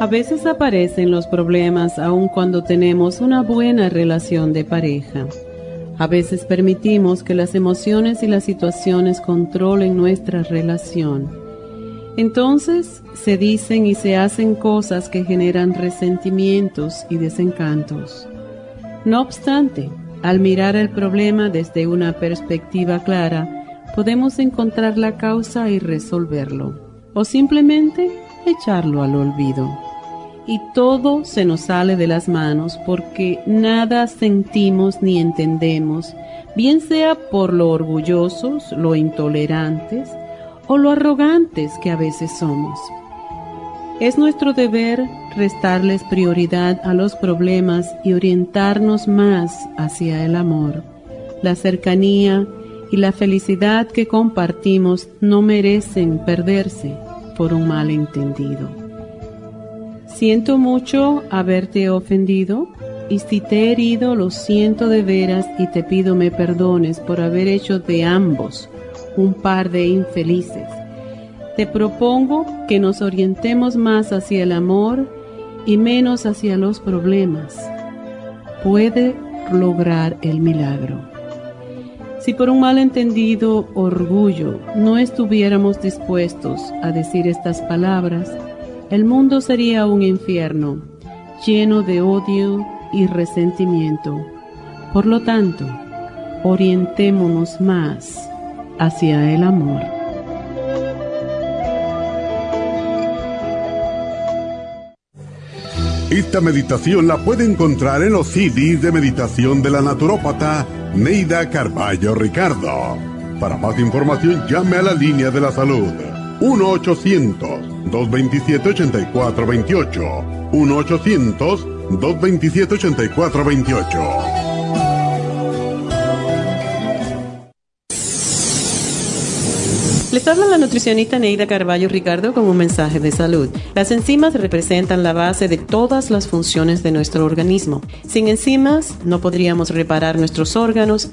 A veces aparecen los problemas aun cuando tenemos una buena relación de pareja. A veces permitimos que las emociones y las situaciones controlen nuestra relación. Entonces se dicen y se hacen cosas que generan resentimientos y desencantos. No obstante, al mirar el problema desde una perspectiva clara, podemos encontrar la causa y resolverlo, o simplemente echarlo al olvido y todo se nos sale de las manos porque nada sentimos ni entendemos, bien sea por lo orgullosos, lo intolerantes o lo arrogantes que a veces somos. Es nuestro deber restarles prioridad a los problemas y orientarnos más hacia el amor. La cercanía y la felicidad que compartimos no merecen perderse por un malentendido. Siento mucho haberte ofendido y si te he herido lo siento de veras y te pido me perdones por haber hecho de ambos un par de infelices. Te propongo que nos orientemos más hacia el amor y menos hacia los problemas. Puede lograr el milagro. Si por un malentendido orgullo no estuviéramos dispuestos a decir estas palabras, el mundo sería un infierno lleno de odio y resentimiento. Por lo tanto, orientémonos más hacia el amor. Esta meditación la puede encontrar en los CDs de meditación de la naturópata Neida Carballo Ricardo. Para más información llame a la línea de la salud 1-800-227-8428. 1-800-227-8428. Les habla la nutricionista Neida Carballo Ricardo con un mensaje de salud. Las enzimas representan la base de todas las funciones de nuestro organismo. Sin enzimas no podríamos reparar nuestros órganos,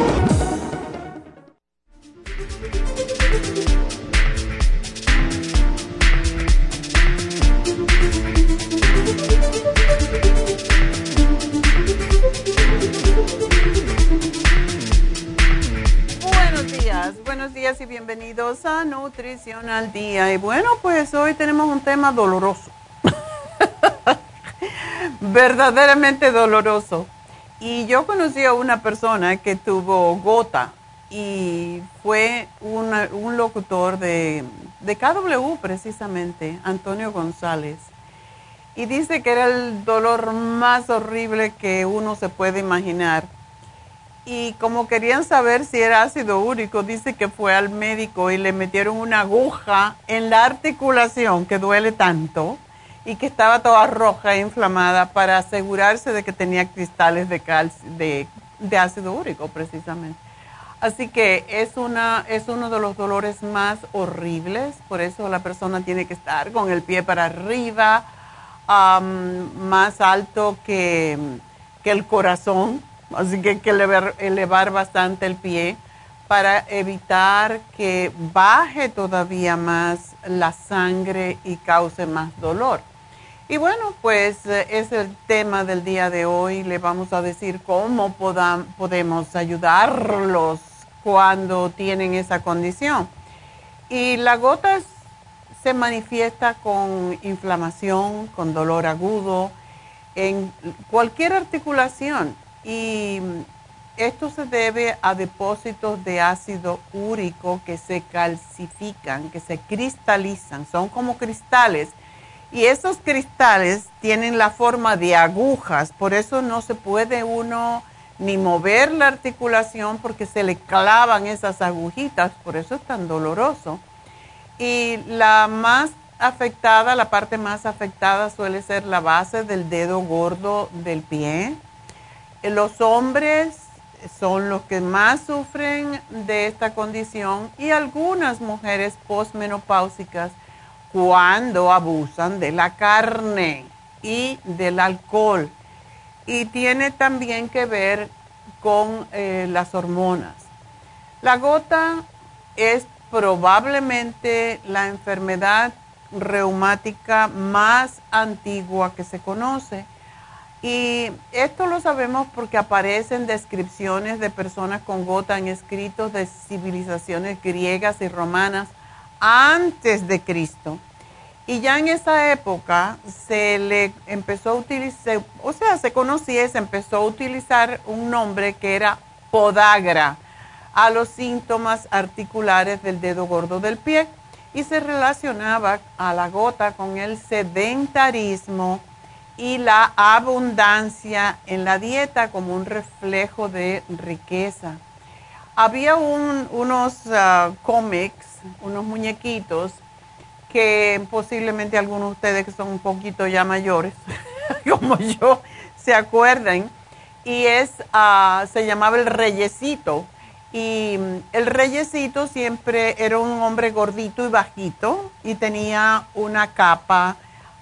Bienvenidos a Nutrición al Día. Y bueno, pues hoy tenemos un tema doloroso. Verdaderamente doloroso. Y yo conocí a una persona que tuvo gota y fue un locutor de, de KW precisamente, Antonio González. Y dice que era el dolor más horrible que uno se puede imaginar y como querían saber si era ácido úrico, dice que fue al médico y le metieron una aguja en la articulación que duele tanto y que estaba toda roja e inflamada para asegurarse de que tenía cristales de, de, de ácido úrico precisamente. Así que es, una, es uno de los dolores más horribles, por eso la persona tiene que estar con el pie para arriba, más alto que, que el corazón Así que hay que elevar, bastante el pie para evitar que baje todavía más la sangre y cause más dolor. Y bueno, pues eh, es el tema del día de hoy. Le vamos a decir cómo podemos ayudarlos cuando tienen esa condición. Y la gota se manifiesta con inflamación, con dolor agudo, en cualquier articulación. Y esto se debe a depósitos de ácido úrico que se calcifican, que se cristalizan, son como cristales y esos cristales tienen la forma de agujas, por eso no se puede uno ni mover la articulación porque se le clavan esas agujitas, por eso es tan doloroso. Y la más afectada, la parte más afectada suele ser la base del dedo gordo del pie. Los hombres son los que más sufren de esta condición y algunas mujeres posmenopáusicas cuando abusan de la carne y del alcohol. Y tiene también que ver con eh, las hormonas. La gota es probablemente la enfermedad reumática más antigua que se conoce. Y esto lo sabemos porque aparecen descripciones de personas con gota en escritos de civilizaciones griegas y romanas antes de Cristo. Y ya en esa época se le empezó a utilizar, o sea, se conocía y se empezó a utilizar un nombre que era podagra a los síntomas articulares del dedo gordo del pie y se relacionaba a la gota con el sedentarismo y la abundancia en la dieta como un reflejo de riqueza. Había unos uh, cómics unos muñequitos que posiblemente algunos de ustedes que son un poquito ya mayores, como yo, se acuerdan. Y es, ah, se llamaba el reyesito. Y mm, el reyesito siempre era un hombre gordito y bajito y tenía una capa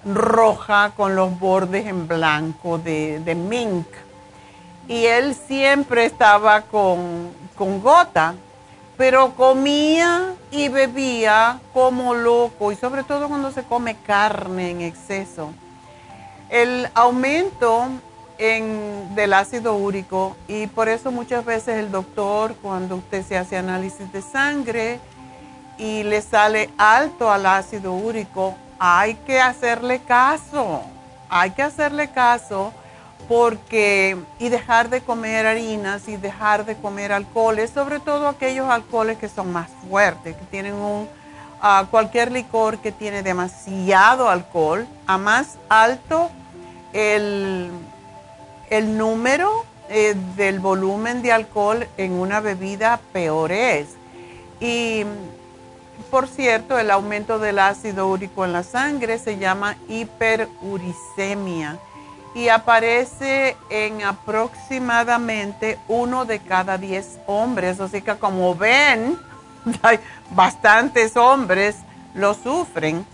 roja con los bordes en blanco de, de mink. Y él siempre estaba con, con gota pero comía y bebía como loco y sobre todo cuando se come carne en exceso. El aumento en, del ácido úrico y por eso muchas veces el doctor cuando usted se hace análisis de sangre y le sale alto al ácido úrico, hay que hacerle caso, hay que hacerle caso porque y dejar de comer harinas y dejar de comer alcoholes, sobre todo aquellos alcoholes que son más fuertes, que tienen un ah, cualquier licor que tiene demasiado alcohol, a más alto el, el número eh, del volumen de alcohol en una bebida, peor es. Y por cierto, el aumento del ácido úrico en la sangre se llama hiperuricemia y aparece en aproximadamente uno de cada diez hombres. Así que como ven, hay bastantes hombres lo sufren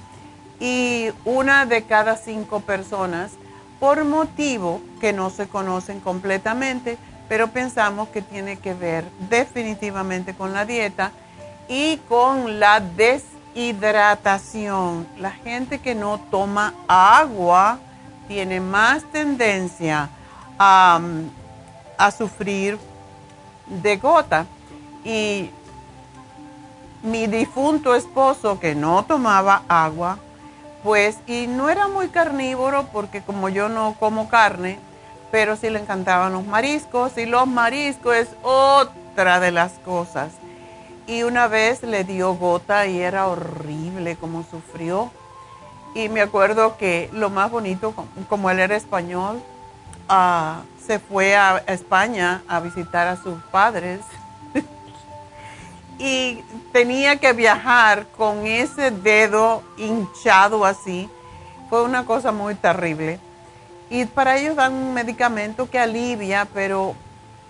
y una de cada cinco personas por motivo que no se conocen completamente, pero pensamos que tiene que ver definitivamente con la dieta y con la deshidratación. La gente que no toma agua, tiene más tendencia a, sufrir de gota. Y mi difunto esposo que no tomaba agua, pues, y no era muy carnívoro porque como yo no como carne, pero sí le encantaban los mariscos y los mariscos es otra de las cosas. Y una vez le dio gota y era horrible como sufrió y me acuerdo que lo más bonito, como él era español, ah, se fue a España a visitar a sus padres y tenía que viajar con ese dedo hinchado así. Fue una cosa muy terrible. Y para ellos dan un medicamento que alivia, pero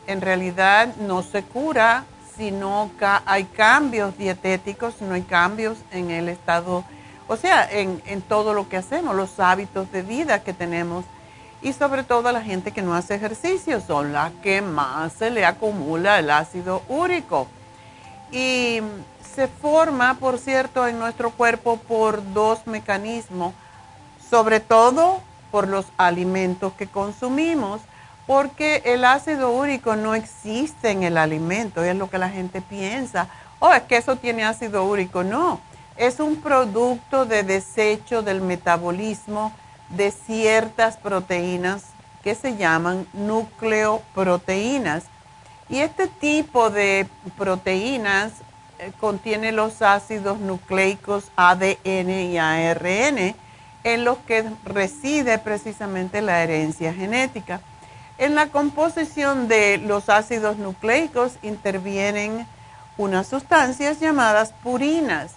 en realidad no se cura si no hay cambios dietéticos, si no hay cambios en el estado o sea, en, todo lo que hacemos, los hábitos de vida que tenemos y sobre todo la gente que no hace ejercicio son las que más se le acumula el ácido úrico. Y se forma, por cierto, en nuestro cuerpo por dos mecanismos. sobre todo por los alimentos que consumimos, porque el ácido úrico no existe en el alimento, es lo que la gente piensa. Oh, es que eso tiene ácido úrico. No, es un producto de desecho del metabolismo de ciertas proteínas que se llaman nucleoproteínas. Y este tipo de proteínas eh, contiene los ácidos nucleicos ADN y ARN, en los que reside precisamente la herencia genética. En la composición de los ácidos nucleicos intervienen unas sustancias llamadas purinas.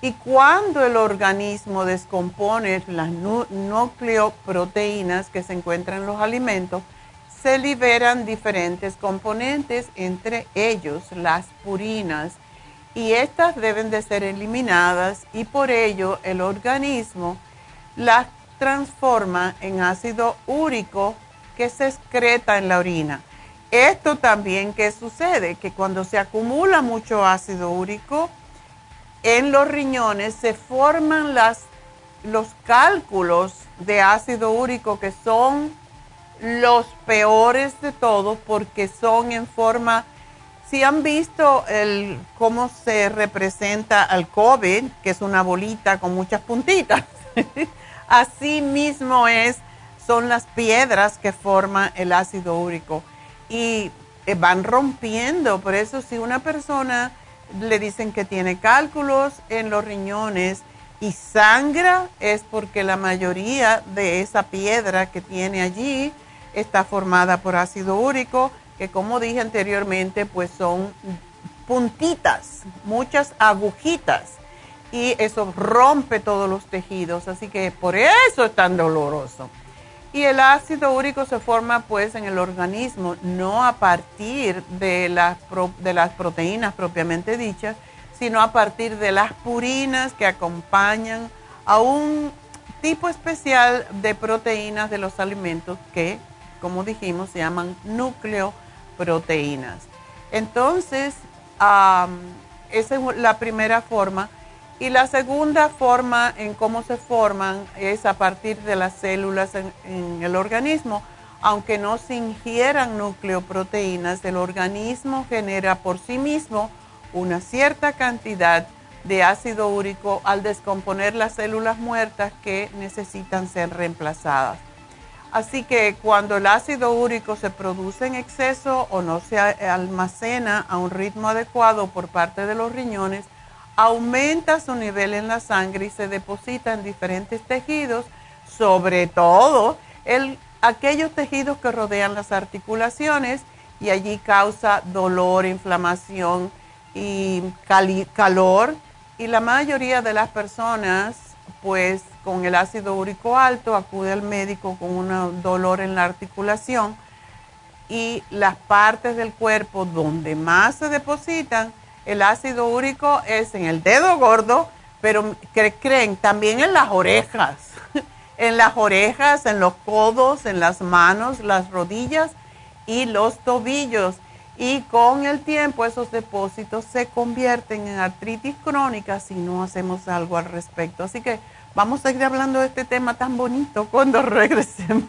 Y cuando el organismo descompone las nucleoproteínas que se encuentran en los alimentos, se liberan diferentes componentes, entre ellos las purinas y estas deben de ser eliminadas y por ello el organismo las transforma en ácido úrico que se excreta en la orina. Esto también que sucede, que cuando se acumula mucho ácido úrico en los riñones se forman las, los cálculos de ácido úrico que son los peores de todos porque son en forma si han visto el, cómo se representa al COVID, que es una bolita con muchas puntitas, así mismo es, son las piedras que forman el ácido úrico y eh, van rompiendo. Por eso si una persona le dicen que tiene cálculos en los riñones y sangra, es porque la mayoría de esa piedra que tiene allí está formada por ácido úrico que como dije anteriormente, pues son puntitas, muchas agujitas y eso rompe todos los tejidos, así que por eso es tan doloroso. Y el ácido úrico se forma pues en el organismo, no a partir de las, de las proteínas propiamente dichas, sino a partir de las purinas que acompañan a un tipo especial de proteínas de los alimentos que, como dijimos, se llaman núcleo proteínas. Entonces, esa es la primera forma. Y la segunda forma en cómo se forman es a partir de las células en, el organismo. Aunque no se ingieran nucleoproteínas, el organismo genera por sí mismo una cierta cantidad de ácido úrico al descomponer las células muertas que necesitan ser reemplazadas. Así que cuando el ácido úrico se produce en exceso o no se almacena a un ritmo adecuado por parte de los riñones, aumenta su nivel en la sangre y se deposita en diferentes tejidos, sobre todo aquellos tejidos que rodean las articulaciones y allí causa dolor, inflamación y calor. Y la mayoría de las personas pues con el ácido úrico alto, acude al médico con un dolor en la articulación y las partes del cuerpo donde más se depositan el ácido úrico es en el dedo gordo, pero creen también en las orejas, en las orejas, en los codos, en las manos, las rodillas y los tobillos. Y con el tiempo esos depósitos se convierten en artritis crónica si no hacemos algo al respecto. Así que Vamos a seguir hablando de este tema tan bonito cuando regresemos.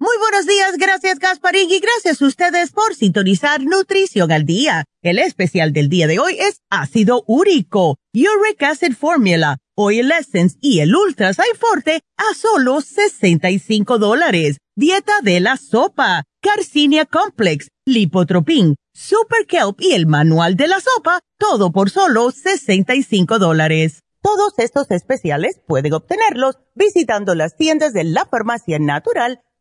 Muy buenos días, gracias Gasparín y gracias a ustedes por sintonizar Nutrición al Día. El especial del día de hoy es ácido úrico, Uric Acid Formula, Oil Essence y el Ultra Forte a solo 65 dólares. Dieta de la sopa, Carcinia Complex, Lipotropin, Super Kelp y el manual de la sopa, todo por solo 65 dólares. Todos estos especiales pueden obtenerlos visitando las tiendas de la farmacia natural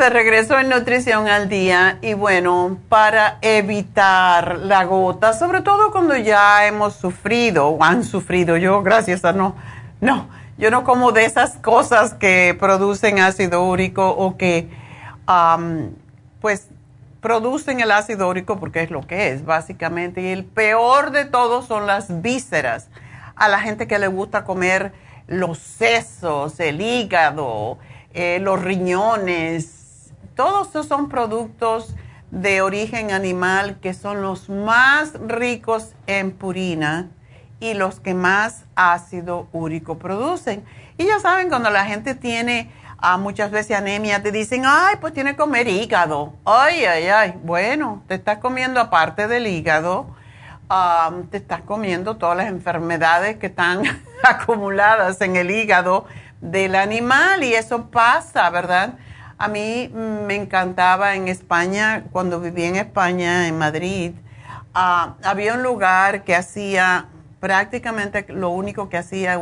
De regreso en Nutrición al Día y bueno, para evitar la gota, sobre todo cuando ya hemos sufrido o han sufrido, yo gracias a no, no, yo no como de esas cosas que producen ácido úrico o que pues producen el ácido úrico porque es lo que es básicamente y el peor de todos son las vísceras. A la gente que le gusta comer los sesos, el hígado, eh, los riñones, todos estos son productos de origen animal que son los más ricos en purina y los que más ácido úrico producen. Y ya saben, cuando la gente tiene ah, muchas veces anemia, te dicen, ay, pues tiene que comer hígado. Ay, ay, ay. Bueno, te estás comiendo aparte del hígado, te estás comiendo todas las enfermedades que están acumuladas en el hígado del animal y eso pasa, ¿verdad? A mí me encantaba en España, cuando viví en España, en Madrid, ah, había un lugar que hacía prácticamente lo único que hacía,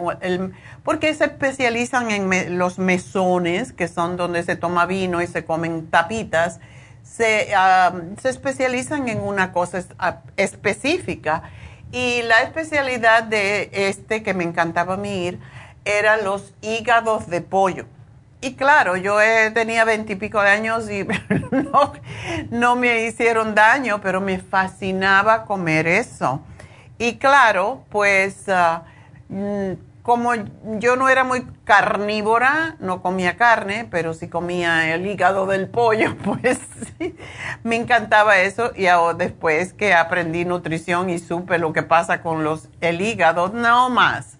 porque se especializan en los mesones, que son donde se toma vino y se comen tapitas, se, ah, se especializan en una cosa ah, específica. Y la especialidad de este que me encantaba a mí los hígados de pollo. Y claro, yo tenía veintipico de años y no, me hicieron daño, pero me fascinaba comer eso. Y claro, pues mm, como yo no era muy carnívora, no comía carne, pero sí comía el hígado del pollo, pues me encantaba eso. Y ahora después que aprendí nutrición y supe lo que pasa con los, el hígado, no más.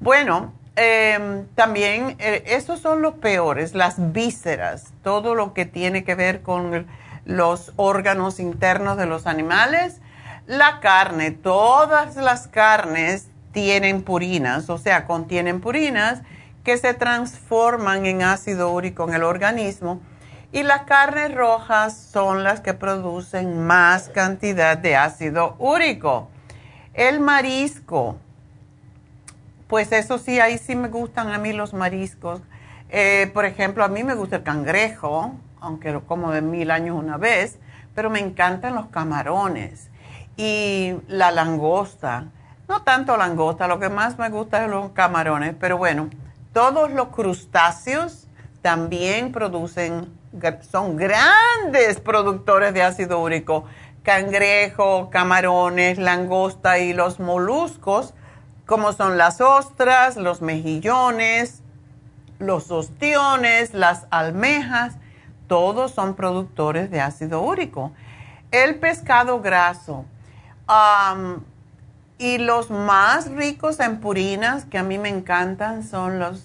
Bueno, em, también eh, esos son los peores, las vísceras, todo lo que tiene que ver con los órganos internos de los animales. La carne, todas las carnes tienen purinas, o sea, contienen purinas que se transforman en ácido úrico en el organismo y las carnes rojas son las que producen más cantidad de ácido úrico. El marisco, pues eso sí, ahí sí me gustan a mí los mariscos. Eh, por ejemplo, a mí me gusta el cangrejo, aunque lo como de mil años una vez, pero me encantan los camarones y la langosta no tanto langosta, lo que más me gusta es los camarones, pero bueno, todos los crustáceos también producen, son grandes productores de ácido úrico. Cangrejo, camarones, langosta y los moluscos, como son las ostras, los mejillones, los ostiones, las almejas, todos son productores de ácido úrico. El pescado graso, y los más ricos en purinas, que a mí me encantan, son los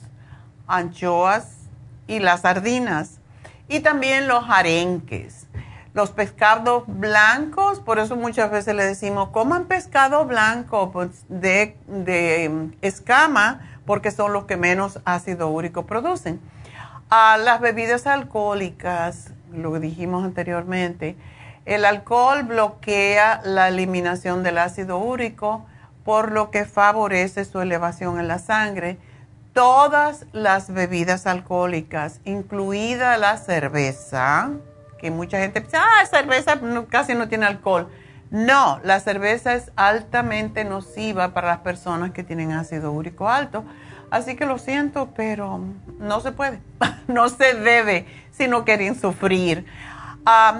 anchoas y las sardinas. Y también los arenques. Los pescados blancos, por eso muchas veces le decimos, coman pescado blanco pues, de, de escama, porque son los que menos ácido úrico producen. A las bebidas alcohólicas, lo dijimos anteriormente, el alcohol bloquea la eliminación del ácido úrico, por lo que favorece su elevación en la sangre. Todas las bebidas alcohólicas, incluida la cerveza, que mucha gente piensa, ah, cerveza casi no tiene alcohol. No, la cerveza es altamente nociva para las personas que tienen ácido úrico alto. Así que lo siento, pero no se puede, no se debe si no quieren sufrir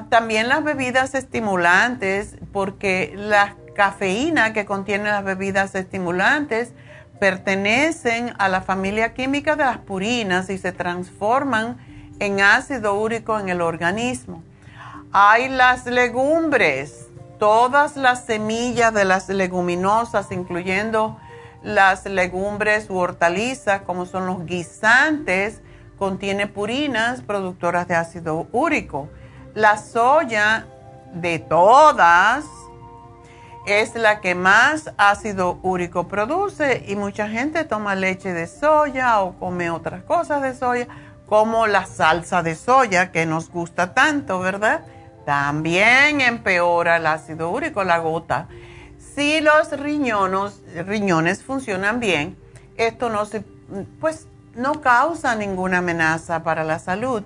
también las bebidas estimulantes, porque la cafeína que contienen las bebidas estimulantes pertenecen a la familia química de las purinas y se transforman en ácido úrico en el organismo. Hay las legumbres, todas las semillas de las leguminosas, incluyendo las legumbres u hortalizas, como son los guisantes, contiene purinas productoras de ácido úrico. La soya de todas es la que más ácido úrico produce y mucha gente toma leche de soya o come otras cosas de soya, como la salsa de soya que nos gusta tanto, ¿verdad? También empeora el ácido úrico, la gota. Si los riñones, riñones funcionan bien, esto no se, pues no causa ninguna amenaza para la salud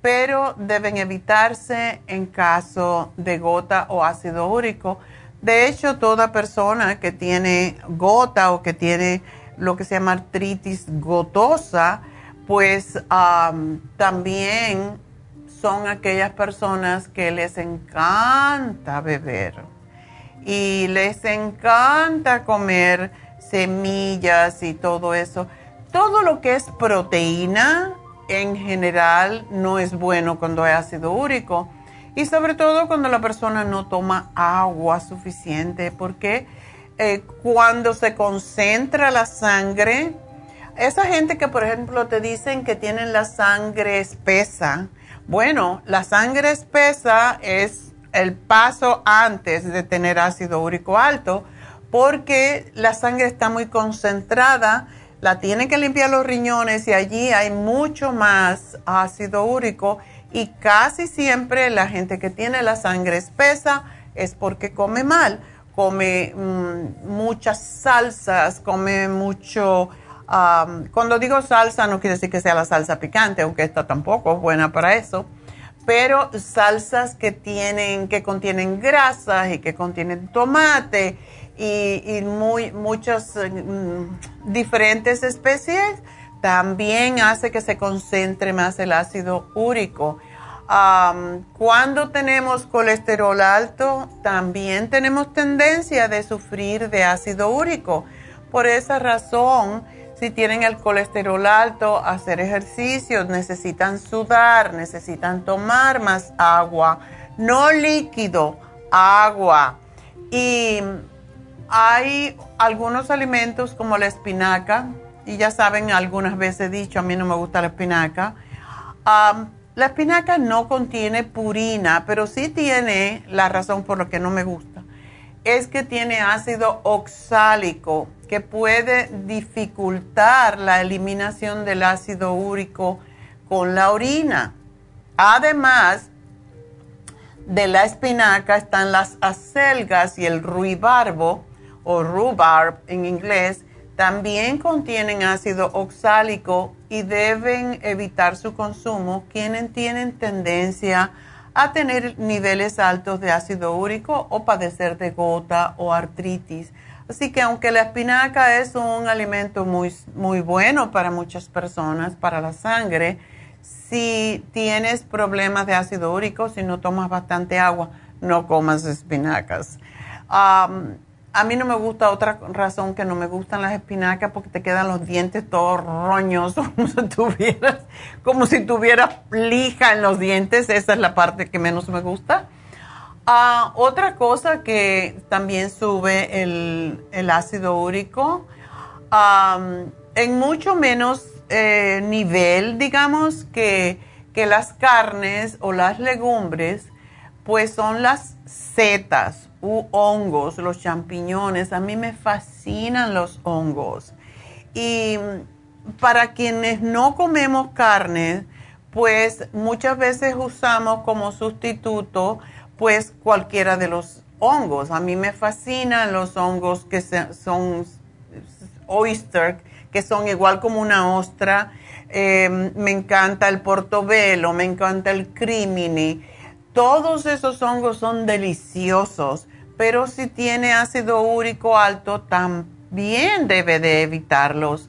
pero deben evitarse en caso de gota o ácido úrico. De hecho, toda persona que tiene gota o que tiene lo que se llama artritis gotosa, pues también son aquellas personas que les encanta beber y les encanta comer semillas y todo eso. Todo lo que es proteína en general no es bueno cuando hay ácido úrico y sobre todo cuando la persona no toma agua suficiente porque eh, cuando se concentra la sangre, esa gente que por ejemplo te dicen que tienen la sangre espesa, bueno, la sangre espesa es el paso antes de tener ácido úrico alto porque la sangre está muy concentrada la tienen que limpiar los riñones y allí hay mucho más ácido úrico y casi siempre la gente que tiene la sangre espesa es porque come mal, come mm, muchas salsas, come mucho... cuando digo salsa no quiere decir que sea la salsa picante, aunque esta tampoco es buena para eso, pero salsas que tienen, que contienen grasas y que contienen tomate y, muy, muchas mm, diferentes especies, también hace que se concentre más el ácido úrico. cuando tenemos colesterol alto, también tenemos tendencia de sufrir de ácido úrico. Por esa razón, si tienen el colesterol alto, hacer ejercicios, necesitan sudar, necesitan tomar más agua, no líquido, agua. Y hay algunos alimentos como la espinaca, y ya saben, algunas veces he dicho, a mí no me gusta la espinaca. la espinaca no contiene purina, pero sí tiene la razón por la que no me gusta. Es que tiene ácido oxálico que puede dificultar la eliminación del ácido úrico con la orina. Además de la espinaca están las acelgas y el ruibarbo o rhubarb en inglés, también contienen ácido oxálico y deben evitar su consumo quienes tienen tendencia a tener niveles altos de ácido úrico o padecer de gota o artritis. Así que aunque la espinaca es un alimento muy, muy bueno para muchas personas, para la sangre, si tienes problemas de ácido úrico, si no tomas bastante agua, no comas espinacas. a mí no me gusta otra razón que no me gustan las espinacas porque te quedan los dientes todos roñosos, como si tuvieras, como si tuvieras lija en los dientes. Esa es la parte que menos me gusta. Ah, otra cosa que también sube el, ácido úrico, en mucho menos eh, nivel, digamos, que, que, las carnes o las legumbres, pues son las setas u hongos, los champiñones. A mí me fascinan los hongos. Y para quienes no comemos carne, pues muchas veces usamos como sustituto pues cualquiera de los hongos. A mí me fascinan los hongos que son oyster, que son igual como una ostra. Em, me encanta el portobelo, me encanta el crimini. Todos esos hongos son deliciosos, pero si tiene ácido úrico alto, también debe de evitarlos.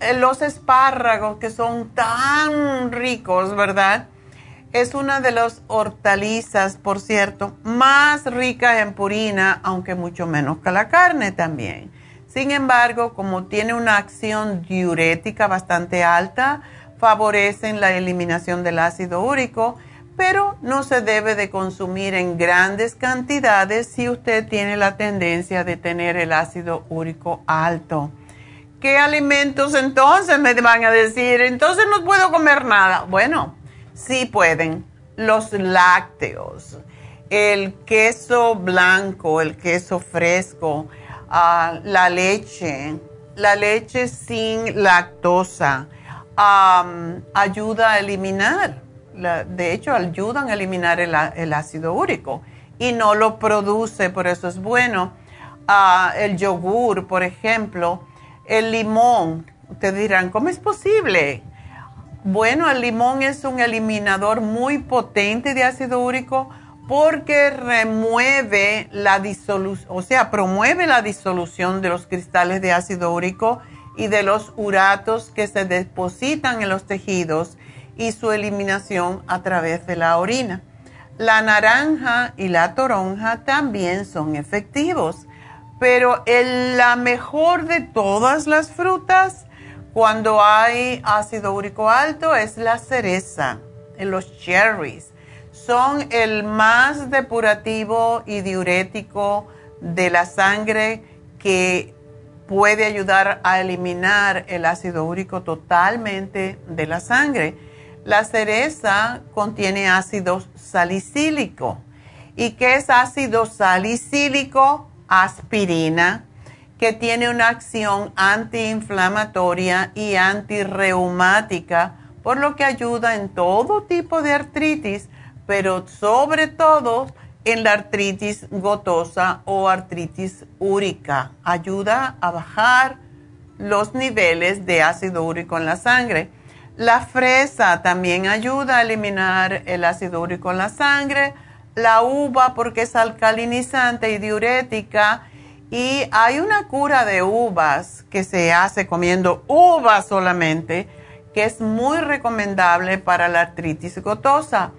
Eh, los espárragos, que son tan ricos, ¿verdad? Es una de las hortalizas, por cierto, más ricas en purina, aunque mucho menos que la carne también. Sin embargo, como tiene una acción diurética bastante alta, favorecen la eliminación del ácido úrico, pero no se debe de consumir en grandes cantidades si usted tiene la tendencia de tener el ácido úrico alto. ¿Qué alimentos entonces me van a decir? Entonces no puedo comer nada. Bueno, Sí pueden. Los lácteos, el queso blanco, el queso fresco, ah, la leche, la leche sin lactosa, ayuda a eliminar, de hecho ayudan a eliminar el, ácido úrico y no lo produce, por eso es bueno. Ah, el yogur, por ejemplo, el limón, ustedes dirán, ¿cómo es posible? Bueno, el limón es un eliminador muy potente de ácido úrico porque remueve la disolución, o sea, promueve la disolución de los cristales de ácido úrico y de los uratos que se depositan en los tejidos y su eliminación a través de la orina. La naranja y la toronja también son efectivos, pero la mejor de todas las frutas cuando hay ácido úrico alto es la cereza, los cherries. Son el más depurativo y diurético de la sangre que puede ayudar a eliminar el ácido úrico totalmente de la sangre. La cereza contiene ácido salicílico. ¿Y qué es ácido salicílico? Aspirina que tiene una acción antiinflamatoria y antirreumática, por lo que ayuda en todo tipo de artritis, pero sobre todo en la artritis gotosa o artritis úrica. Ayuda a bajar los niveles de ácido úrico en la sangre. La fresa también ayuda a eliminar el ácido úrico en la sangre. La uva porque es alcalinizante y diurética y hay una cura de uvas que se hace comiendo uvas solamente, que es muy recomendable para la artritis gotosa.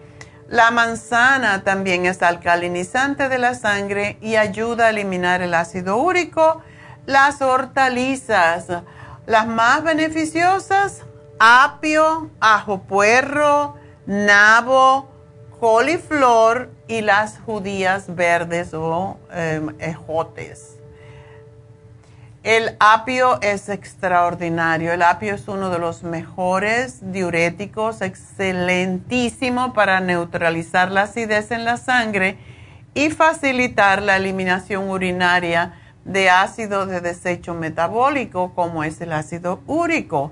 La manzana también es alcalinizante de la sangre y ayuda a eliminar el ácido úrico. Las hortalizas, Las más beneficiosas, apio, ajo puerro, nabo, coliflor y las judías verdes o em, ejotes. El apio es extraordinario. El apio es uno de los mejores diuréticos, excelentísimo para neutralizar la acidez en la sangre y facilitar la eliminación urinaria de ácido de desecho metabólico como es el ácido úrico.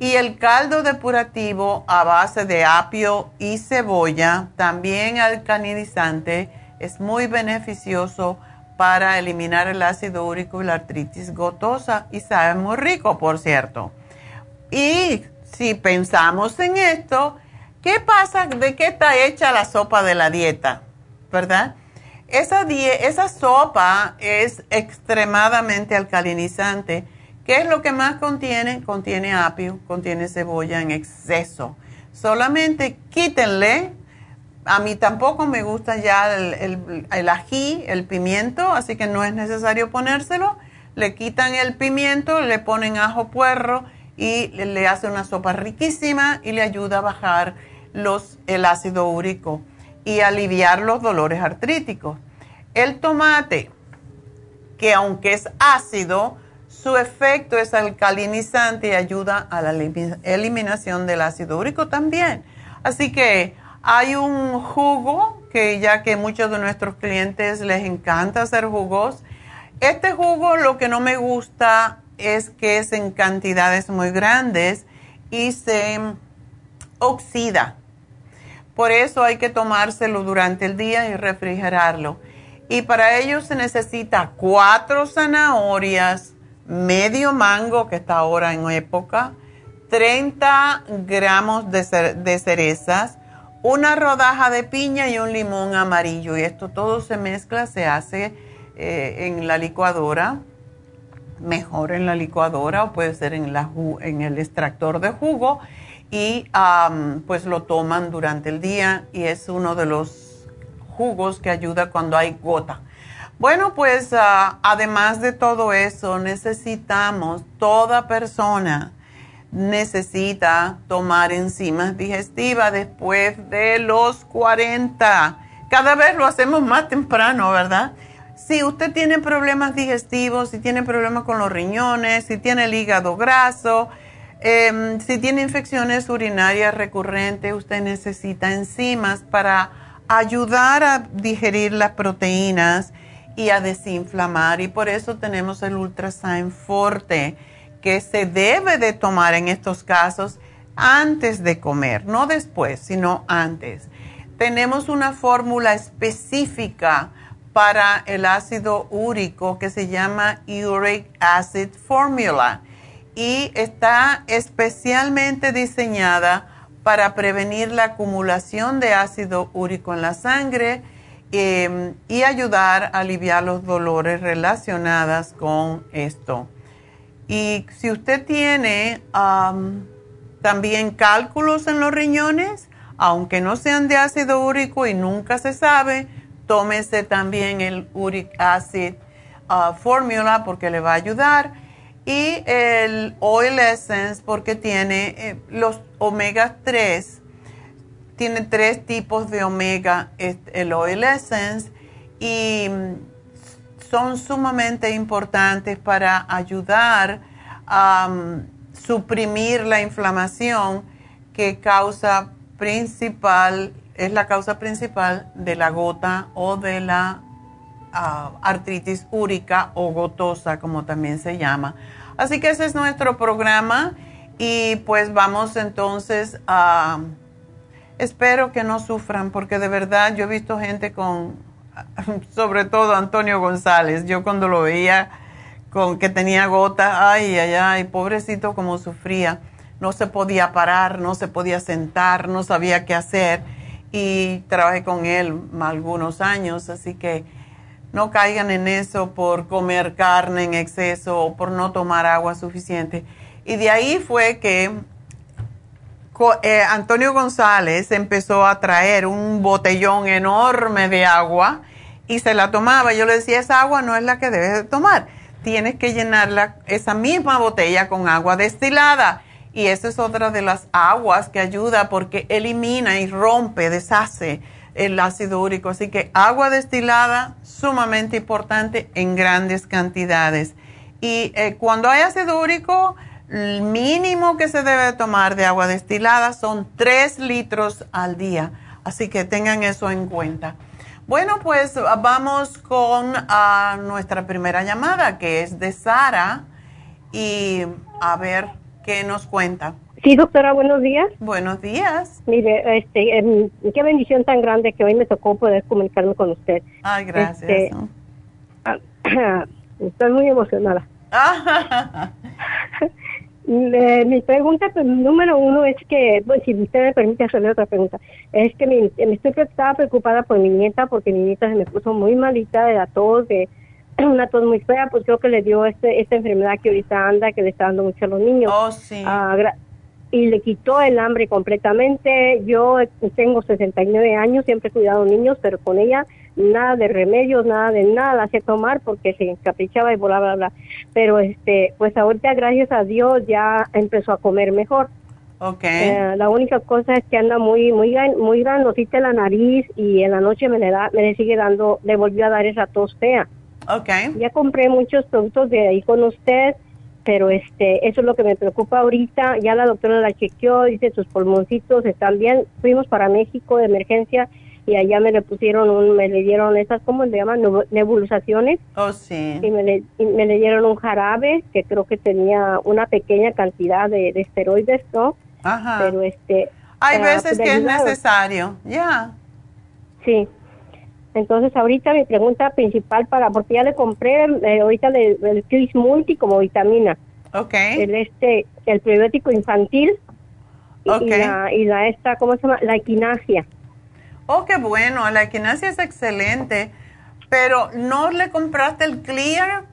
Y el caldo depurativo a base de apio y cebolla, también alcalinizante, es muy beneficioso para eliminar el ácido úrico y la artritis gotosa y sabe muy rico, por cierto. Y si pensamos en esto, ¿qué pasa? ¿De qué está hecha la sopa de la dieta? ¿Verdad? Esa, esa sopa es extremadamente alcalinizante. ¿Qué es lo que más contiene? Contiene apio, contiene cebolla en exceso. Solamente quítenle a mí tampoco me gusta ya el, ají, el pimiento, así que no es necesario ponérselo. Le quitan el pimiento, le ponen ajo puerro y le, hace una sopa riquísima y le ayuda a bajar los, el ácido úrico y aliviar los dolores artríticos. El tomate, que aunque es ácido, su efecto es alcalinizante y ayuda a la eliminación del ácido úrico también. Así que hay un jugo que ya que muchos de nuestros clientes les encanta hacer jugos. Este jugo lo que no me gusta es que es en cantidades muy grandes y se oxida. Por eso hay que tomárselo durante el día y refrigerarlo. Y para ello se necesita cuatro zanahorias, medio mango, que está ahora en época, 30 gramos de, de cerezas, una rodaja de piña y un limón amarillo. Y esto todo se mezcla, se hace eh, en la licuadora, mejor en la licuadora o puede ser en, la, en el extractor de jugo. Y pues lo toman durante el día y es uno de los jugos que ayuda cuando hay gota. Bueno, pues ah, además de todo eso, necesitamos toda persona necesita tomar enzimas digestivas después de los 40. Cada vez lo hacemos más temprano, ¿verdad? Si usted tiene problemas digestivos, si tiene problemas con los riñones, si tiene el hígado graso, em, si tiene infecciones urinarias recurrentes, usted necesita enzimas para ayudar a digerir las proteínas y a desinflamar. Y por eso tenemos el Ultrasign Forte que se debe de tomar en estos casos antes de comer, no después, sino antes. Tenemos una fórmula específica para el ácido úrico que se llama Uric Acid Formula y está especialmente diseñada para prevenir la acumulación de ácido úrico en la sangre em, y ayudar a aliviar los dolores relacionados con esto. Y si usted tiene también cálculos en los riñones, aunque no sean de ácido úrico y nunca se sabe, tómese también el Uric Acid uh, Formula porque le va a ayudar. Y el Oil Essence porque tiene eh, los omega 3. Tiene tres tipos de omega, el Oil Essence. Y son sumamente importantes para ayudar a um, suprimir la inflamación que causa principal, es la causa principal de la gota o de la uh, artritis úrica o gotosa, como también se llama. Así que ese es nuestro programa y pues vamos entonces a... Espero que no sufran porque de verdad yo he visto gente con sobre todo Antonio González. Yo cuando lo veía con que tenía gota, ay, ay, ay, pobrecito como sufría. No se podía parar, no se podía sentar, no sabía qué hacer. Y trabajé con él algunos años, así que no caigan en eso por comer carne en exceso o por no tomar agua suficiente. Y de ahí fue que eh, Antonio González empezó a traer un botellón enorme de agua y se la tomaba. Yo le decía, esa agua no es la que debes de tomar. tienes que llenarla, esa misma botella con agua destilada. Y esa es otra de las aguas que ayuda porque elimina y rompe, deshace el ácido úrico. Así que agua destilada, sumamente importante en grandes cantidades. Y eh, cuando hay ácido úrico, el mínimo que se debe tomar de agua destilada son 3 litros al día. Así que tengan eso en cuenta. Bueno, pues vamos con a nuestra primera llamada, que es de Sara, y a ver qué nos cuenta. Sí, doctora, buenos días. Buenos días. Mire, este, em, qué bendición tan grande que hoy me tocó poder comunicarme con usted. Ay, gracias. Este, estoy muy emocionada. mi pregunta pues, número uno es que, pues, si usted me permite hacerle otra pregunta, es que me, estoy, estaba preocupada por mi nieta porque mi nieta se me puso muy malita de la tos, de una tos muy fea, pues creo que le dio este, esta enfermedad que ahorita anda, que le está dando mucho a los niños. Oh, sí. Ah, y le quitó el hambre completamente. Yo tengo 69 años, siempre he cuidado niños, pero con ella nada de remedios, nada de nada la hacía tomar porque se encaprichaba y volaba, bla, bla. Pero este, pues ahorita gracias a Dios ya empezó a comer mejor. Okay. Eh, la única cosa es que anda muy muy muy grandosita la nariz y en la noche me le da me le sigue dando le volvió a dar esa tos fea. Okay. Ya compré muchos productos de ahí con usted, pero este eso es lo que me preocupa ahorita. Ya la doctora la chequeó, dice sus pulmoncitos están bien. Fuimos para México de emergencia y allá me le pusieron, un, me le dieron esas, ¿cómo le llaman? Nebulizaciones. Oh, sí. Y me le, me le dieron un jarabe que creo que tenía una pequeña cantidad de, esteroides, ¿no? Ajá. Pero este... Hay veces que es necesario, ya. Sí. Entonces ahorita mi pregunta principal para, porque ya le compré eh, ahorita el, el Multi como vitamina. Ok. El este, el probiótico infantil. Okay. Y, la, y la esta, ¿cómo se llama? La equinacia. Oh, qué bueno, la equinacia es excelente, pero ¿no le compraste el Clear?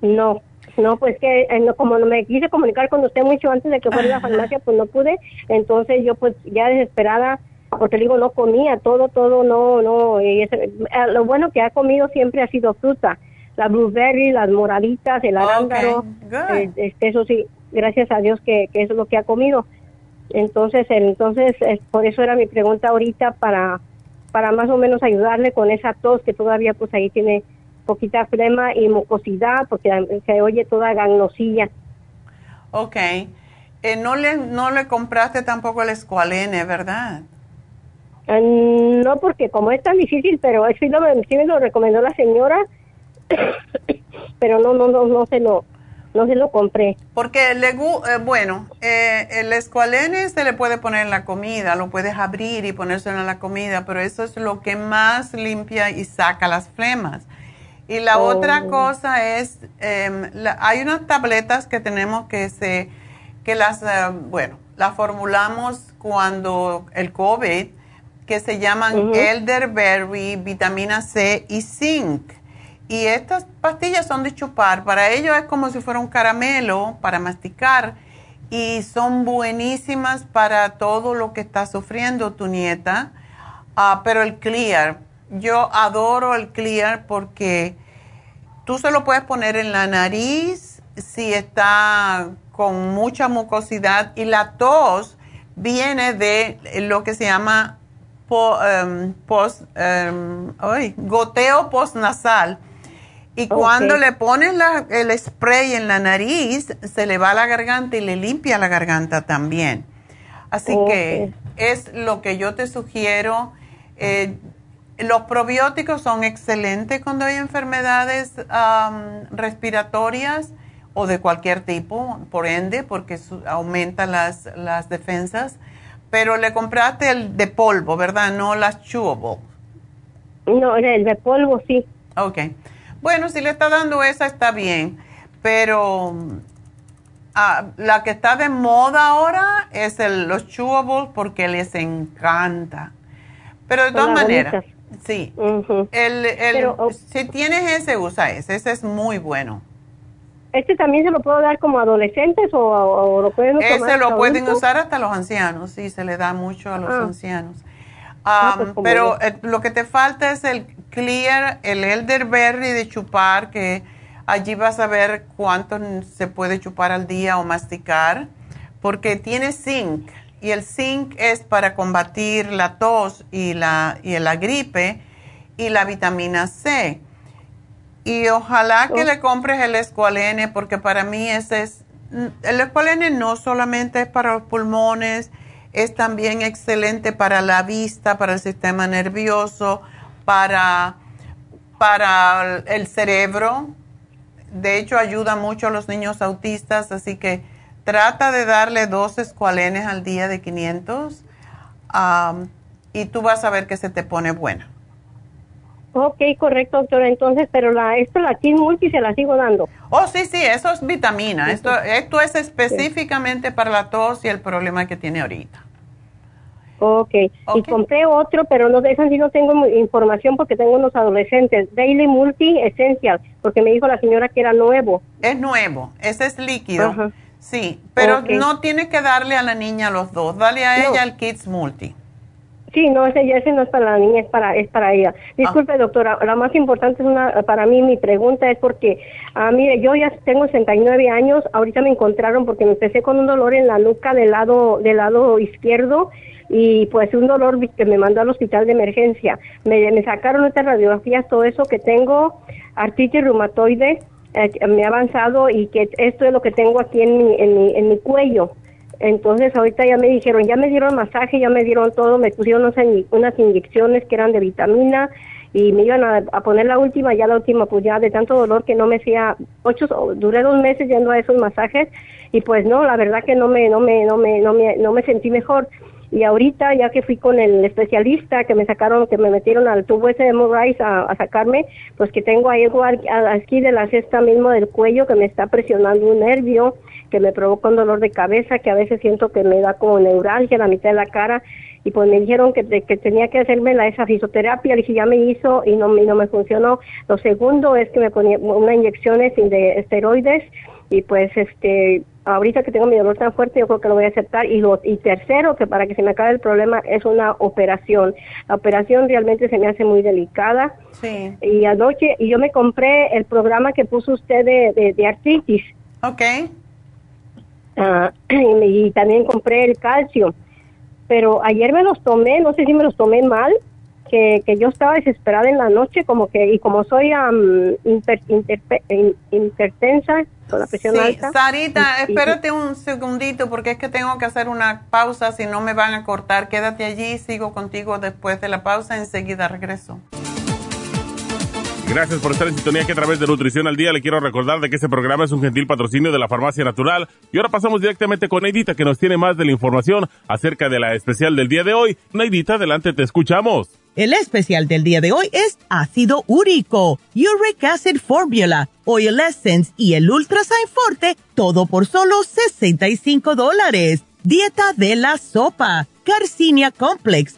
No, no, pues que eh, no, como no me quise comunicar con usted mucho antes de que fuera a la farmacia, pues no pude, entonces yo pues ya desesperada, porque digo, no comía, todo, todo, no, no, y eh, lo bueno que ha comido siempre ha sido fruta, la blueberry, las moraditas, el arándano, eh, este, eso sí, gracias a Dios que, que eso es lo que ha comido entonces, entonces por eso era mi pregunta ahorita para, para más o menos ayudarle con esa tos que todavía pues ahí tiene poquita flema y mucosidad porque se oye toda gangnosilla. Ok. Eh, no, le, no le compraste tampoco el escualene, ¿verdad? Mm, no, porque como es tan difícil, pero sí, lo, sí me lo recomendó la señora, pero no, no, no, no se lo, no se lo compré. Porque, le, eh, bueno, eh, el escualene se le puede poner en la comida, lo puedes abrir y ponérselo en la comida, pero eso es lo que más limpia y saca las flemas. Y la oh. otra cosa es, em, hay unas tabletas que tenemos que se, que las, eh, bueno, las formulamos cuando el COVID, que se llaman elderberry, vitamina C y zinc y estas pastillas son de chupar. Para ellos es como si fuera un caramelo para masticar. Y son buenísimas para todo lo que está sufriendo tu nieta. Ah, pero el Clear, yo adoro el Clear porque tú se lo puedes poner en la nariz si está con mucha mucosidad. Y la tos viene de lo que se llama em, post, em, goteo postnasal y cuando le pones el spray en la nariz, se le va a la garganta y le limpia la garganta también. Así que es lo que yo te sugiero. Eh, los probióticos son excelentes cuando hay enfermedades respiratorias o de cualquier tipo, por ende, porque aumenta las, las defensas. Pero le compraste el de polvo, ¿verdad? No las chewable. No, el de polvo sí. Ok. Bueno, si le está dando esa está bien, pero ah, la que está de moda ahora es el, los chewables porque les encanta. Pero de todas maneras, sí. el, el, oh. si tienes ese, usa ese. Ese es muy bueno. ¿Este también se lo puedo dar como adolescentes o, lo pueden Ese lo pueden usar hasta los ancianos, sí, se le da mucho a los ah. ancianos. Ah, pues, como pero eh, lo que te falta es el clear, el elderberry de chupar, que allí vas a ver cuánto se puede chupar al día o masticar, porque tiene zinc y el zinc es para combatir la tos y la, y la gripe y la vitamina C. Y ojalá que le compres el escualene, porque para mí ese es, mm, el escualene no solamente es para los pulmones, es también excelente para la vista, para el sistema nervioso, para, para el cerebro. De hecho, ayuda mucho a los niños autistas, así que trata de darle dos escualenes al día de 500 am, y tú vas a ver que se te pone buena. Ok, correcto, doctora. Entonces, pero la, esto, la Kid Multi, se la sigo dando. Oh, sí, sí, eso es vitamina. Esto, esto es específicamente para la tos y el problema que tiene ahorita. Ok. Ok. Y compré otro, pero no de esa sí no tengo información porque tengo unos adolescentes. Daily Multi Essential, porque me dijo la señora que era nuevo. Es nuevo, ese es líquido. Sí, pero no tiene que darle a la niña los dos. Dale a No. ella el Kids Multi. Sí, no, ese, ese no es para la niña, es para, es para ella. Disculpe, Ah. doctora, la más importante es una, para mí, mi pregunta es porque, ah, mire, yo ya tengo 69 años, ahorita me encontraron porque me empecé con un dolor en la nuca del lado, del lado izquierdo y pues un dolor que me mandó al hospital de emergencia. Me, sacaron estas radiografías, todo eso que tengo, artritis reumatoide, eh, me ha avanzado y que esto es lo que tengo aquí en mi, en mi, en mi cuello. Entonces ahorita ya me dijeron, ya me dieron masaje, ya me dieron todo, me pusieron unas inyecciones que eran de vitamina y me iban a, a poner la última, ya la última pues ya de tanto dolor que no me hacía, ocho, duré dos meses yendo a esos masajes y pues no, la verdad que no me, no me, no me, no me, no me sentí mejor. Y ahorita, ya que fui con el especialista, que me sacaron, que me metieron al tubo ese de Rice a, a sacarme, pues que tengo ahí algo aquí de la cesta mismo del cuello que me está presionando un nervio, que me provoca un dolor de cabeza, que a veces siento que me da como neuralgia en la mitad de la cara. Y pues me dijeron que, que tenía que hacerme la esa fisioterapia, le dije ya me hizo y no, me- no me funcionó. Lo segundo es que me ponía una inyecciones de esteroides y pues este ahorita que tengo mi dolor tan fuerte yo creo que lo voy a aceptar. Y lo y tercero que para que se me acabe el problema es una operación. La operación realmente se me hace muy delicada. Sí. y anoche y yo me compré el programa que puso usted de, de, de artritis. Ok. ah, y, y también compré el calcio. Pero ayer me los tomé no sé si me los tomé mal que, que yo estaba desesperada en la noche como que y como soy in- hipertensa la presión Sí, alta Sarita, y- y- espérate un segundito porque es que tengo que hacer una pausa, si no me van a cortar. Quédate allí, sigo contigo después de la pausa, enseguida regreso. Gracias por estar en sintonía que a través de Nutrición al Día le quiero recordar de que este programa es un gentil patrocinio de la Farmacia Natural. Y ahora pasamos directamente con Neidita que nos tiene más de la información acerca de la especial del día de hoy. Neidita, adelante, te escuchamos. El especial del día de hoy es ácido úrico, Uric Acid Formula, Oil Essence y el Ultrasign Forte, todo por solo 65 dólares. Dieta de la sopa, Carcinia Complex,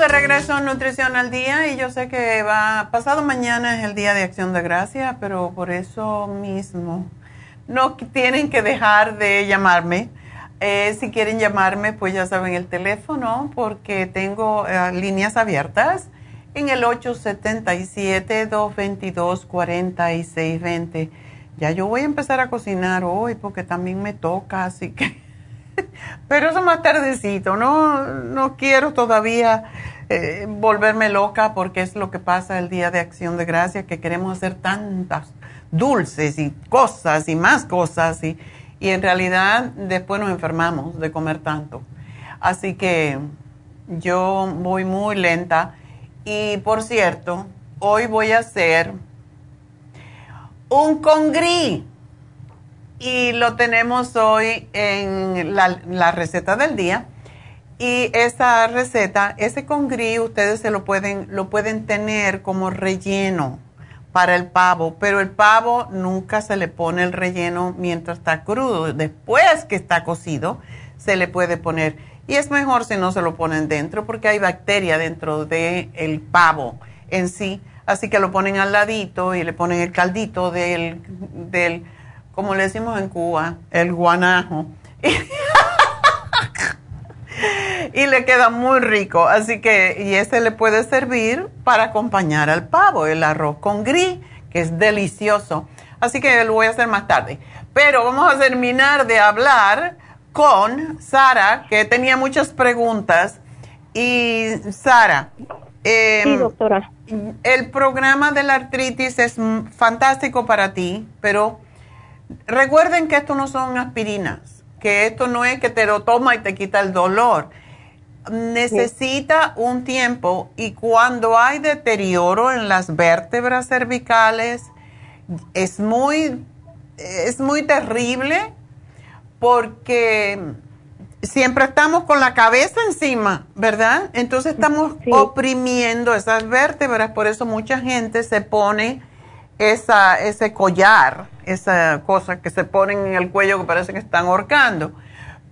De regreso en Nutrición al Día y yo sé que va, pasado mañana es el Día de Acción de Gracia, pero por eso mismo no tienen que dejar de llamarme. Eh, si quieren llamarme, pues ya saben el teléfono porque tengo eh, líneas abiertas en el 877-222-4620. Ya yo voy a empezar a cocinar hoy porque también me toca, así que... Pero eso más tardecito, no, no quiero todavía eh, volverme loca porque es lo que pasa el Día de Acción de Gracia, que queremos hacer tantas dulces y cosas y más cosas y, y en realidad después nos enfermamos de comer tanto. Así que yo voy muy lenta Y por cierto, hoy voy a hacer un congrí y lo tenemos hoy en la, receta del día. Y esa receta, ese congrí, ustedes se lo pueden, lo pueden tener como relleno para el pavo, pero el pavo nunca se le pone el relleno mientras está crudo. Después que está cocido, se le puede poner. Y es mejor si no se lo ponen dentro porque hay bacteria dentro del el pavo en sí. Así que lo ponen al ladito y le ponen el caldito del, del como le decimos en Cuba, el guanajo. y le queda muy rico. Así que, y ese le puede servir para acompañar al pavo, el arroz con gris, que es delicioso. Así que lo voy a hacer más tarde. Pero vamos a terminar de hablar con Sara, que tenía muchas preguntas. Y Sara, em, doctora. El programa de la artritis es fantástico para ti, pero recuerden que esto no son aspirinas, que esto no es que te lo toma y te quita el dolor. Necesita un tiempo y cuando hay deterioro en las vértebras cervicales, es muy, es muy terrible porque siempre estamos con la cabeza encima, ¿verdad? Entonces estamos oprimiendo esas vértebras, por eso mucha gente se pone esa, ese collar, esa cosa que se ponen en el cuello que parece que están ahorcando.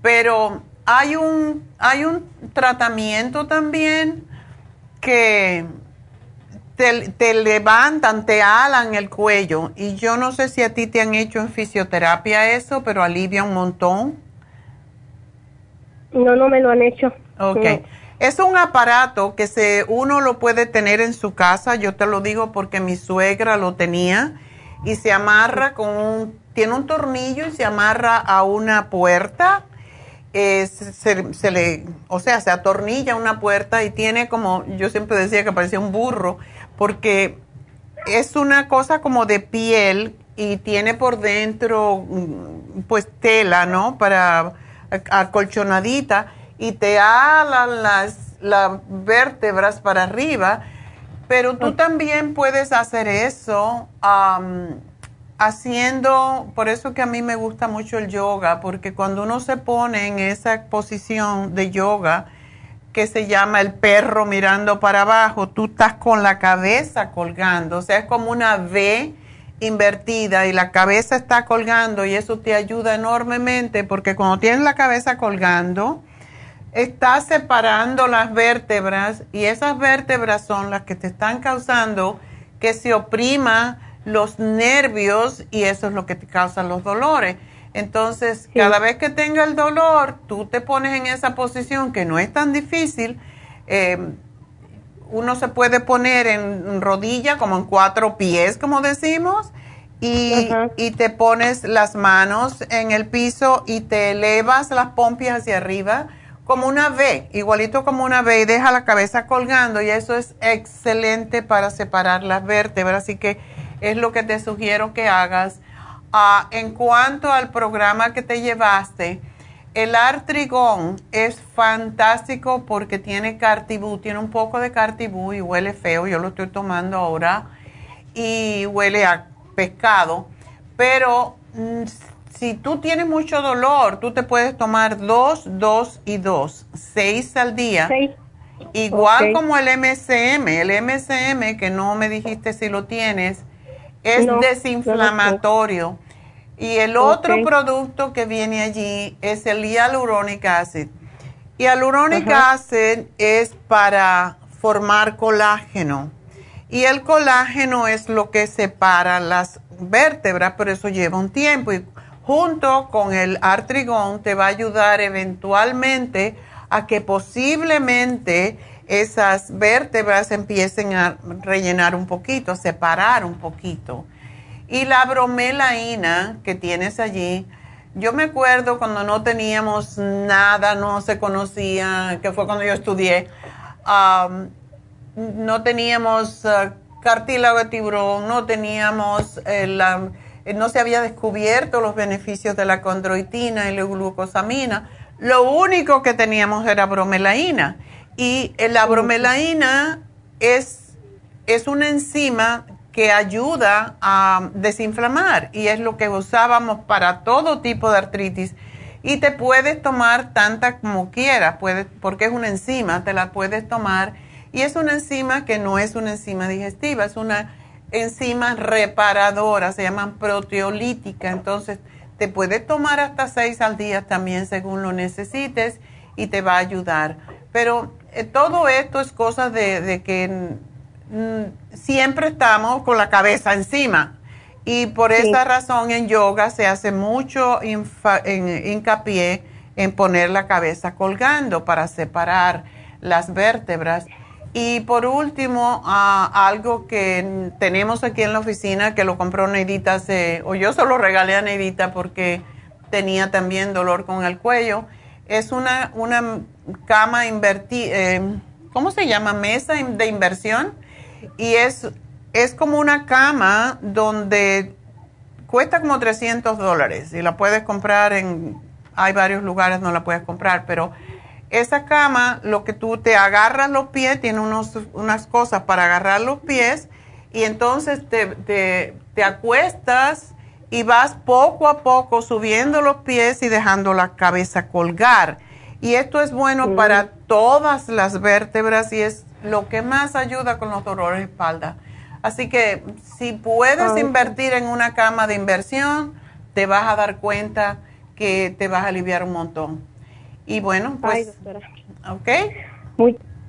Pero hay un, hay un tratamiento también que te, te, levantan, te alan el cuello. Y yo no sé si a ti te han hecho en fisioterapia eso, pero alivia un montón. No, no me lo han hecho. Ok. Es un aparato que se, uno lo puede tener en su casa. Yo te lo digo porque mi suegra lo tenía. Y se amarra con un, tiene un tornillo y se amarra a una puerta. se, se, le, o sea, se atornilla una puerta y tiene como, yo siempre decía que parecía un burro porque es una cosa como de piel y tiene por dentro mm, pues tela, ¿no? Para acolchonadita y te alan las, las vértebras para arriba, pero tú también puedes hacer eso haciendo, por eso que a mí me gusta mucho el yoga, porque cuando uno se pone en esa posición de yoga, que se llama el perro mirando para abajo, tú estás con la cabeza colgando, o sea, es como una V invertida y la cabeza está colgando y eso te ayuda enormemente porque cuando tienes la cabeza colgando, estás separando las vértebras y esas vértebras son las que te están causando que se oprima los nervios y eso es lo que te causa los dolores. Entonces, cada vez que tenga el dolor, tú te pones en esa posición que no es tan difícil. Em, uno se puede poner en rodilla, como en cuatro pies, como decimos, y, y, te pones las manos en el piso y te elevas las pompias hacia arriba como una V, igualito como una V, y deja la cabeza colgando, y eso es excelente para separar las vértebras, así que es lo que te sugiero que hagas. Ah, en cuanto al programa que te llevaste, el artrigón es fantástico porque tiene cartibú, tiene un poco de cartibú y huele feo, yo lo estoy tomando ahora y huele a pescado, pero mm, si tú tienes mucho dolor, tú te puedes tomar dos, dos y dos, seis al día. Igual como el MCM, el MCM que no me dijiste si lo tienes, es desinflamatorio. y el otro producto que viene allí es el hyaluronic acid. Hyaluronic acid es para formar colágeno. Y el colágeno es lo que separa las vértebras, pero eso lleva un tiempo. Y junto con el artrigón te va a ayudar eventualmente a que posiblemente esas vértebras empiecen a rellenar un poquito, a separar un poquito. Y la bromelaína que tienes allí, yo me acuerdo cuando no teníamos nada, no se conocía, que fue cuando yo estudié, no teníamos uh, cartílago de tiburón, no teníamos, eh, eh, no se había descubierto los beneficios de la condroitina y la glucosamina. Lo único que teníamos era bromelaína y la bromelaína es, es una enzima que ayuda a desinflamar y es lo que usábamos para todo tipo de artritis. Y te puedes tomar tanta como quieras, puedes, porque es una enzima, te la puedes tomar. Y es una enzima que no es una enzima digestiva, es una enzima reparadora, se llama proteolítica. Entonces, te puedes tomar hasta seis al día también según lo necesites y te va a ayudar. Pero eh, todo esto es cosa de que Mm, siempre estamos con la cabeza encima. Y por esa razón en yoga se hace mucho hincapié en poner la cabeza colgando para separar las vértebras. Y por último, ah, algo que tenemos aquí en la oficina, que lo compró Neidita hace, o yo solo regalé a Neidita porque tenía también dolor con el cuello, es una, una cama invertida, eh, ¿cómo se llama? Mesa de inversión y es, es como una cama donde cuesta como 300 dólares y la puedes comprar en, hay varios lugares donde la puedes comprar, pero esa cama, lo que tú te agarras los pies, tiene unos, unas cosas para agarrar los pies y entonces te, te, te acuestas y vas poco a poco subiendo los pies y dejando la cabeza colgar. Y esto es bueno para todas las vértebras y es lo que más ayuda con los dolores de espalda. Así que si puedes invertir en una cama de inversión, te vas a dar cuenta que te vas a aliviar un montón. Y bueno, pues... ¿Ok?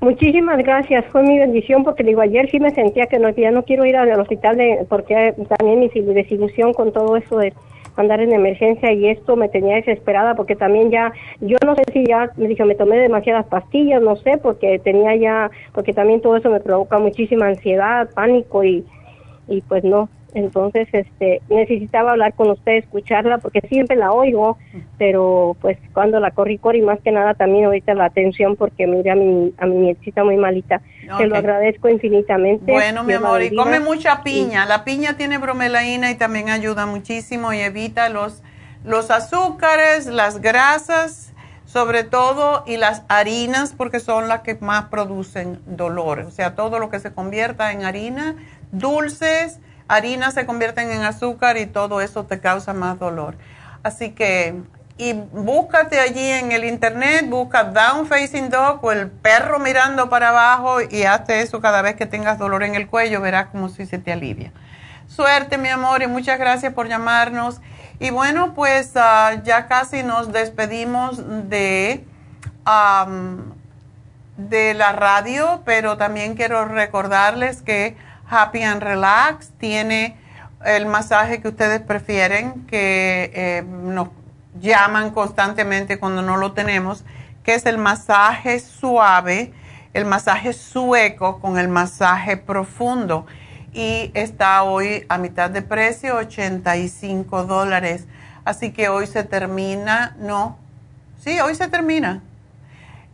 muchísimas gracias, fue mi bendición porque digo, ayer sí me sentía que no, ya no quiero ir al hospital de, porque también mi desilusión con todo eso de andar en emergencia y esto me tenía desesperada porque también ya, yo no sé si ya, me dijo, me tomé demasiadas pastillas, no sé, porque tenía ya, porque también todo eso me provoca muchísima ansiedad, pánico y, y pues no, entonces este necesitaba hablar con usted escucharla porque siempre la oigo pero pues cuando la corrí corrí más que nada también ahorita la atención porque mira a mi a mi nietita muy malita te lo agradezco infinitamente bueno mi amor y come mucha piña. La piña tiene bromelaína y también ayuda muchísimo y evita los los azúcares las grasas sobre todo y las harinas porque son las que más producen dolor. O sea todo lo que se convierta en harina dulces harinas se convierten en azúcar y todo eso te causa más dolor. Así que, y búscate allí en el internet, busca Down Facing Dog o el perro mirando para abajo y hazte eso cada vez que tengas dolor en el cuello, verás como si se te alivia. Suerte, mi amor, y muchas gracias por llamarnos. Y bueno, pues ah, ya casi nos despedimos de, de la radio, pero también quiero recordarles que Happy and Relax, tiene el masaje que ustedes prefieren, que eh, nos llaman constantemente cuando no lo tenemos, que es el masaje suave, el masaje sueco con el masaje profundo. Y está hoy a mitad de precio, 85 dólares. Así que hoy se termina, no, sí, hoy se termina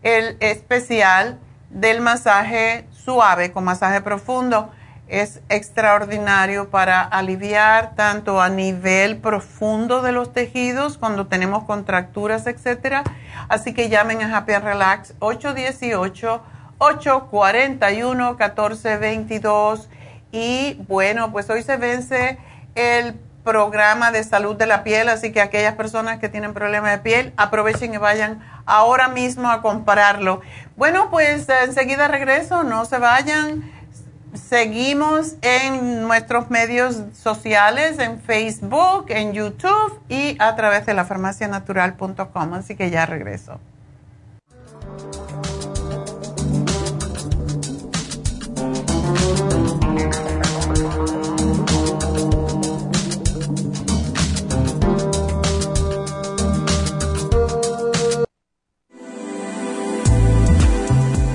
el especial del masaje suave con masaje profundo es extraordinario para aliviar tanto a nivel profundo de los tejidos cuando tenemos contracturas, etcétera. Así que llamen a Happy Relax 818 841 1422 y bueno, pues hoy se vence el programa de salud de la piel, así que aquellas personas que tienen problemas de piel, aprovechen y vayan ahora mismo a comprarlo. Bueno, pues enseguida regreso, no se vayan. Seguimos en nuestros medios sociales, en Facebook, en YouTube y a través de la farmacianatural.com. Así que ya regreso.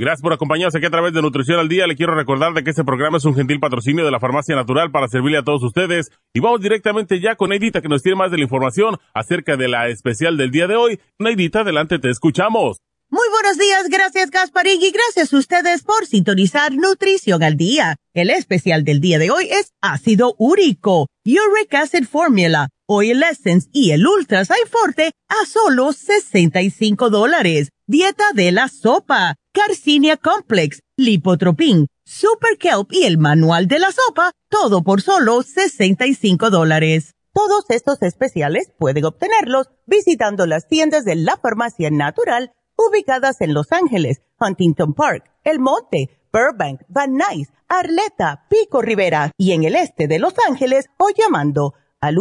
Gracias por acompañarnos aquí a través de Nutrición al Día. Le quiero recordar de que este programa es un gentil patrocinio de la Farmacia Natural para servirle a todos ustedes. Y vamos directamente ya con Neidita que nos tiene más de la información acerca de la especial del día de hoy. Neidita, adelante, te escuchamos. Muy buenos días, gracias Gasparín y gracias a ustedes por sintonizar Nutrición al Día. El especial del día de hoy es ácido úrico, Uric Acid Formula, Oil Essence y el Ultra Forte a solo 65 dólares. Dieta de la sopa Garcinia Complex, Lipotropin, Super Kelp y el manual de la sopa, todo por solo 65 dólares. Todos estos especiales pueden obtenerlos visitando las tiendas de la farmacia natural ubicadas en Los Ángeles, Huntington Park, El Monte, Burbank, Van Nuys, Arleta, Pico Rivera y en el este de Los Ángeles o llamando al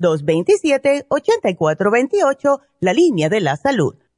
1-800-227-8428, la línea de la salud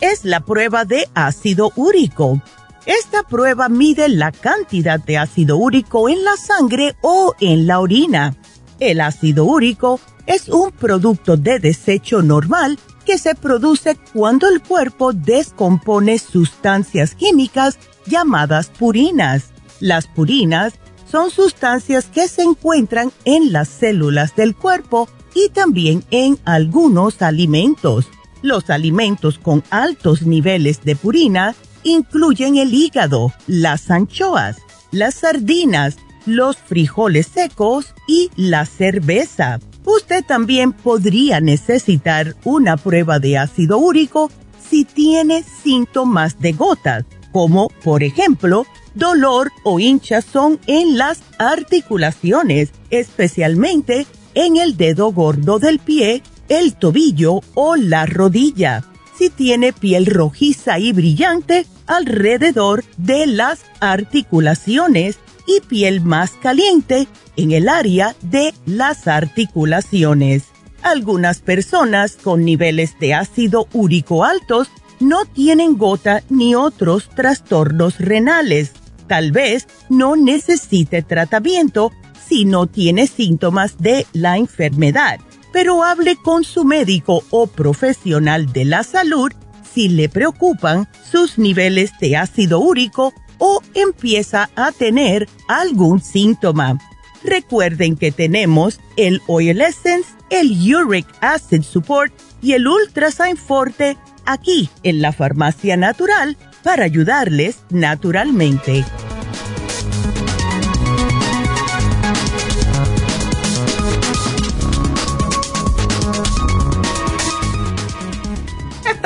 Es la prueba de ácido úrico. Esta prueba mide la cantidad de ácido úrico en la sangre o en la orina. El ácido úrico es un producto de desecho normal que se produce cuando el cuerpo descompone sustancias químicas llamadas purinas. Las purinas son sustancias que se encuentran en las células del cuerpo y también en algunos alimentos. Los alimentos con altos niveles de purina incluyen el hígado, las anchoas, las sardinas, los frijoles secos y la cerveza. Usted también podría necesitar una prueba de ácido úrico si tiene síntomas de gotas, como por ejemplo dolor o hinchazón en las articulaciones, especialmente en el dedo gordo del pie el tobillo o la rodilla. Si tiene piel rojiza y brillante alrededor de las articulaciones y piel más caliente en el área de las articulaciones. Algunas personas con niveles de ácido úrico altos no tienen gota ni otros trastornos renales. Tal vez no necesite tratamiento si no tiene síntomas de la enfermedad pero hable con su médico o profesional de la salud si le preocupan sus niveles de ácido úrico o empieza a tener algún síntoma. Recuerden que tenemos el Oil Essence, el Uric Acid Support y el Ultrasign Forte aquí en la Farmacia Natural para ayudarles naturalmente.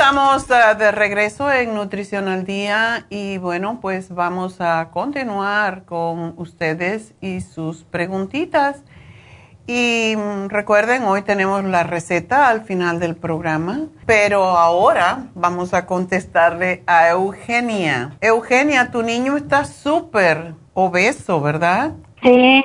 Estamos eh, de regreso en Nutrición al Día y bueno, pues vamos a continuar con ustedes y sus preguntitas. Y mm, recuerden, hoy tenemos la receta al final del programa, pero ahora vamos a contestarle a Eugenia. Eugenia, tu niño está súper obeso, ¿verdad? Sí.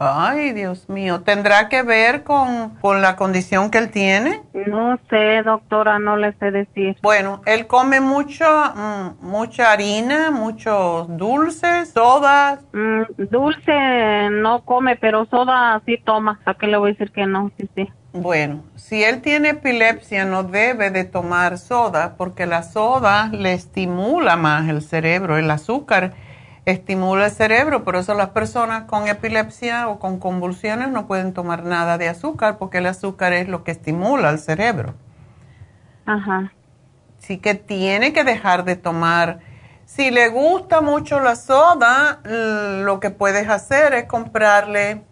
Ay, Dios mío, ¿tendrá que ver con, la condición que él tiene? No sé, doctora, no le sé decir. Bueno, él come mucho, mm, mucha harina, muchos dulces, sodas. Mm, dulce no come, pero soda sí toma. ¿A qué le voy a decir que no? Sí, sí. Bueno, si él tiene epilepsia no debe de tomar soda porque la soda le estimula más el cerebro, el azúcar estimula el cerebro, por eso las personas con epilepsia o con convulsiones no pueden tomar nada de azúcar porque el azúcar es lo que estimula el cerebro. Ajá. Así que tiene que dejar de tomar. Si le gusta mucho la soda, lo que puedes hacer es comprarle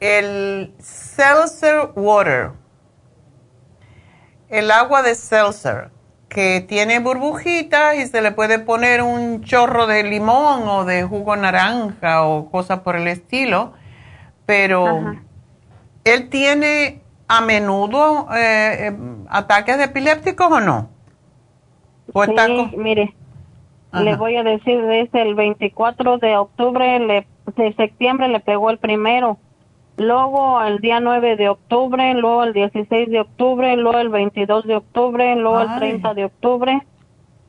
el Seltzer Water. el agua de seltzer, que tiene burbujitas y se le puede poner un chorro de limón o de jugo naranja o cosas por el estilo, pero él tiene a menudo eh, eh, ataques epilépticos o no? sí, mire, le voy a decir, desde el 24 de octubre, le, de septiembre le pegó el primero, luego el día 9 de octubre, luego el 16 de octubre, luego el 22 de octubre, luego el 30 de octubre,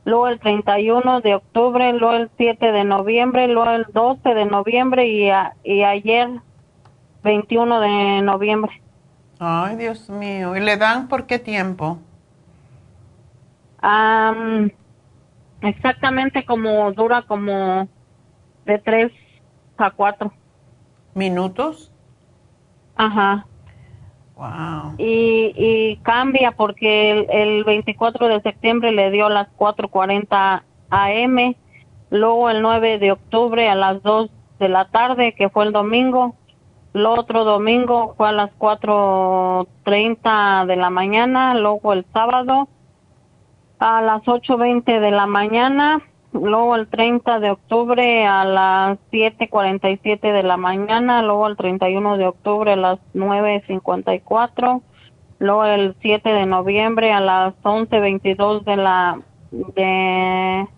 luego el 31 de octubre, luego el 7 de noviembre, luego el 12 de noviembre y, y ayer 21 de noviembre. Ay, Dios mío. ¿Y le dan por qué tiempo? exactamente como dura como de 3 a 4. ¿Minutos? Ajá. Wow. Y, y cambia porque el, el 24 de septiembre le dio a las 4.40 am, luego el 9 de octubre a las 2 de la tarde, que fue el domingo, el otro domingo fue a las 4.30 de la mañana, luego el sábado a las 8.20 de la mañana, luego el 30 de octubre a las 7.47 de la mañana, luego el 31 de octubre a las 9.54, luego el 7 de noviembre a las 11.22 de la de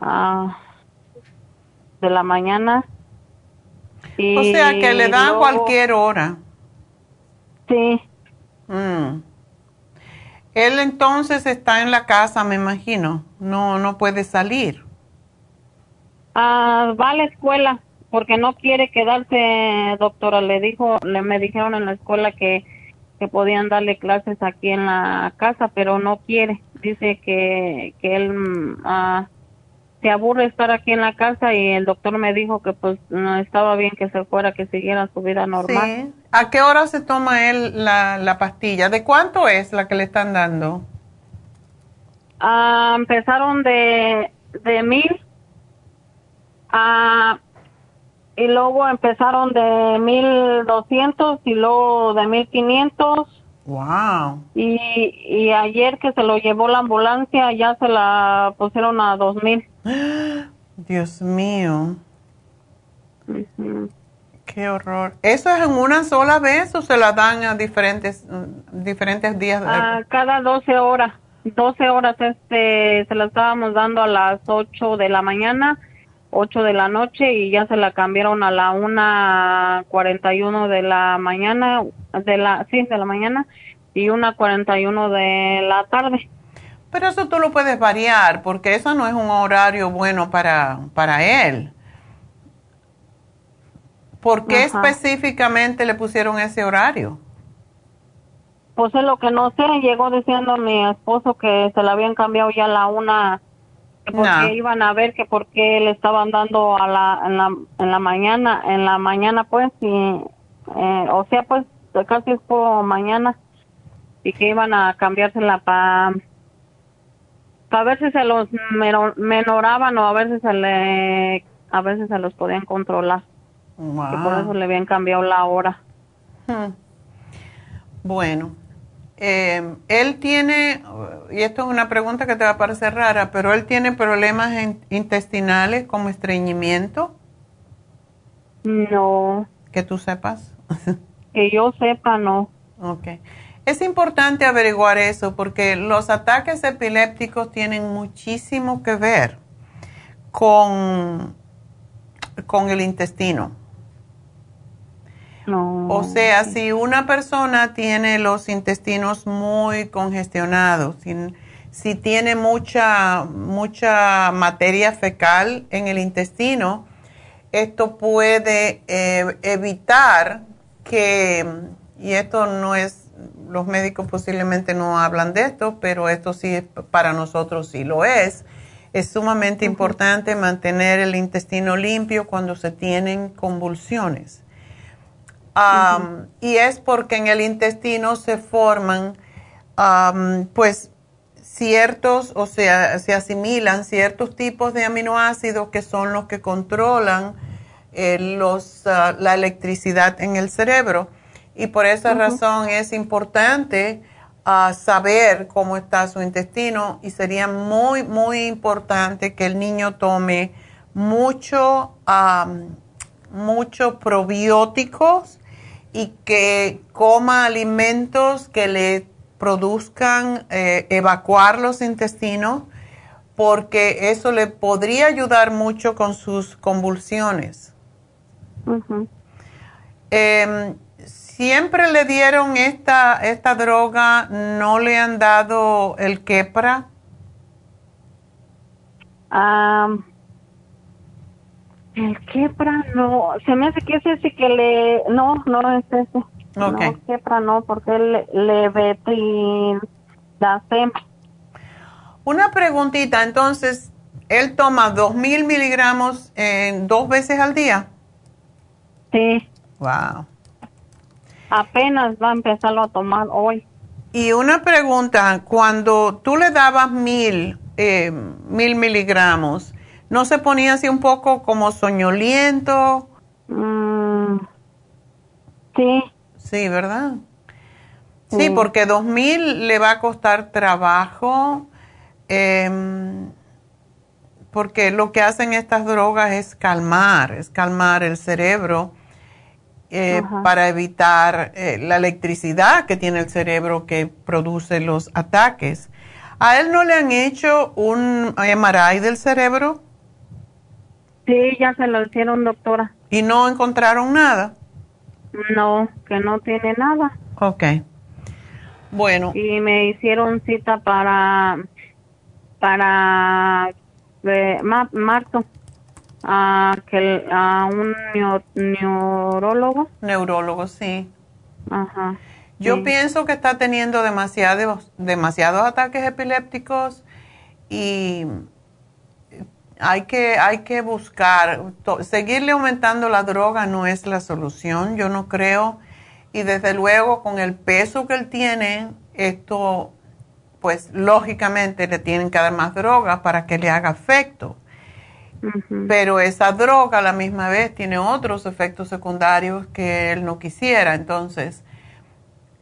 ah, de la mañana o sea que le da cualquier hora. Sí. Mm. Él entonces está en la casa, me imagino. No, no puede salir. Ah, va a la escuela porque no quiere quedarse, doctora. Le dijo, le me dijeron en la escuela que, que podían darle clases aquí en la casa, pero no quiere. Dice que, que él ah, se aburre estar aquí en la casa y el doctor me dijo que pues no estaba bien que se fuera, que siguiera su vida normal. Sí. ¿A qué hora se toma él la, la pastilla? ¿De cuánto es la que le están dando? Ah, empezaron de, de mil ah, y luego empezaron de mil doscientos y luego de mil quinientos Wow. Y, y ayer que se lo llevó la ambulancia ya se la pusieron a dos mil. Dios mío. Qué horror. ¿Eso es en una sola vez o se la dan a diferentes, diferentes días? A cada 12 horas. 12 horas este, se la estábamos dando a las 8 de la mañana, 8 de la noche y ya se la cambiaron a la 1.41 de la mañana, de la, sí, de la mañana y 1.41 de la tarde. Pero eso tú lo puedes variar porque eso no es un horario bueno para, para él. ¿Por qué específicamente le pusieron ese horario? Pues es lo que no sé, llegó diciendo mi esposo que se le habían cambiado ya la una, porque iban a ver que por qué le estaban dando a la, en, la, en la mañana, en la mañana pues, y, eh, o sea pues casi es por mañana, y que iban a cambiársela para a veces se los menoraban o a veces se le a veces se los podían controlar. Y por eso le habían cambiado la hora. Hmm. bueno eh, él tiene y esto es una pregunta que te va a parecer rara pero él tiene problemas intestinales como estreñimiento. No. Que tú sepas. Que yo sepa no. Okay es importante averiguar eso porque los ataques epilépticos tienen muchísimo que ver con, con el intestino. O sea, si una persona tiene los intestinos muy congestionados, si, tiene mucha, mucha materia fecal en el intestino, esto puede eh, evitar que, y esto no es los médicos posiblemente no hablan de esto, pero esto sí para nosotros sí lo es. Es sumamente importante mantener el intestino limpio cuando se tienen convulsiones. Y es porque en el intestino se forman, pues, ciertos, o sea, se asimilan ciertos tipos de aminoácidos que son los que controlan eh, los, ah, la electricidad en el cerebro y por esa razón es importante a saber cómo está su intestino y sería muy, muy importante que el niño tome mucho, mucho probióticos y que coma alimentos que le produzcan eh, evacuar los intestinos porque eso le podría ayudar mucho con sus convulsiones. ¿Siempre le dieron esta, esta droga? ¿No le han dado el quepra? el quepra no, se me hace que es ese que le, no, no es ese. No, quepra no, porque le, le la Una preguntita, entonces, ¿él toma dos mil miligramos en dos veces al día? Sí. Wow. Apenas va a empezarlo a tomar hoy. Y una pregunta, cuando tú le dabas mil, eh, mil miligramos, ¿no se ponía así un poco como soñoliento? Mm, sí. Sí, ¿verdad? Sí, porque dos mil le va a costar trabajo, em, porque lo que hacen estas drogas es calmar, es calmar el cerebro eh, para evitar eh, la electricidad que tiene el cerebro que produce los ataques. ¿A él no le han hecho un MRI del cerebro? Sí, ya se lo hicieron, doctora. ¿Y no encontraron nada? No, que no tiene nada. Ok. Bueno. Y me hicieron cita para para eh, marzo a, que, a un neurólogo. Neurólogo, sí. Ajá. Yo pienso que está teniendo demasiados, demasiados ataques epilépticos y hay que, hay que buscar, seguirle aumentando la droga no es la solución, yo no creo. Y desde luego con el peso que él tiene, esto, pues lógicamente le tienen que dar más droga para que le haga efecto. Pero esa droga a la misma vez tiene otros efectos secundarios que él no quisiera. Entonces,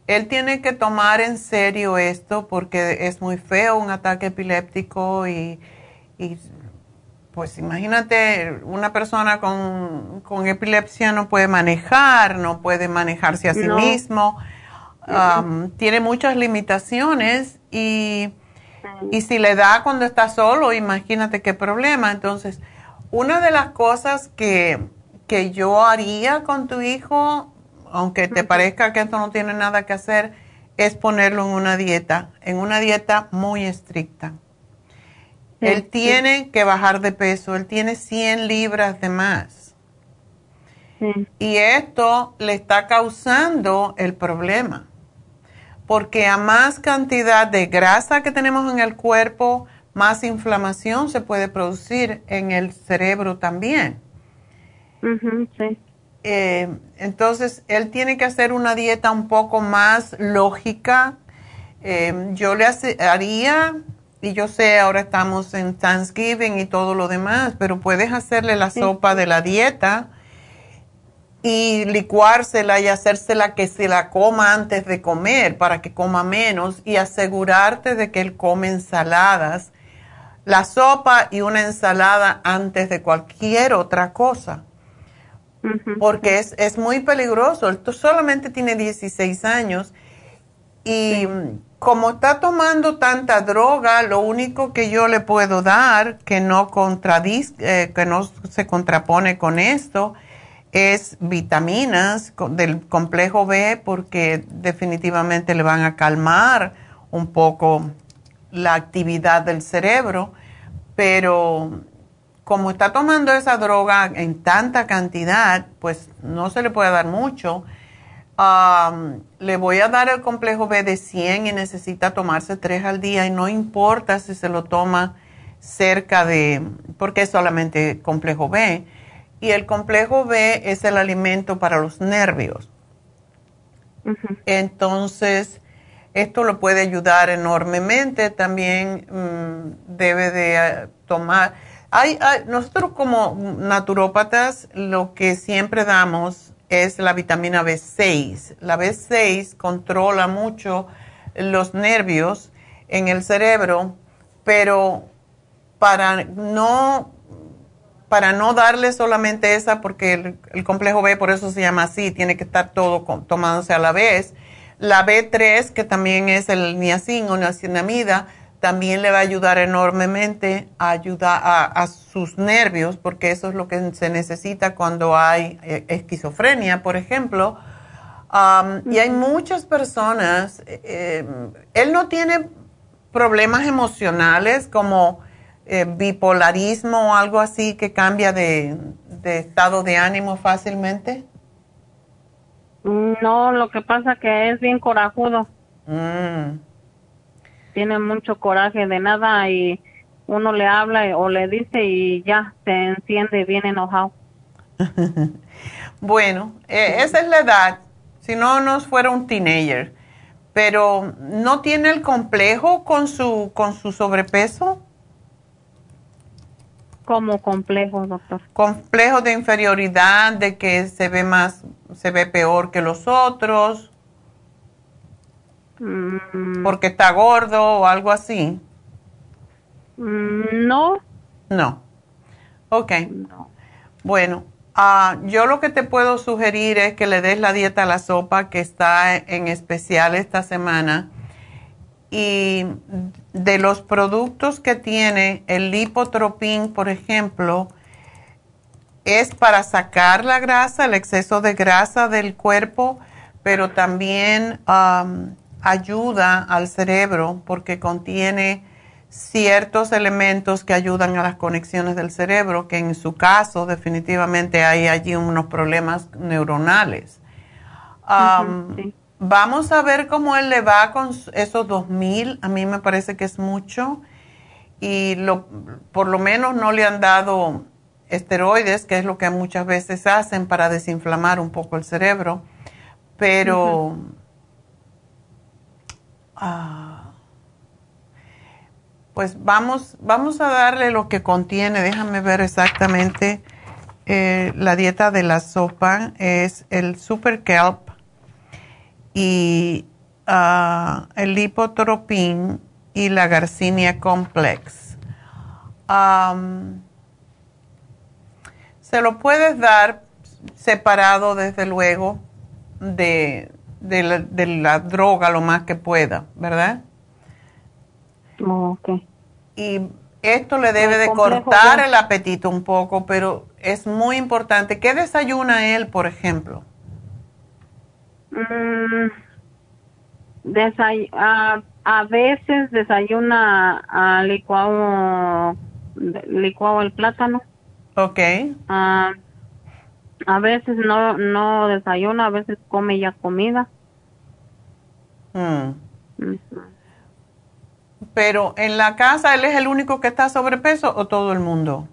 él tiene que tomar en serio esto porque es muy feo un ataque epiléptico y, pues imagínate, una persona con, epilepsia no puede manejar, no puede manejarse a sí mismo, um, tiene muchas limitaciones y, y si le da cuando está solo, imagínate qué problema. Entonces, una de las cosas que, yo haría con tu hijo, aunque te parezca que esto no tiene nada que hacer, es ponerlo en una dieta, en una dieta muy estricta. él tiene que bajar de peso, él tiene 100 libras de más. Y esto le está causando el problema. Porque a más cantidad de grasa que tenemos en el cuerpo, más inflamación se puede producir en el cerebro también. sí. Eh, entonces, él tiene que hacer una dieta un poco más lógica. Eh, yo le haría, y yo sé, ahora estamos en Thanksgiving y todo lo demás, pero puedes hacerle la sopa de la dieta y licuársela y hacérsela que se la coma antes de comer para que coma menos y asegurarte de que él come ensaladas la sopa y una ensalada antes de cualquier otra cosa. Porque es, es, muy peligroso. Él solamente tiene 16 años y como está tomando tanta droga, lo único que yo le puedo dar que no, eh, que no se contrapone con esto es vitaminas del complejo B porque definitivamente le van a calmar un poco la actividad del cerebro, pero como está tomando esa droga en tanta cantidad, pues no se le puede dar mucho. le voy a dar el complejo B de 100 y necesita tomarse tres al día y no importa si se lo toma cerca de, porque es solamente complejo B. Y el complejo B es el alimento para los nervios. Entonces, esto lo puede ayudar enormemente. También mm, debe de eh, tomar. Hay, nosotros como naturópatas lo que siempre damos es la vitamina B6. La B6 controla mucho los nervios en el cerebro, pero para no para no darle solamente esa, porque el, complejo B por eso se llama así, tiene que estar todo tomándose a la vez. La B3, que también es el niacin o niacinamida, también le va a ayudar enormemente a ayudar a, sus nervios, porque eso es lo que se necesita cuando hay eh, esquizofrenia, por ejemplo. y hay muchas personas, eh, eh, él no tiene problemas emocionales como eh, bipolarismo o algo así que cambia de, estado de ánimo fácilmente? No, lo que pasa que es bien corajudo. Mm. Tiene mucho coraje de nada y uno le habla o le dice y ya se enciende bien enojado. bueno, eh, esa es la edad. Si no nos fuera un teenager, pero no tiene el complejo con su con su sobrepeso. Como complejo, doctor. Complejo de inferioridad, de que se ve más, se ve peor que los otros. Mm. Porque está gordo o algo así. Mm, no. No. Ok. Bueno, ah, yo lo que te puedo sugerir es que le des la dieta a la sopa que está en especial esta semana y de los productos que tiene el lipotropín, por ejemplo, es para sacar la grasa, el exceso de grasa del cuerpo, pero también ayuda al cerebro porque contiene ciertos elementos que ayudan a las conexiones del cerebro, que en su caso definitivamente hay allí unos problemas neuronales. Vamos a ver cómo él le va con esos 2000. A mí me parece que es mucho. Y lo, por lo menos no le han dado esteroides, que es lo que muchas veces hacen para desinflamar un poco el cerebro. Pero. Ah, pues vamos, vamos a darle lo que contiene. Déjame ver exactamente. Eh, la dieta de la sopa es el Super Kelp y ah, el lipotropín y la garcinia complex. Se lo puedes dar separado, desde luego, de, la, droga lo más que pueda, ¿verdad? Oh, y esto le debe de cortar el apetito un poco, pero es muy importante. ¿Qué desayuna él, por ejemplo? Mm, a, veces desayuna licuado, licuado el plátano. Ok. a veces no, no desayuna, a veces come ya comida. Hmm. Pero en la casa, ¿él es el único que está sobrepeso o todo el mundo?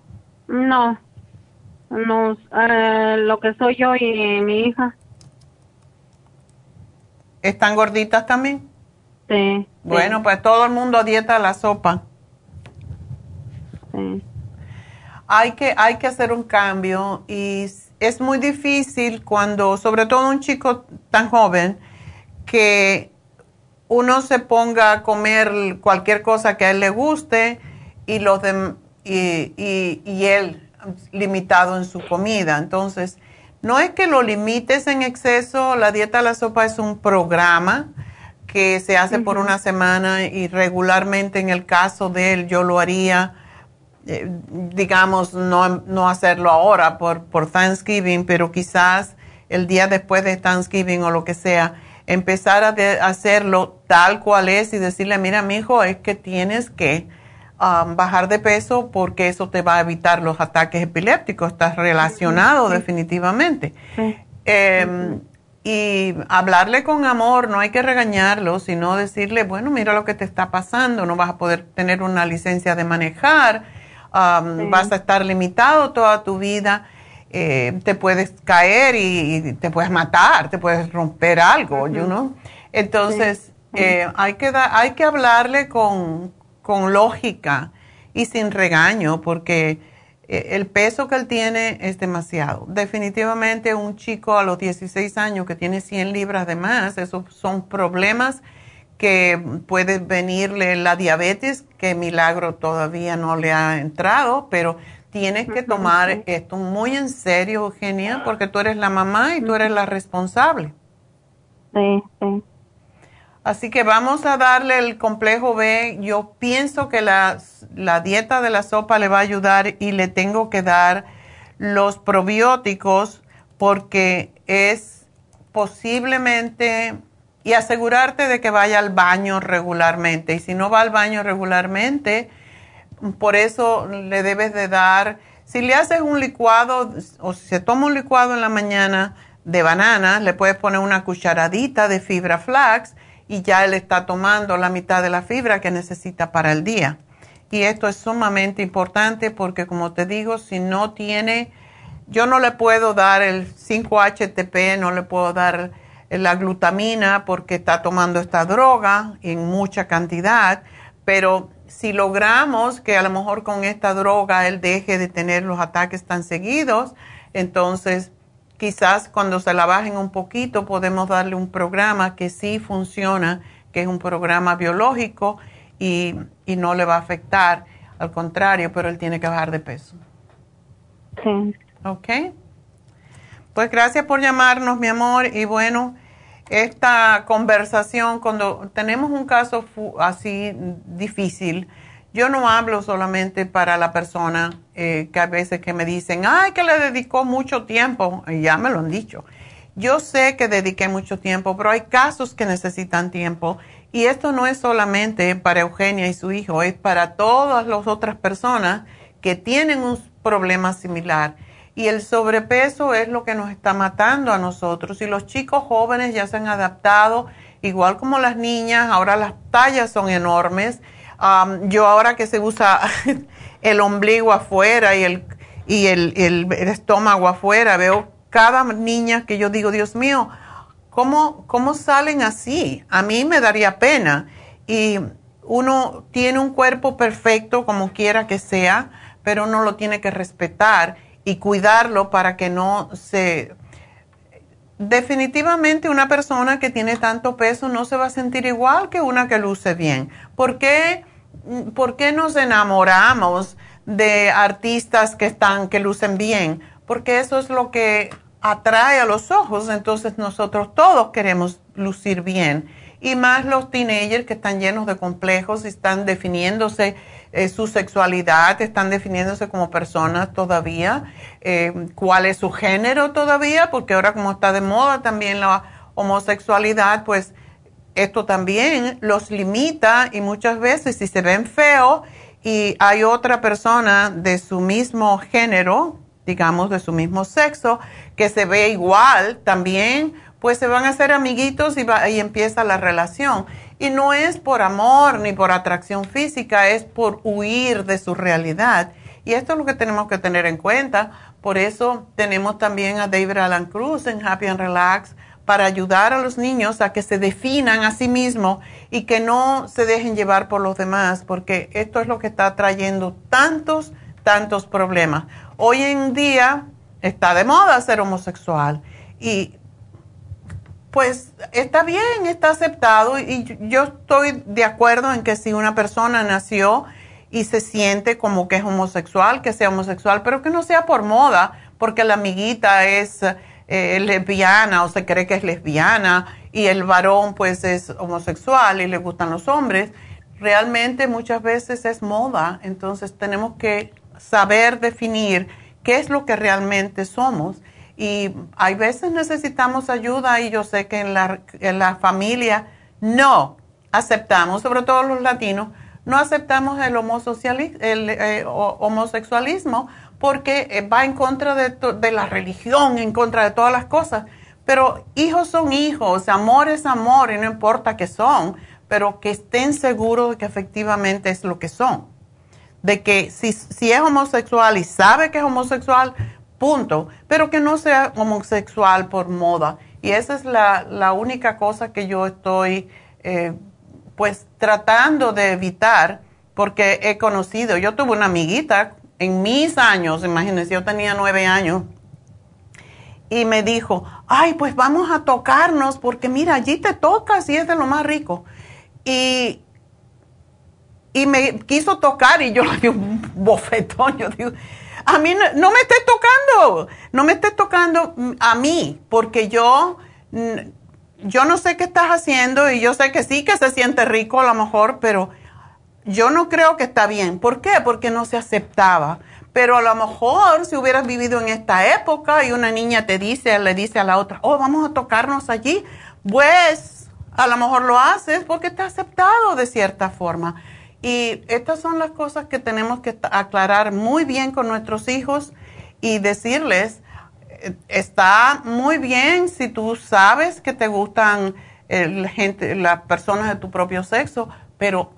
No, no, eh, lo que soy yo y mi hija. ¿Están gorditas también? Sí. Bueno, pues todo el mundo dieta la sopa. Sí. Hay que, hay que hacer un cambio y es muy difícil cuando, sobre todo un chico tan joven, que uno se ponga a comer cualquier cosa que a él le guste y, los y, y, y él limitado en su comida. Entonces, no es que lo limites en exceso, la dieta a la sopa es un programa que se hace por una semana y regularmente en el caso de él yo lo haría, eh, digamos, no, no, hacerlo ahora por, por Thanksgiving, pero quizás el día después de Thanksgiving o lo que sea, empezar a hacerlo tal cual es y decirle, mira, mi hijo, es que tienes que Um, bajar de peso porque eso te va a evitar los ataques epilépticos, está relacionado definitivamente. Em, y hablarle con amor, no hay que regañarlo, sino decirle, bueno, mira lo que te está pasando, no vas a poder tener una licencia de manejar, um, vas a estar limitado toda tu vida, eh, te puedes caer y, te puedes matar, te puedes romper algo, you Entonces, eh, hay, que hay que hablarle con, con lógica y sin regaño, porque eh, el peso que él tiene es demasiado. Definitivamente un chico a los 16 años que tiene 100 libras de más, esos son problemas que puede venirle la diabetes, que milagro todavía no le ha entrado, pero tienes que tomar esto muy en serio, Eugenia, porque tú eres la mamá y tú eres la responsable. Sí, sí. Así que vamos a darle el complejo B. Yo pienso que la, la dieta de la sopa le va a ayudar y le tengo que dar los probióticos porque es posiblemente y asegurarte de que vaya al baño regularmente. Y si no va al baño regularmente, por eso le debes de dar, si le haces un licuado o si se toma un licuado en la mañana de banana, le puedes poner una cucharadita de fibra flax y ya él está tomando la mitad de la fibra que necesita para el día. Y esto es sumamente importante porque como te digo, si no tiene, yo no le puedo dar el 5-HTP, no le puedo dar la glutamina porque está tomando esta droga en mucha cantidad, pero si logramos que a lo mejor con esta droga él deje de tener los ataques tan seguidos, entonces quizás cuando se la bajen un poquito podemos darle un programa que sí funciona, que es un programa biológico y, y no le va a afectar, al contrario, pero él tiene que bajar de peso. Sí. ¿Ok? Pues gracias por llamarnos, mi amor. Y bueno, esta conversación, cuando tenemos un caso así difícil, yo no hablo solamente para la persona eh, que a veces que me dicen, ay, que le dedicó mucho tiempo, y ya me lo han dicho. Yo sé que dediqué mucho tiempo, pero hay casos que necesitan tiempo. Y esto no es solamente para Eugenia y su hijo, es para todas las otras personas que tienen un problema similar y el sobrepeso es lo que nos está matando a nosotros. Y los chicos jóvenes ya se han adaptado, igual como las niñas, ahora las tallas son enormes. yo ahora que se usa el ombligo afuera y el, y el, estómago afuera, veo cada niña que yo digo, Dios mío, ¿cómo, ¿cómo salen así? A mí me daría pena. Y uno tiene un cuerpo perfecto como quiera que sea, pero uno lo tiene que respetar y cuidarlo para que no se... Definitivamente una persona que tiene tanto peso no se va a sentir igual que una que luce bien. ¿Por qué, por qué nos enamoramos de artistas que están, que lucen bien? Porque eso es lo que atrae a los ojos, entonces nosotros todos queremos lucir bien. Y más los teenagers que están llenos de complejos y están definiéndose eh, su sexualidad, están definiéndose como personas todavía, eh, cuál es su género todavía, porque ahora como está de moda también la homosexualidad, pues esto también los limita y muchas veces si se ven feos y hay otra persona de su mismo género, digamos de su mismo sexo, que se ve igual también, pues se van a hacer amiguitos y, y empieza la relación. Y no es por amor ni por atracción física, es por huir de su realidad. Y esto es lo que tenemos que tener en cuenta. Por eso tenemos también a David Alan Cruz en Happy and Relax para ayudar a los niños a que se definan a sí mismos y que no se dejen llevar por los demás, porque esto es lo que está trayendo tantos, tantos problemas. Hoy en día está de moda ser homosexual y pues está bien, está aceptado y yo estoy de acuerdo en que si una persona nació y se siente como que es homosexual, que sea homosexual, pero que no sea por moda, porque la amiguita es eh, lesbiana o se cree que es lesbiana y el varón pues es homosexual y le gustan los hombres. Realmente muchas veces es moda, entonces tenemos que saber definir qué es lo que realmente somos y hay veces necesitamos ayuda y yo sé que en la, en la familia no aceptamos, sobre todo los latinos, no aceptamos el, el eh, homosexualismo porque eh, va en contra de, de, la religión, en contra de todas las cosas. Pero hijos son hijos, amor es amor y no importa qué son, pero que estén seguros de que efectivamente es lo que son. De que si, si es homosexual y sabe que es homosexual, punto, pero que no sea homosexual por moda. Y esa es la, única cosa que yo estoy eh, pues tratando de evitar porque he conocido, yo tuve una amiguita en mis años, imagínense, yo tenía nueve años, y me dijo, ay, pues vamos a tocarnos porque mira, allí te tocas y es de lo más rico. Y, y me quiso tocar y yo le di un bofetón. Yo digo, a mí no, me estés tocando, no me estés tocando a mí, porque yo, yo no sé qué estás haciendo y yo sé que sí que se siente rico a lo mejor, pero yo no creo que está bien. ¿Por qué? Porque no se aceptaba. Pero a lo mejor si hubieras vivido en esta época y una niña te dice, le dice a la otra, oh, vamos a tocarnos allí, pues a lo mejor lo haces porque está aceptado de cierta forma. Y estas son las cosas que tenemos que aclarar muy bien con nuestros hijos y decirles, eh, está muy bien si tú sabes que te gustan eh, gente, las personas de tu propio sexo, pero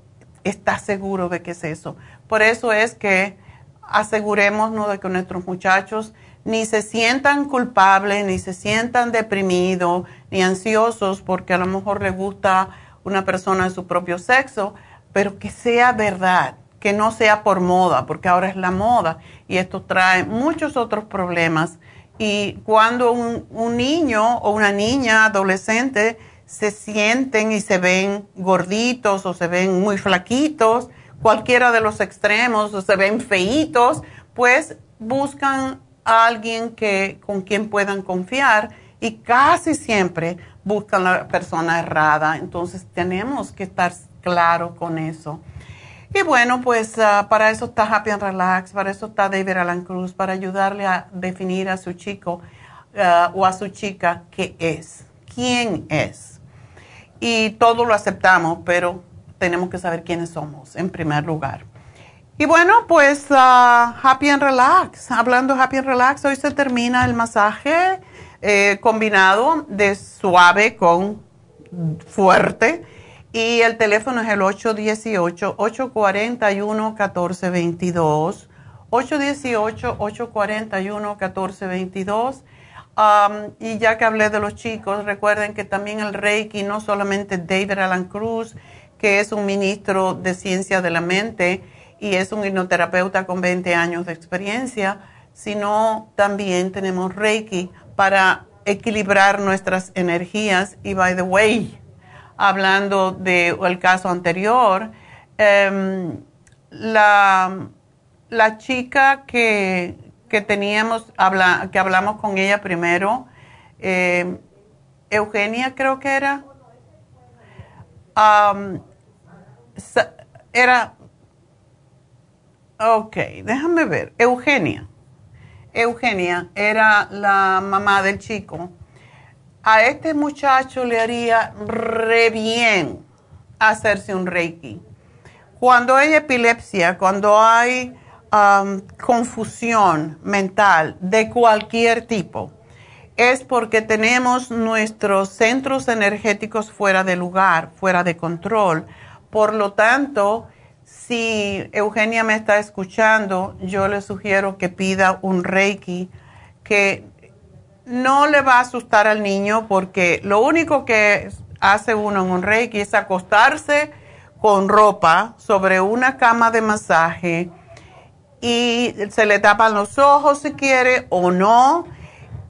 estás seguro de que es eso. Por eso es que asegurémonos de que nuestros muchachos ni se sientan culpables, ni se sientan deprimidos, ni ansiosos porque a lo mejor les gusta una persona de su propio sexo, pero que sea verdad, que no sea por moda, porque ahora es la moda y esto trae muchos otros problemas. Y cuando un, niño o una niña adolescente se sienten y se ven gorditos o se ven muy flaquitos, cualquiera de los extremos, o se ven feitos, pues buscan a alguien que, con quien puedan confiar y casi siempre buscan la persona errada. Entonces tenemos que estar claro con eso. Y bueno, pues ah, para eso está Happy and Relax, para eso está David Alan Cruz, para ayudarle a definir a su chico ah, o a su chica qué es, quién es. Y todo lo aceptamos, pero tenemos que saber quiénes somos en primer lugar. Y bueno, pues uh, Happy and Relax. Hablando Happy and Relax, hoy se termina el masaje eh, combinado de suave con fuerte. Y el teléfono es el 818-841-1422. 818-841-1422. Um, y ya que hablé de los chicos, recuerden que también el Reiki, no solamente David Alan Cruz, que es un ministro de ciencia de la mente y es un hipnoterapeuta con 20 años de experiencia, sino también tenemos Reiki para equilibrar nuestras energías. Y by the way, hablando del caso anterior, em, la, la, chica que, que teníamos, habla, que hablamos con ella primero, em, Eugenia creo que era, era, ok, déjame ver, Eugenia. Eugenia era la mamá del chico. A este muchacho le haría re bien hacerse un reiki. Cuando hay epilepsia, cuando hay um, confusión mental de cualquier tipo, es porque tenemos nuestros centros energéticos fuera de lugar, fuera de control por lo tanto, si Eugenia me está escuchando, yo le sugiero que pida un Reiki que no le va a asustar al niño porque lo único que hace uno en un Reiki es acostarse con ropa sobre una cama de masaje y se le tapan los ojos si quiere o no.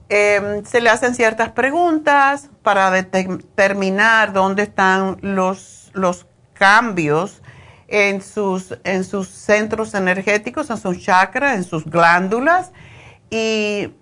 Em, se le hacen ciertas preguntas para determinar dónde están los, los cambios en sus, en sus centros energéticos, en sus chakras, en sus glándulas. Y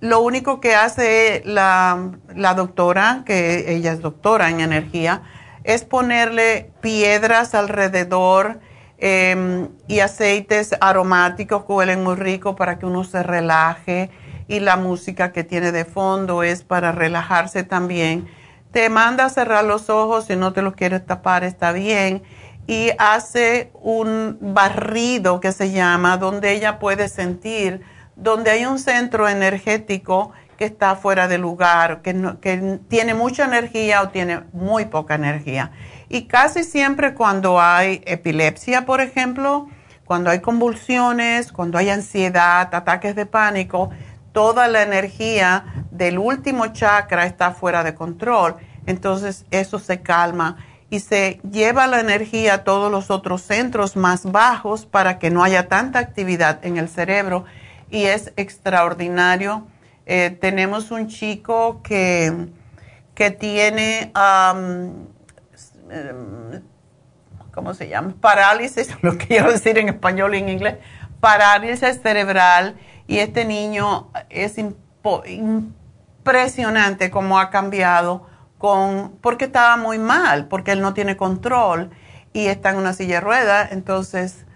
lo único que hace la, la doctora, que ella es doctora en energía, es ponerle piedras alrededor em, y aceites aromáticos que huelen muy rico para que uno se relaje. Y la música que tiene de fondo es para relajarse también te manda a cerrar los ojos, si no te los quieres tapar está bien, y hace un barrido que se llama, donde ella puede sentir, donde hay un centro energético que está fuera de lugar, que, que tiene mucha energía o tiene muy poca energía. Y casi siempre cuando hay epilepsia, por ejemplo, cuando hay convulsiones, cuando hay ansiedad, ataques de pánico, toda la energía del último chakra está fuera de control. Entonces eso se calma y se lleva la energía a todos los otros centros más bajos para que no haya tanta actividad en el cerebro y es extraordinario. Eh, tenemos un chico que, que tiene ¿cómo se llama? Parálisis, lo quiero decir en español y en inglés, parálisis cerebral y este niño es impresionante cómo ha cambiado con, porque estaba muy mal, porque él no tiene control y está en una silla de ruedas, entonces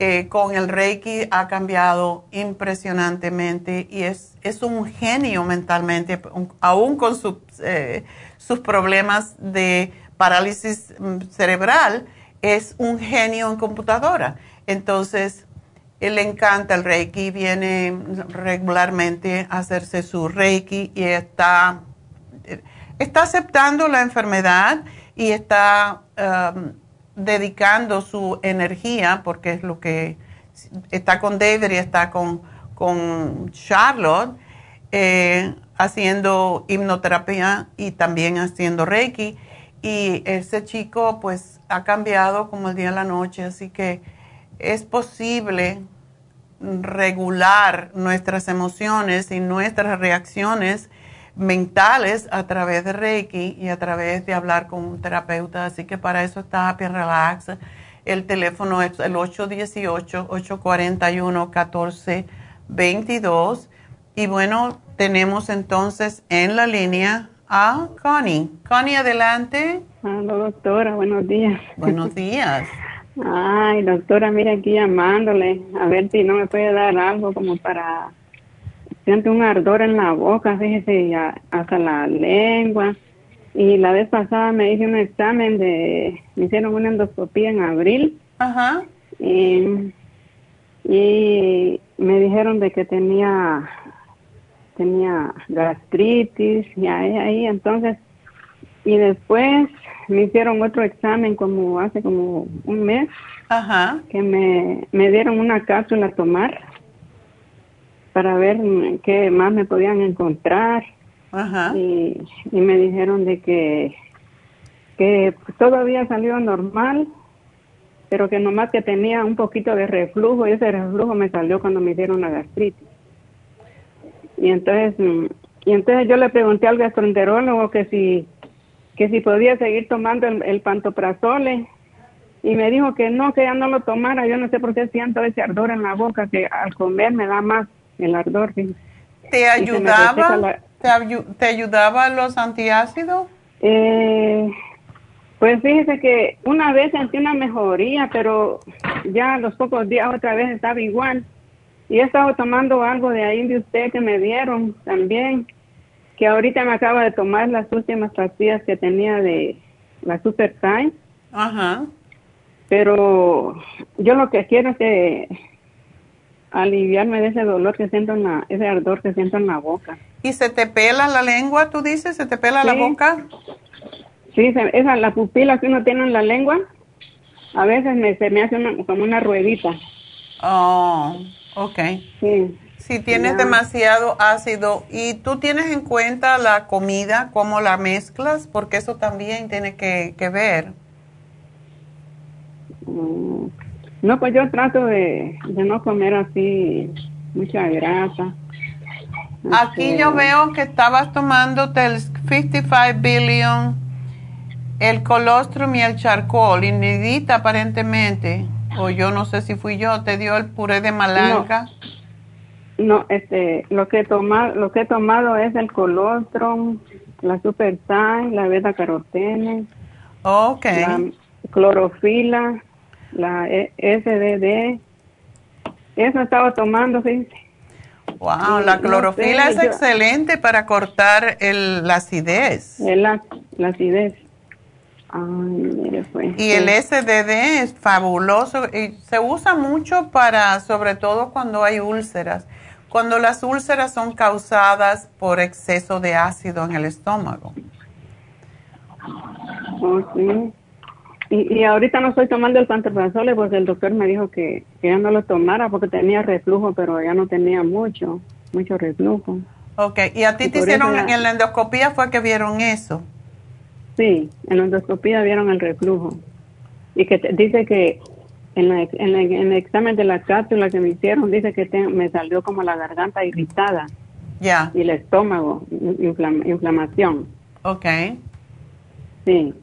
eh, con el Reiki ha cambiado impresionantemente y es, es un genio mentalmente, aún con eh, sus problemas de parálisis mm, cerebral, es un genio en computadora. Entonces, él le encanta el Reiki, viene regularmente a hacerse su Reiki y está, está aceptando la enfermedad y está... dedicando su energía, porque es lo que está con David y está con, con Charlotte, eh, haciendo hipnoterapia y también haciendo Reiki. Y ese chico pues ha cambiado como el día y la noche, así que es posible regular nuestras emociones y nuestras reacciones mentales a través de Reiki y a través de hablar con un terapeuta. Así que para eso está Happy Relax. El teléfono es el 818-841-1422. Y bueno, tenemos entonces en la línea a Connie. Connie, adelante. Hola, doctora. Buenos días. Buenos días. Ay, doctora, mira aquí llamándole a ver si no me puede dar algo como para siento un ardor en la boca, fíjese, hasta la lengua. Y la vez pasada me hice un examen de, me hicieron una endoscopía en abril. Ajá. Y, me dijeron de que tenía, tenía gastritis y ahí, ahí, entonces, y después me hicieron otro examen como hace como un mes. Ajá. Que me, me dieron una cápsula a tomar para ver qué más me podían encontrar. Y, me dijeron de que, que todo había salido normal, pero que nomás que tenía un poquito de reflujo y ese reflujo me salió cuando me dieron la gastritis. Y entonces, y entonces yo le pregunté al gastroenterólogo que si, que si podía seguir tomando el, el pantoprazole y me dijo que no, que ya no lo tomara. Yo no sé por qué siento ese ardor en la boca que al comer me da más el ardor. ¿Te ayudaba? ¿Te, ayudaba los antiácidos? Eh, pues fíjese que una vez sentí una mejoría, pero ya a los pocos días otra vez estaba igual. Y he estado tomando algo de ahí de usted que me dieron también, que ahorita me acaba de tomar las últimas pastillas que tenía de la Super Time. Ajá. Pero yo lo que quiero es que aliviarme de ese dolor que siento en la, ese ardor que siento en la boca. ¿Y se te pela la lengua, tú dices? ¿Se te pela la boca? Sí, esa, la pupila que uno tiene en la lengua, a veces me, se me hace como una ruedita. Oh, ok. Sí. Si tienes demasiado ácido y tú tienes en cuenta la comida, cómo la mezclas, porque eso también tiene que, que ver. Mm, no, pues yo trato de, no comer así mucha grasa. Aquí este, yo veo que estabas tomando el 55 billion, el colostrum y el charcoal, inedita aparentemente, o yo no sé si fui yo, te dio el puré de malanga. No, este, lo que he tomado, lo que he tomado es el colostrum, la super la beta carotene, okay. la clorofila, la e, SDD. Eso estaba tomando, fíjense. Wow, la clorofila es excelente para cortar el, la acidez. la, la acidez. Ay, mire, pues. Y el SDD es fabuloso y se usa mucho para, sobre todo cuando hay úlceras. Cuando las úlceras son causadas por exceso de ácido en el estómago. Oh, sí. Y, y ahorita no estoy tomando el pantoprazole porque el doctor me dijo que, ya no lo tomara porque tenía reflujo, pero ya no tenía mucho, mucho reflujo. Ok, ¿y a ti te hicieron en la endoscopía fue que vieron eso? Sí, en la endoscopía vieron el reflujo. Y que dice que en, la, en, el examen de la cápsula que me hicieron, dice que me salió como la garganta irritada. Ya. Y el estómago, inflamación. Ok. Sí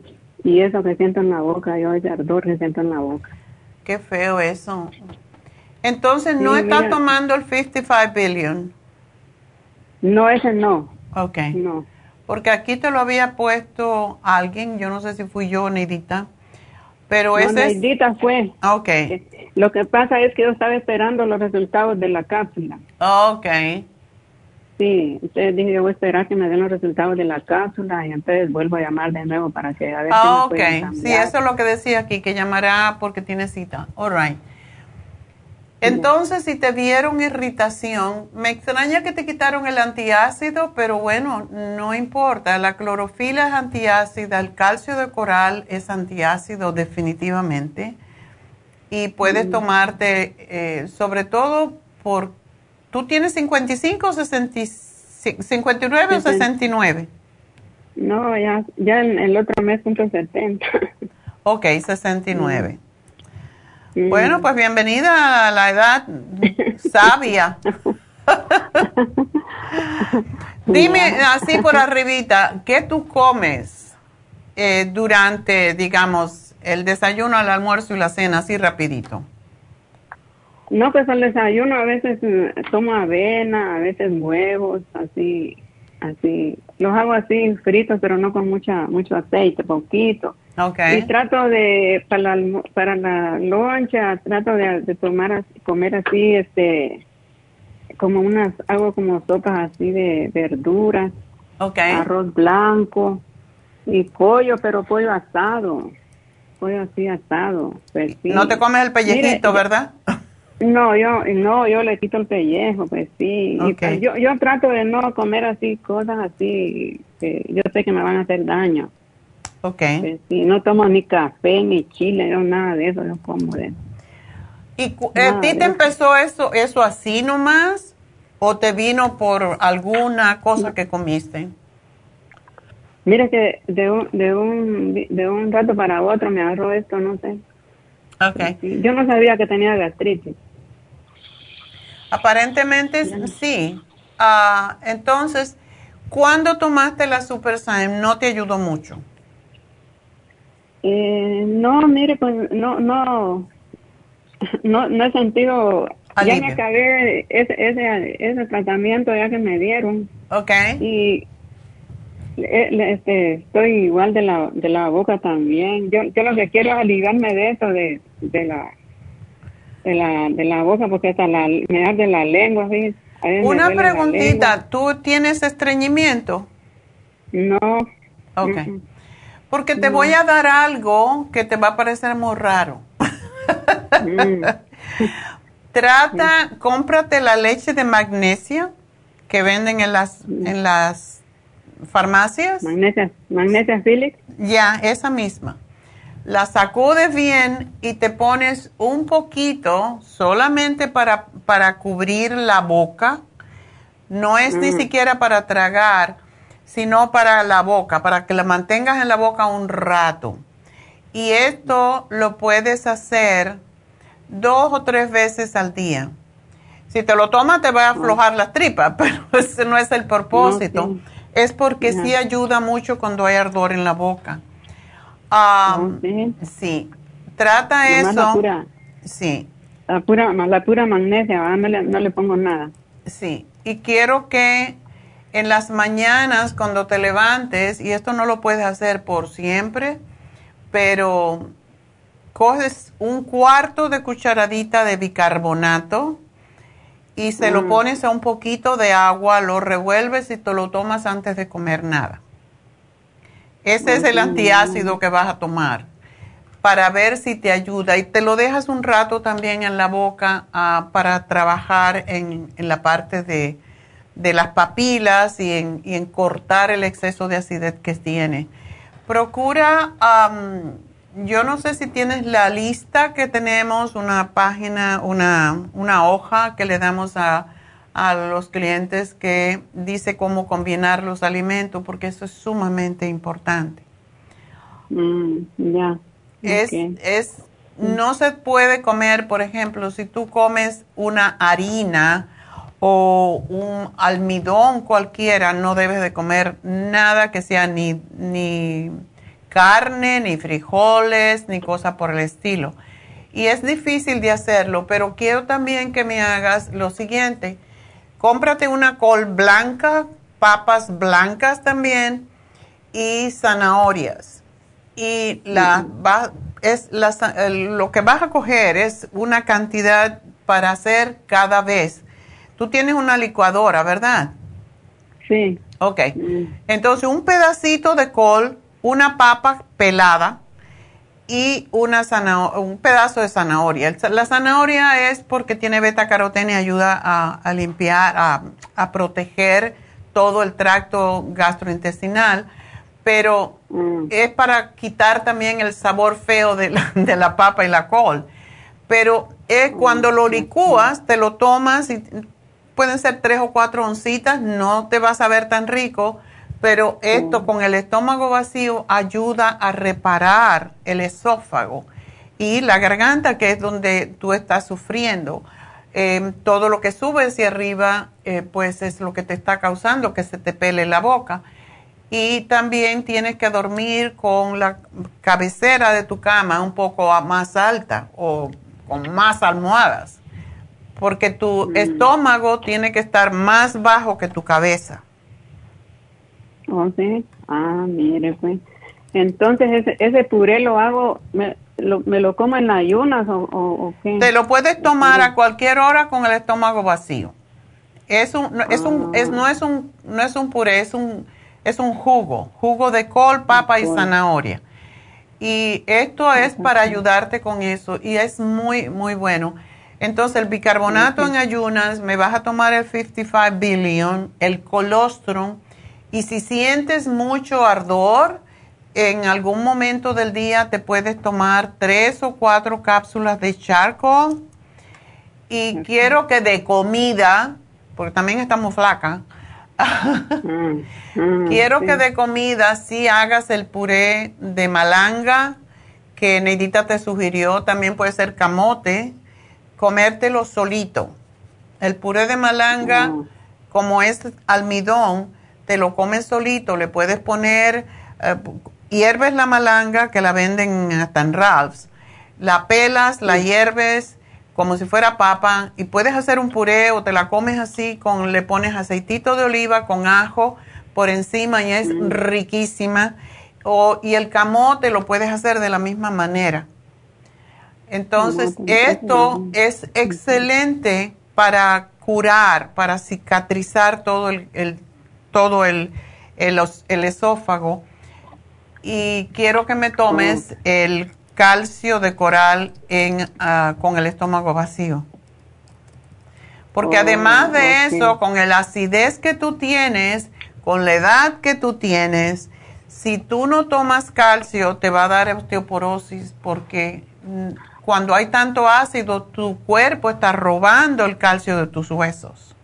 Y eso que siento en la boca, yo ese ardor que siento en la boca. Qué feo eso. Entonces, ¿no está tomando el 55 billion? No, ese no. Ok. No. Porque aquí te lo había puesto alguien, yo no sé si fui yo, Neidita, pero no, ese Neidita fue. Ok. Lo que pasa es que yo estaba esperando los resultados de la cápsula. Ok. Sí, entonces dije, yo voy a esperar que me den los resultados de la cápsula y entonces vuelvo a llamar de nuevo para que a ver ah, si me ok, sí, eso es lo que decía aquí, que llamará porque tiene cita. All right. Entonces, si te vieron irritación, me extraña que te quitaron el antiácido, pero bueno, no importa. La clorofila es antiácida, el calcio de coral es antiácido definitivamente. Y puedes tomarte, eh, sobre todo por ¿Tú tienes 55 o 59 o 69? No, ya, ya en el otro mes cumplo 70. Ok, 69. Mm. Bueno, pues bienvenida a la edad sabia. Dime así por arribita, ¿qué tú comes eh, durante, digamos, el desayuno, el almuerzo y la cena, así rapidito? No, pues al desayuno a veces mm, tomo avena, a veces huevos, así, así. Los hago así fritos, pero no con mucha mucho aceite, poquito. Okay. Y trato de para la, para la loncha trato de, tomar comer así, este, como unas hago como sopas así de verduras, okay. arroz blanco y pollo, pero pollo asado, pollo así asado. Pues, No te comes el pellejito, ¿verdad? No, yo no, yo le quito el pellejo, pues sí. Yo, yo trato de no comer así cosas así que yo sé que me van a hacer daño. Ok. Pues sí, no tomo ni café, ni chile, yo nada de eso, yo como de ¿Y a ti te empezó eso, eso así nomás o te vino por alguna cosa que comiste? Mira que de un, de un, de un rato para otro me agarró esto, no sé. Okay. Yo no sabía que tenía gastritis. Aparentemente sí. Ah, entonces, ¿cuándo tomaste la Super no te ayudó mucho? Eh, no, mire, pues no, no, no, no he sentido. Ya me acabé ese, ese, ese tratamiento ya que me dieron. Ok. Y este, estoy igual de la, de la boca también. Yo, yo lo que quiero es aliviarme de eso, de, de la de la, de la boca, porque hasta la, me de la lengua. Una preguntita, ¿tú tienes estreñimiento? No. Ok. Porque te voy a dar algo que te va a parecer muy raro. Mm. Trata, cómprate la leche de magnesia que venden en las, en las farmacias. Magnesia, magnesia Phillips. Ya, esa misma. La sacudes bien y te pones un poquito solamente para, para cubrir la boca. No es ni mm. siquiera para tragar, sino para la boca, para que la mantengas en la boca un rato. Y esto lo puedes hacer dos o tres veces al día. Si te lo tomas te va a aflojar la tripa, pero ese no es el propósito es porque sí ayuda mucho cuando hay ardor en la boca. Um, sí. trata eso. La pura, sí. La pura, la pura magnesia, no le, no le pongo nada. Sí, y quiero que en las mañanas cuando te levantes, y esto no lo puedes hacer por siempre, pero coges un cuarto de cucharadita de bicarbonato y se lo mm. pones a un poquito de agua, lo revuelves y te lo tomas antes de comer nada. Ese es el antiácido que vas a tomar para ver si te ayuda y te lo dejas un rato también en la boca ah, para trabajar en, la parte de, las papilas y en, cortar el exceso de acidez que tiene. Procura yo no sé si tienes la lista que tenemos, una página, una, una hoja que le damos a, los clientes que dice cómo combinar los alimentos, porque eso es sumamente importante. Mm, ya. Es, es, no se puede comer, por ejemplo, si tú comes una harina o un almidón cualquiera, no debes de comer nada que sea ni, ni carne, ni frijoles, ni cosa por el estilo. Y es difícil de hacerlo, pero quiero también que me hagas lo siguiente. Cómprate una col blanca, papas blancas también y zanahorias. Y la, es lo que vas a coger es una cantidad para hacer cada vez. Tú tienes una licuadora, ¿verdad? Sí. Ok. Entonces, un pedacito de col, una papa pelada y una un pedazo de zanahoria. La zanahoria es porque tiene beta caroteno y ayuda a, limpiar, a, proteger todo el tracto gastrointestinal, pero mm. es para quitar también el sabor feo de la, de la papa y la col. Pero es cuando lo licúas, te lo tomas y pueden ser tres o cuatro oncitas, no te vas a ver tan rico, pero esto con el estómago vacío ayuda a reparar el esófago y la garganta, que es donde tú estás sufriendo. Em, todo lo que sube hacia arriba, eh, pues es lo que te está causando que se te pele la boca. Y también tienes que dormir con la cabecera de tu cama un poco más alta o con más almohadas porque tu mm. estómago tiene que estar más bajo que tu cabeza. Oh, sí. Ah, mire, pues. Entonces, ese, ese puré lo hago, me lo, me lo como en ayunas o, o, qué? Te lo puedes tomar a cualquier hora con el estómago vacío. Es un, es un, es, no es un, no es un puré, es un, es un jugo, jugo de col, papa y zanahoria. Y esto es para ayudarte con eso y es muy, muy bueno. Entonces, el bicarbonato en ayunas, me vas a tomar el 55 billion, el colostrum, y si sientes mucho ardor, en algún momento del día te puedes tomar tres o cuatro cápsulas de charcoal. Y quiero que de comida, porque también estamos flacas, mm, mm, quiero que de comida sí hagas el puré de malanga que Neidita te sugirió, también puede ser camote comértelo solito. El puré de malanga, mm. como es almidón, te lo comes solito, le puedes poner, eh, hierves la malanga que la venden hasta en Ralph's, la pelas, la hierves como si fuera papa y puedes hacer un puré o te la comes así, con le pones aceitito de oliva con ajo por encima y es mm. riquísima. O, y el camote lo puedes hacer de la misma manera. Entonces, esto es excelente para curar, para cicatrizar todo el, todo el, esófago. Y quiero que me tomes el calcio de coral en, ah, con el estómago vacío. Porque además de oh, eso, con la acidez que tú tienes, con la edad que tú tienes, si tú no tomas calcio, te va a dar osteoporosis porque mm, cuando hay tanto ácido, tu cuerpo está robando el calcio de tus huesos.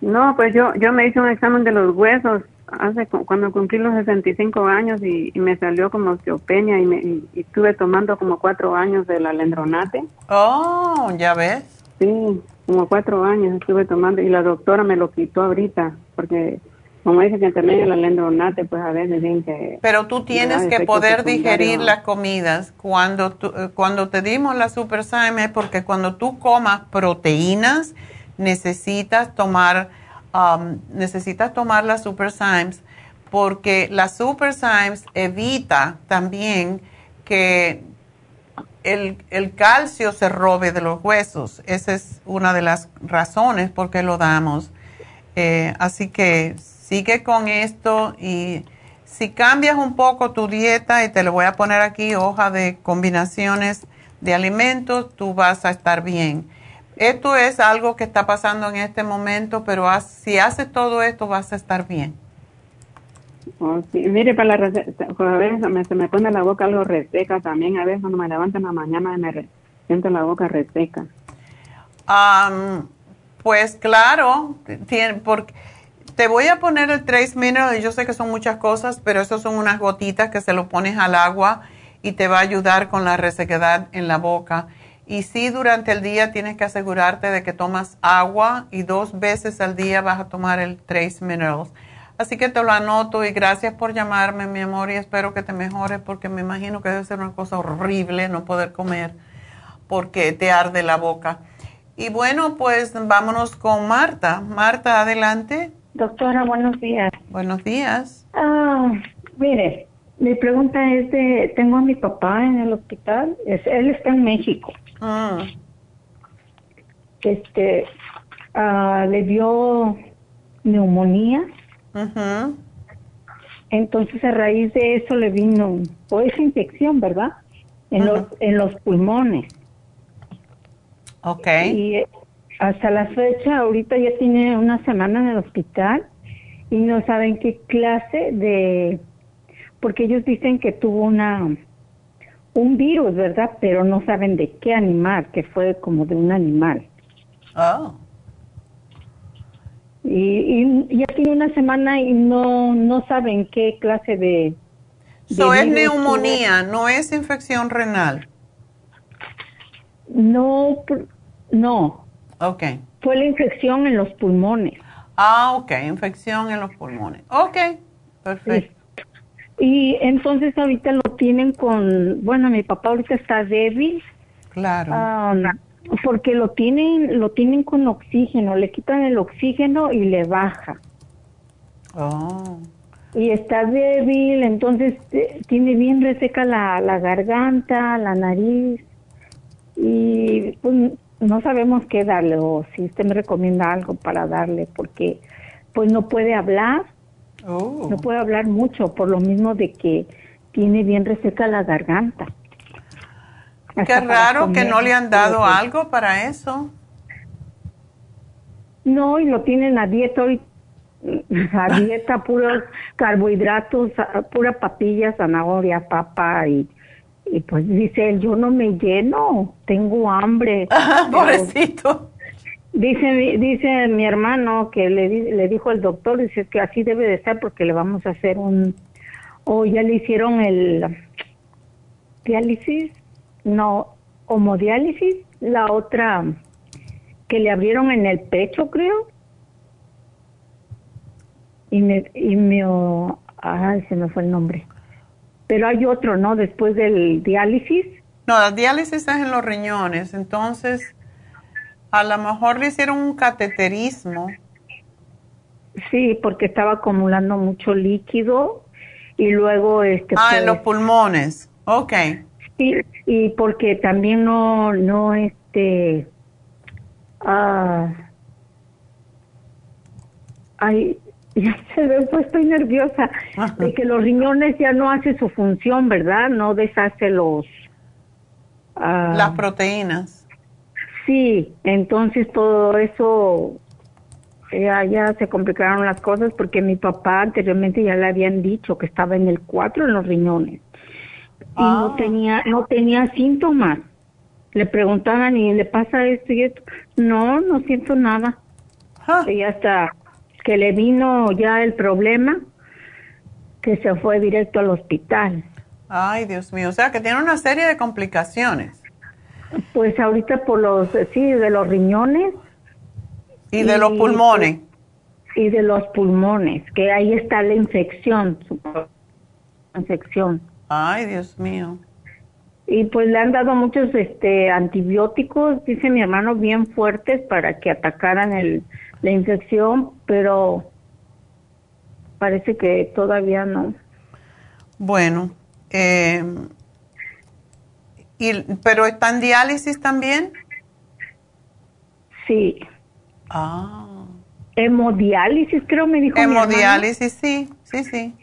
No, pues yo, yo me hice un examen de los huesos hace cuando cumplí los 65 años y, me salió como osteopenia y, me, y, estuve tomando como cuatro años del alendronate. Oh, ya ves. Sí, como cuatro años estuve tomando y la doctora me lo quitó ahorita porque como dice que también el alendronate, pues a veces dicen que... Pero tú tienes que poder digerir las comidas. Cuando, eh, cuando te dimos la Super es porque cuando tú comas proteínas, necesitas tomar, um, necesitas tomar la Super porque la Super evita también que el, el, calcio se robe de los huesos. Esa es una de las razones por qué lo damos. Eh, así que sigue con esto y si cambias un poco tu dieta, y te lo voy a poner aquí, hoja de combinaciones de alimentos, tú vas a estar bien. Esto es algo que está pasando en este momento, pero si haces todo esto vas a estar bien. Oh, Mire, para la receta, a veces se me pone la boca algo reseca también, a veces cuando me levanto en la mañana me siento la boca reseca. pues claro, tiene, porque te voy a poner el Trace Mineral, yo sé que son muchas cosas, pero eso son unas gotitas que se lo pones al agua y te va a ayudar con la resequedad en la boca. Y sí, durante el día tienes que asegurarte de que tomas agua y dos veces al día vas a tomar el Trace Minerals. Así que te lo anoto y gracias por llamarme, mi amor, y espero que te mejores porque me imagino que debe ser una cosa horrible no poder comer porque te arde la boca. Y bueno, pues vámonos con Marta. Marta, adelante. Doctora, buenos días. Buenos días. Ah, mire, mi pregunta es de, tengo a mi papá en el hospital, él está en México. Ah. Este, ah, le dio neumonía entonces a raíz de eso le vino, o esa infección, ¿verdad? En, los, en los pulmones. Ok. Y eh, hasta la fecha, ahorita ya tiene una semana en el hospital y no saben qué clase de, porque ellos dicen que tuvo una, un virus, ¿verdad? Pero no saben de qué animal, que fue como de un animal. Oh. Y, ya tiene una semana y no, no saben qué clase de... Eso es neumonía, no es infección renal. No, no. Ok. Fue la infección en los pulmones. Ah, ok, infección en los pulmones. Ok, perfecto. Y entonces ahorita lo tienen con, bueno, mi papá ahorita está débil. Claro. Porque lo tienen, lo tienen con oxígeno, le quitan el oxígeno y le baja. Oh. Y está débil, entonces eh, tiene bien reseca la, la garganta, la nariz. Y pues, no sabemos qué darle o si usted me recomienda algo para darle, porque pues no puede hablar, oh. no puede hablar mucho, por lo mismo de que tiene bien reseca la garganta. Qué raro que no le han dado algo para eso. No, y lo tienen a dieta hoy, a dieta puros carbohidratos, pura papilla, zanahoria, papa y, y pues dice él, yo no me lleno, tengo hambre. Pobrecito. Dice, dice mi hermano que le, le dijo el doctor, dice que así debe de ser porque le vamos a hacer un, o ya le hicieron el diálisis no, homodiálisis, la otra que le abrieron en el pecho, creo. Y me, y me, ay, se me fue el nombre. Pero hay otro, ¿no? Después del diálisis. No, la diálisis es en los riñones, entonces a lo mejor le hicieron un cateterismo. Sí, porque estaba acumulando mucho líquido y luego este. Ah, en los pulmones. Ok. Sí, y porque también no, no, este, ah, ay, ya se ve, pues estoy nerviosa, de que los riñones ya no hace su función, ¿verdad? No deshace los... Ah, Las proteínas. Sí, entonces todo eso ya, ya se complicaron las cosas porque mi papá anteriormente ya le habían dicho que estaba en el 4 en los riñones y no ah. tenía no tenía síntomas. Le preguntaban y le pasa esto y esto. No, no siento nada. Y hasta que le vino ya el problema, que se fue directo al hospital. Ay, Dios mío, o sea que tiene una serie de complicaciones. Pues ahorita por los, sí, de los riñones. Y de los pulmones. Y de los pulmones, que ahí está la infección, su infección. Ay, Dios mío. Y pues le han dado muchos este antibióticos, dice mi hermano, bien fuertes para que atacaran el, la infección, pero parece que todavía no. Bueno, eh, y, ¿pero está en diálisis también? Sí. Ah. Hemodiálisis, creo me dijo. Hemodiálisis, sí, sí, sí.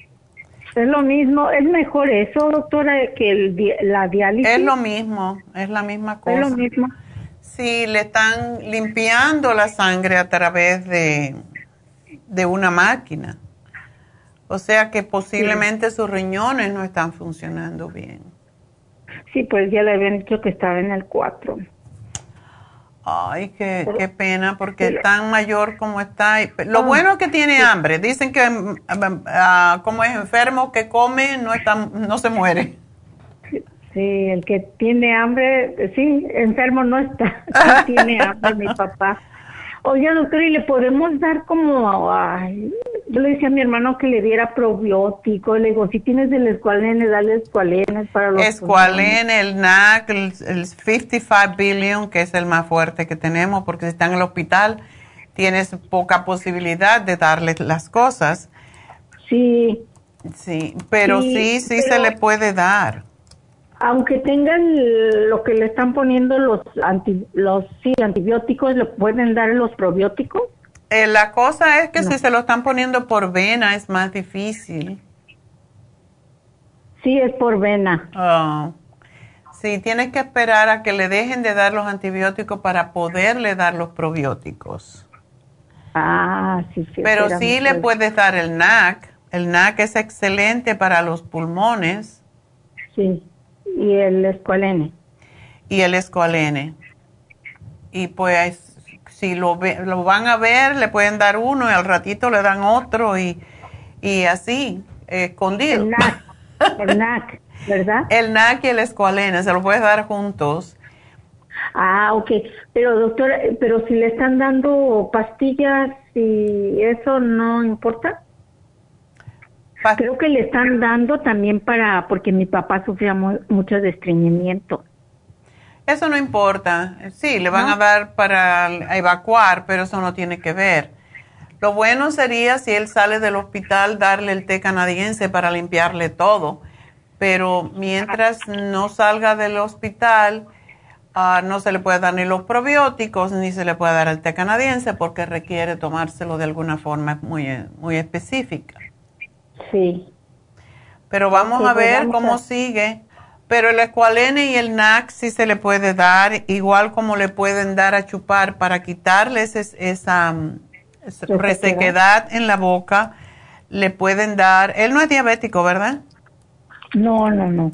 Es lo mismo, es mejor eso, doctora, que el, la diálisis. Es lo mismo, es la misma cosa. Es lo mismo. Sí, le están limpiando la sangre a través de, de una máquina. O sea que posiblemente sus riñones no están funcionando bien. Sí, pues ya le habían dicho que estaba en el 4. Ay, qué, qué pena, porque tan mayor como está. Lo ah, bueno es que tiene hambre. Dicen que mm, mm, ah, como es enfermo, que come, no, está, no se muere. Sí, el que tiene hambre, sí, enfermo no está. Tiene hambre mi papá. Oye, doctor, ¿y le podemos dar como, yo le decía a mi hermano que le diera probiótico, le digo, si tienes el escualene, dale escualene para los Escualene, el NAC, el, el 55 billion, que es el más fuerte que tenemos, porque si están en el hospital tienes poca posibilidad de darle las cosas. Sí. Sí, pero sí, sí, se le puede dar. Aunque tengan lo que le están poniendo los, los sí, antibióticos, ¿le pueden dar los probióticos? Eh, la cosa es que si se lo están poniendo por vena es más difícil. Sí, es por vena. Oh. Sí, tienes que esperar a que le dejen de dar los antibióticos para poderle dar los probióticos. Ah, sí, sí. Pero sí le puedes dar el NAC. El NAC es excelente para los pulmones. Sí, y el escualene. Y el escualene. Y pues si lo, lo van a ver, le pueden dar uno y al ratito le dan otro y, y así, escondido. El NAC, el NAC, ¿verdad? El NAC y el escualene, se lo puedes dar juntos. Ah, ok. Pero doctora, pero si le están dando pastillas y eso no importa. Creo que le están dando también para, porque mi papá sufría mucho de estreñimiento. Eso no importa. Sí, le van a dar para evacuar, pero eso no tiene que ver. Lo bueno sería si él sale del hospital darle el té canadiense para limpiarle todo. Pero mientras no salga del hospital, Ah, no se le puede dar ni los probióticos ni se le puede dar el té canadiense porque requiere tomárselo de alguna forma muy, muy específica. Sí. Pero vamos a ver cómo sigue. Pero el escualene y el NAC sí se le puede dar, igual como le pueden dar a chupar para quitarles esa, resequedad en la boca. Le pueden dar, él no es diabético, ¿verdad? No, no, no.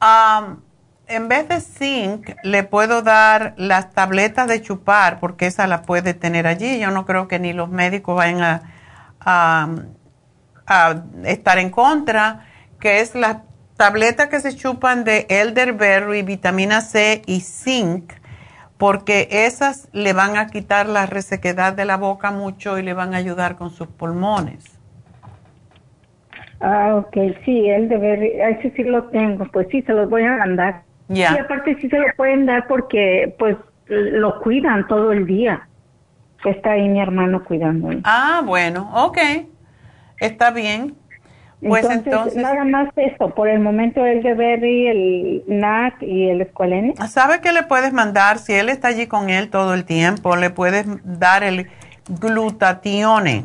Um, en vez de zinc, le puedo dar las tabletas de chupar, porque esa la puede tener allí. Yo no creo que ni los médicos vayan a, estar en contra, que es las tabletas que se chupan de elderberry, vitamina C y zinc, porque esas le van a quitar la resequedad de la boca mucho y le van a ayudar con sus pulmones. Ah, ok, sí, elderberry, ese sí lo tengo, pues sí, se los voy a mandar. Y aparte sí se lo pueden dar porque pues lo cuidan todo el día. Está ahí mi hermano cuidando. Ah, bueno, ok. Está bien. Pues entonces, Nada más eso, por el momento el de Berry, el NAC y el escualene. ¿Sabe qué le puedes mandar? Si él está allí con él todo el tiempo, le puedes dar el glutatione.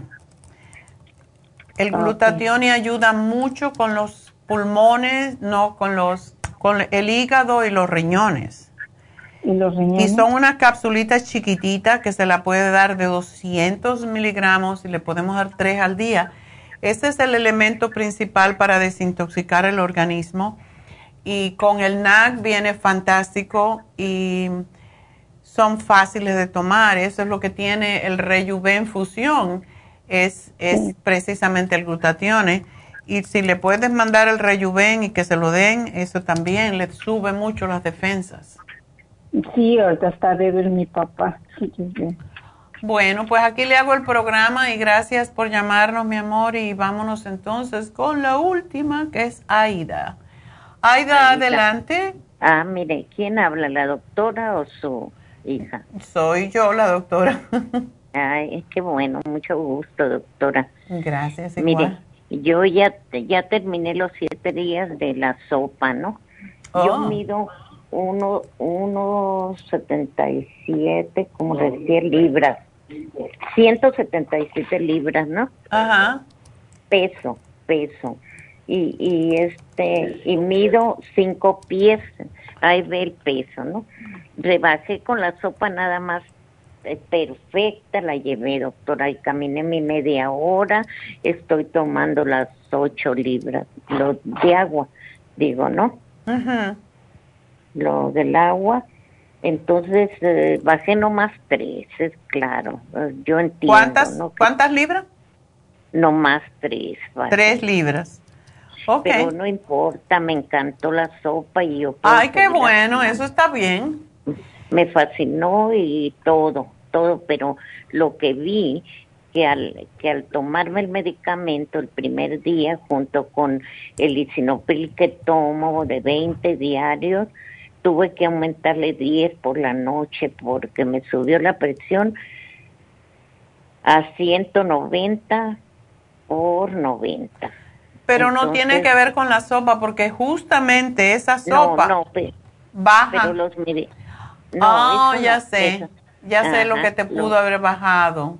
El glutatione ayuda mucho con los pulmones, no con los con el hígado y los riñones. ¿Y los riñones? Y son unas capsulitas chiquititas que se la puede dar de 200 miligramos y le podemos dar tres al día. Ese es el elemento principal para desintoxicar el organismo. Y con el NAC viene fantástico y son fáciles de tomar. Eso es lo que tiene el Rejuven Fusión. Es, es precisamente el glutatione y si le puedes mandar el rejuven y que se lo den, eso también le sube mucho las defensas. Sí, ahorita está débil mi papá. Bueno, pues aquí le hago el programa y gracias por llamarnos, mi amor, y vámonos entonces con la última, que es Aida. Aida, adelante. Ah, mire, ¿quién habla, la doctora o su hija? Soy yo, la doctora. Ay, qué bueno, mucho gusto, doctora. Gracias, igual. Mire, yo ya, ya terminé los siete días de la sopa, ¿no? Yo oh. mido uno, uno setenta y siete, como decía, libras. 177 libras, ¿no? Ajá. Peso, peso. Y, y este, y mido cinco pies. Ahí ve el peso, ¿no? Rebajé con la sopa nada más perfecta, la llevé, doctora, y caminé mi media hora, estoy tomando las ocho libras lo de agua, digo, ¿no? Lo del agua, entonces eh, bajé nomás tres, es claro, eh, yo entiendo. ¿Cuántas, ¿cuántas libras? No más tres. Tres libras. Okay. Pero no importa, me encantó la sopa y yo... Ay, qué bueno, eso está bien me fascinó y todo, todo, pero lo que vi que al, que al tomarme el medicamento el primer día, junto con el lisinopil que tomo de 20 diarios, tuve que aumentarle 10 por la noche porque me subió la presión a 190 por 90. Pero no tiene que ver con la sopa porque justamente esa sopa no, baja. Pero los no, oh, ya sé, ya sé lo que te pudo haber bajado.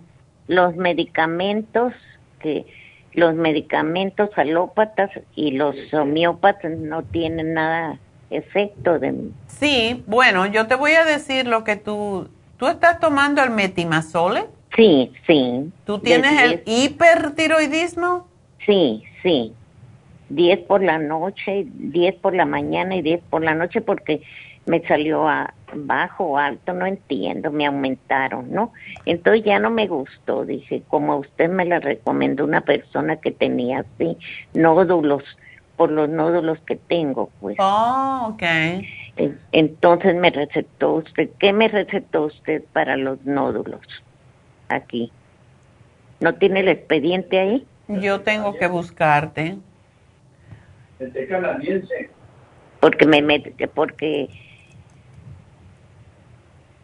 Los medicamentos que los medicamentos alópatas y los homeópatas no tienen nada efecto de mí. Sí, bueno, yo te voy a decir lo que tú, ¿tú estás tomando el metimazole? Sí, sí. ¿Tú tienes el hipertiroidismo? Sí, sí. 10 por la noche, 10 por la mañana y 10 por la noche porque me salió a bajo o alto, no entiendo, me aumentaron, ¿no? Entonces ya no me gustó, dije, como usted me la recomendó una persona que tenía así nódulos, por los nódulos que tengo, pues. Oh, ok. Entonces me recetó usted, ¿qué me recetó usted para los nódulos? Aquí. ¿No tiene el expediente ahí? Yo tengo que buscarte. Porque me, me porque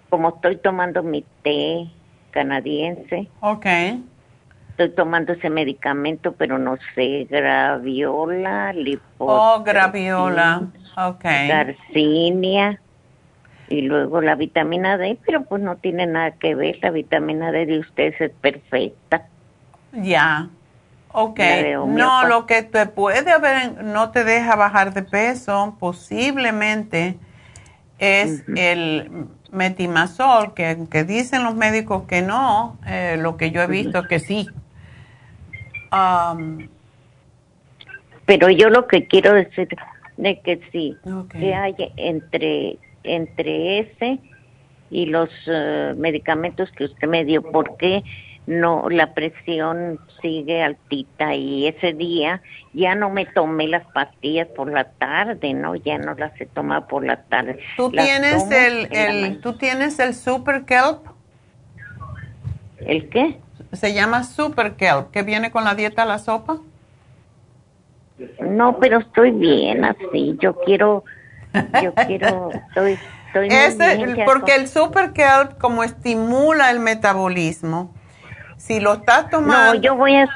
como estoy tomando mi té canadiense. Ok. Estoy tomando ese medicamento, pero no sé, graviola, lipo. Oh, graviola. Ok. Garcinia. Y luego la vitamina D, pero pues no tiene nada que ver. La vitamina D de ustedes es perfecta. Ya. Ok. No, lo que te puede haber, no te deja bajar de peso, posiblemente es el metimazol, que, que dicen los médicos que no, eh, lo que yo he visto que sí. Pero yo lo que quiero decir de que sí, que hay entre, entre ese y los eh, medicamentos que usted me dio, porque no la presión sigue altita y ese día ya no me tomé las pastillas por la tarde, ¿no? Ya no las he tomado por la tarde. ¿Tú tienes el, el tú tienes el Super Kelp? ¿El qué? Se llama Super Kelp, que viene con la dieta a la sopa. No, pero estoy bien así. Yo quiero yo quiero estoy estoy muy porque el Super Kelp como estimula el metabolismo si lo estás tomando... No, yo voy a...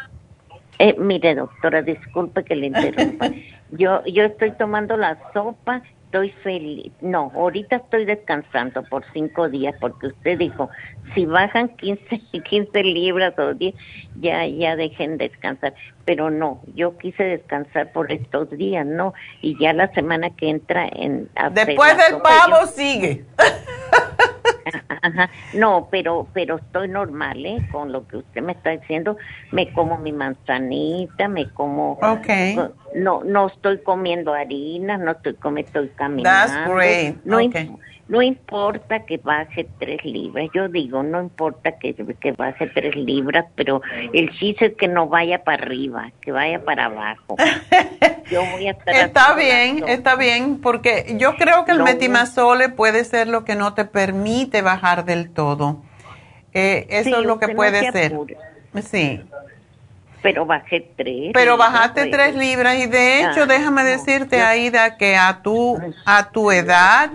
Eh, mire, doctora, disculpe que le interrumpa. yo, yo estoy tomando la sopa, estoy feliz. No, ahorita estoy descansando por cinco días porque usted dijo, si bajan 15, 15 libras o 10, ya, ya dejen descansar. Pero no, yo quise descansar por estos días, ¿no? Y ya la semana que entra en... Después del pavo sigue. Ajá. No, pero pero estoy normal, ¿eh? Con lo que usted me está diciendo, me como mi manzanita, me como okay. no no estoy comiendo harina, no estoy comiendo, estoy caminando. That's great. No, no importa que baje tres libras, yo digo, no importa que, que baje tres libras, pero el chiste es que no vaya para arriba, que vaya para abajo. Yo voy a estar está bien, está bien, porque yo creo que el metimazole puede ser lo que no te permite bajar del todo. Eh, eso es lo que puede ser. Sí. Pero bajé tres. Pero bajaste tres libras y de hecho, déjame decirte, Aida, que a tu, a tu edad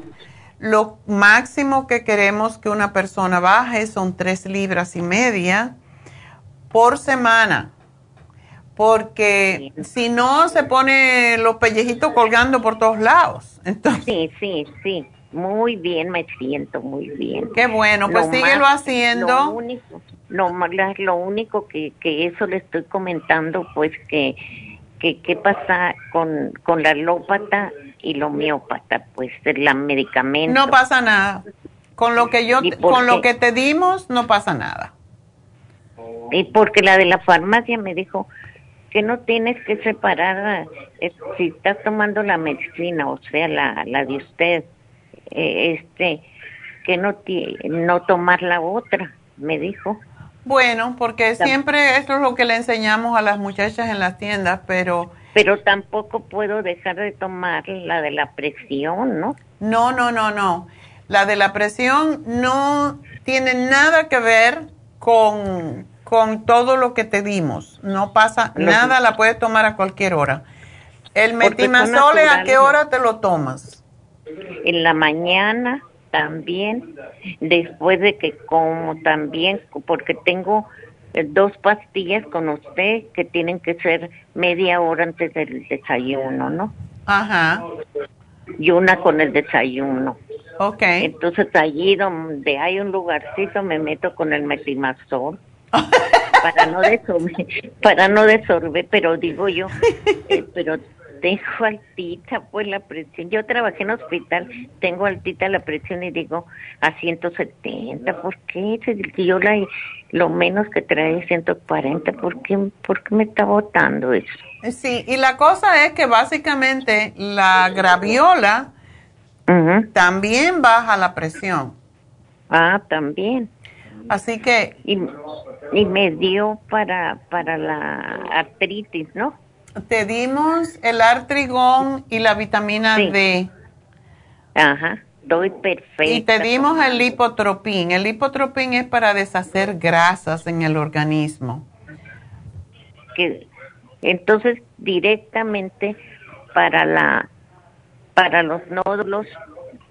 lo máximo que queremos que una persona baje son tres libras y media por semana. Porque si no, se pone los pellejitos colgando por todos lados. Entonces, sí, sí, sí. Muy bien, me siento muy bien. Qué bueno, pues síguelo haciendo. Lo único, lo, lo único que, que eso le estoy comentando, pues que, que qué pasa con, con la lópata y lo homeópata, pues la medicamento. No pasa nada. Con lo que yo, con lo que te dimos, no pasa nada. Y porque la de la farmacia me dijo que no tienes que separar eh, si estás tomando la medicina, o sea, la, la de usted, eh, este, que no, no tomar la otra, me dijo. Bueno, porque siempre esto es lo que le enseñamos a las muchachas en las tiendas, pero pero tampoco puedo dejar de tomar la de la presión, ¿no? No, no, no, no. La de la presión no tiene nada que ver con, con todo lo que te dimos. No pasa nada, la puedes tomar a cualquier hora. ¿El metimazole a qué hora te lo tomas? En la mañana también, después de que como también, porque tengo dos pastillas con usted que tienen que ser media hora antes del desayuno, ¿no? Ajá. Y una con el desayuno. Ok. Entonces allí donde hay un lugarcito me meto con el metimazol para no desorber, para no desorber, pero digo yo, eh, pero tengo altita pues la presión. Yo trabajé en hospital, tengo altita la presión y digo a 170, ¿por qué? Si yo la, lo menos que trae es 140, ¿por qué, ¿por qué me está botando eso? Sí, y la cosa es que básicamente la graviola también baja la presión. Ah, también. Así que... Y, y me dio para, para la artritis, ¿no? Te dimos el artrigón y la vitamina D. Ajá, doy perfecto. Y te dimos el lipotropín. El lipotropín es para deshacer grasas en el organismo. Que, entonces, directamente para la para los nódulos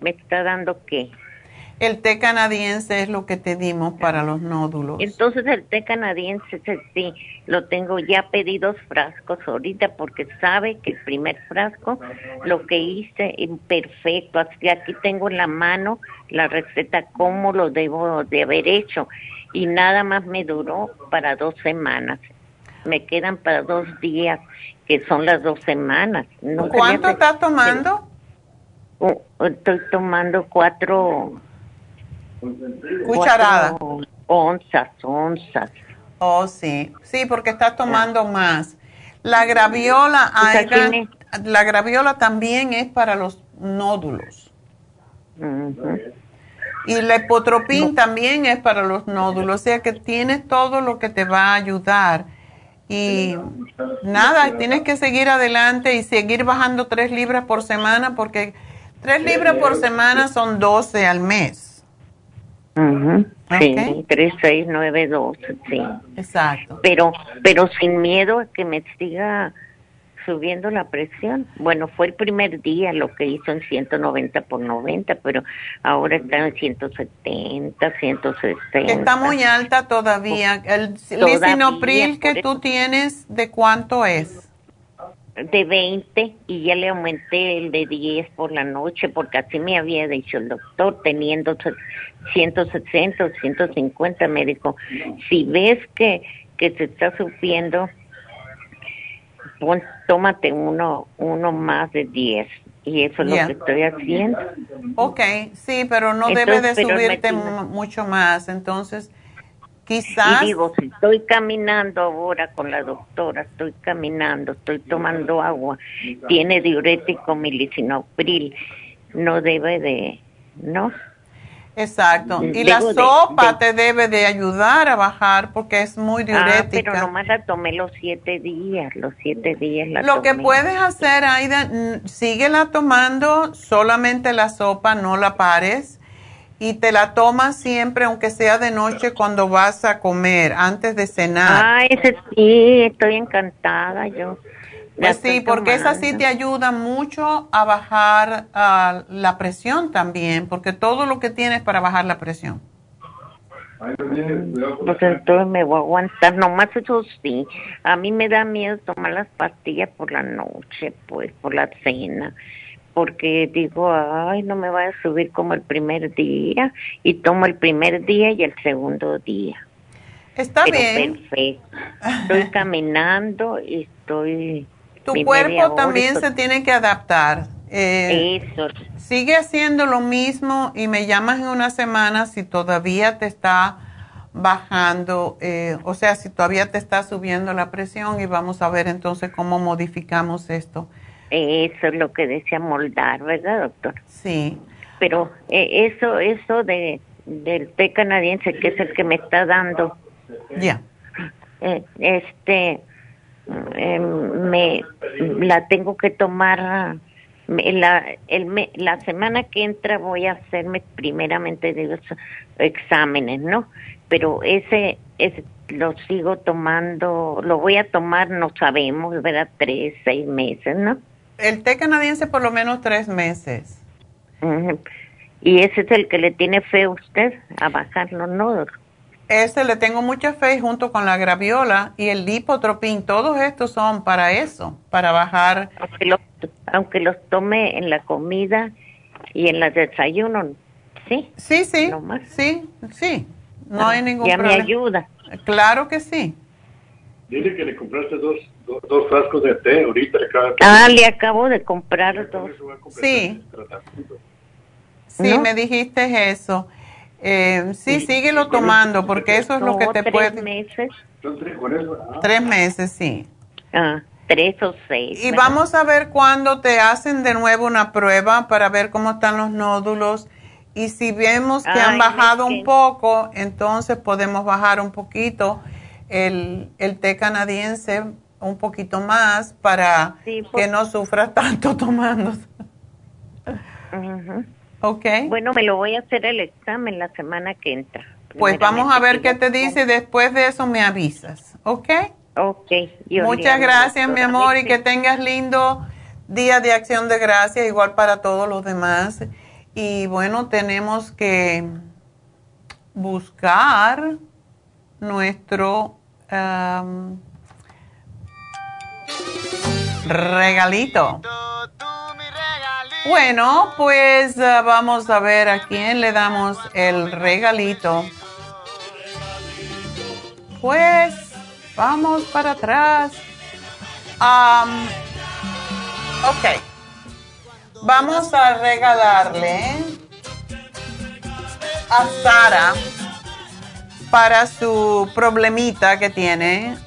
me está dando qué? El té canadiense es lo que te dimos para los nódulos. Entonces el té canadiense sí, lo tengo ya pedidos frascos ahorita porque sabe que el primer frasco lo que hice imperfecto, así aquí tengo en la mano la receta cómo lo debo de haber hecho y nada más me duró para dos semanas. Me quedan para dos días, que son las dos semanas. ¿Cuánto estás tomando? Oh, estoy tomando cuatro Cucharada. onzas, onzas. Oh, sí. Sí, porque estás tomando más. La graviola, la graviola también es para los nódulos. Y el epotropín también es para los nódulos. O sea que tienes todo lo que te va a ayudar. Y nada, tienes que seguir adelante y seguir bajando tres libras por semana porque tres libras por semana son 12 al mes. Sí, 3692, sí. Exacto. Pero, pero sin miedo a que me siga subiendo la presión. Bueno, fue el primer día lo que hizo en 190 por 90, pero ahora está en 170, 160. Está muy alta todavía. El lisinopril que tú tienes, ¿de cuánto es? De 20 y ya le aumenté el de 10 por la noche porque así me había dicho el doctor teniendo 160 o 150 médico si ves que que se está sufriendo pon, tómate uno uno más de 10 y eso es lo que estoy haciendo. Ok, sí pero no debe de subirte mucho más. Entonces Quizás. Y digo, si estoy caminando ahora con la doctora, estoy caminando, estoy tomando agua, tiene diurético milicinopril, no debe de, ¿no? Exacto. Y la sopa te debe de ayudar a bajar porque es muy diurética. Ah, pero nomás la tomé los siete días, los siete días la Lo que puedes hacer, Aida, síguela tomando, solamente la sopa, no la pares y te la tomas siempre, aunque sea de noche, cuando vas a comer, antes de cenar. Ah, ese sí, estoy encantada yo. Pues sí, porque esa sí te ayuda mucho a bajar uh, la presión también, porque todo lo que tienes para bajar la presión. Pues entonces me voy a aguantar, nomás eso sí. A mí me da miedo tomar las pastillas por la noche, pues, por la cena porque digo, ay, no me va a subir como el primer día y tomo el primer día y el segundo día. Está bien. Perfecto. Estoy caminando y estoy... Tu cuerpo también se tiene que adaptar. Eh, Eso. Sigue haciendo lo mismo y me llamas en una semana si todavía te está bajando, eh, o sea, si todavía te está subiendo la presión y vamos a ver entonces cómo modificamos esto. Eso es lo que decía moldar, ¿verdad, doctor? Sí. Pero eh, eso, eso de del té canadiense, que es el que me está dando. Ya. Eh, este, em, me la tengo que tomar La, el, la semana que entra voy a hacerme primeramente de los exámenes, ¿no? Pero ese, ese lo sigo tomando, lo voy a tomar, no sabemos, ¿verdad? Tres, seis meses, ¿no? El té canadiense por lo menos tres meses. Y ese es el que le tiene fe a usted a bajar los nodos. Ese le tengo mucha fe junto con la graviola y el lipotropín. Todos estos son para eso, para bajar. Aunque los, aunque los tome en la comida y en el desayuno, ¿sí? Sí, sí. Sí, sí. No hay ningún ya me ayuda. Claro que sí. Dile que le compraste dos, dos, frascos de té ahorita. ah, le acabo de comprar dos. Sí. Sí, me dijiste eso. Eh, sí, síguelo tomando porque eso es lo que te tres puede... meses. Ah. Tres meses, sí. Ah, tres o seis. Y vamos a ver cuándo te hacen de nuevo una prueba para ver cómo están los nódulos. Y si vemos que han bajado un poco, entonces podemos bajar un poquito el, el té canadiense un poquito más para que no sufras tanto tomando. Ok. Bueno, me lo voy a hacer el examen la semana que entra. Pues vamos a ver qué te dice. Después de eso me avisas. ¿Ok? Ok. Muchas gracias, mi amor, y que tengas lindo día de acción de gracias, igual para todos los demás. Y bueno, tenemos que buscar nuestro regalito. Bueno, pues ah, vamos a ver a quién le damos el regalito. Pues vamos para atrás. ok. Vamos a regalarle a Sara para su problemita que tiene.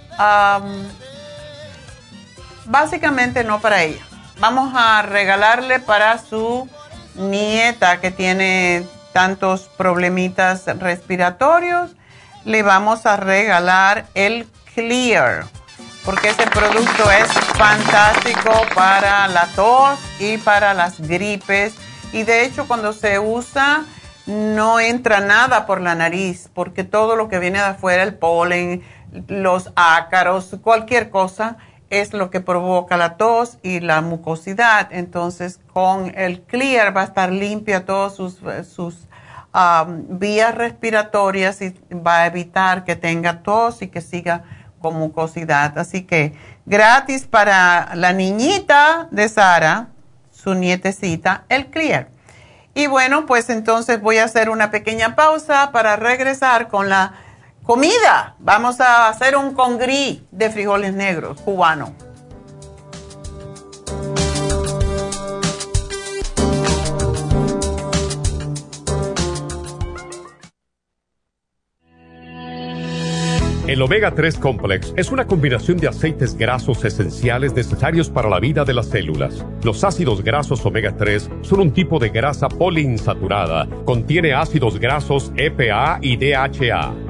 Básicamente no para ella vamos a regalarle para su nieta que tiene tantos problemitas respiratorios, le vamos a regalar el Clear, porque ese producto es fantástico para la tos y para las gripes. Y de hecho cuando se usa no entra nada por la nariz, porque todo lo que viene de afuera, el polen, los ácaros, cualquier cosa, es lo que provoca la tos y la mucosidad. Entonces, con el Clear va a estar limpia todas sus, sus um, vías respiratorias y va a evitar que tenga tos y que siga con mucosidad. Así que gratis para la niñita de Sara, su nietecita, el Clear. Y bueno, pues entonces voy a hacer una pequeña pausa para regresar con la Comida. Vamos a hacer un congrí de frijoles negros cubano. El omega 3 complex es una combinación de aceites grasos esenciales necesarios para la vida de las células. Los ácidos grasos omega 3 son un tipo de grasa poliinsaturada. Contiene ácidos grasos EPA y DHA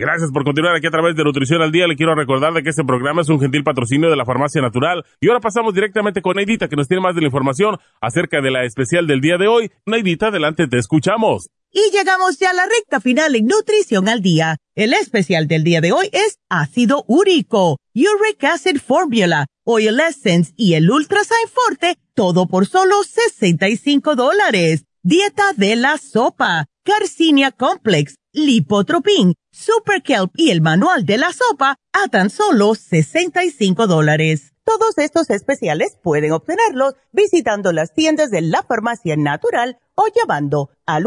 Gracias por continuar aquí a través de Nutrición al Día. Le quiero recordar de que este programa es un gentil patrocinio de la Farmacia Natural. Y ahora pasamos directamente con Neidita, que nos tiene más de la información acerca de la especial del día de hoy. Neidita, adelante, te escuchamos. Y llegamos ya a la recta final en Nutrición al Día. El especial del día de hoy es ácido úrico, Uric Acid Formula, Oil Essence y el Ultrasign Forte, todo por solo 65 dólares. Dieta de la sopa, Carcinia Complex, Lipotropin, Super Kelp y el manual de la sopa a tan solo 65 dólares. Todos estos especiales pueden obtenerlos visitando las tiendas de la farmacia natural o llamando al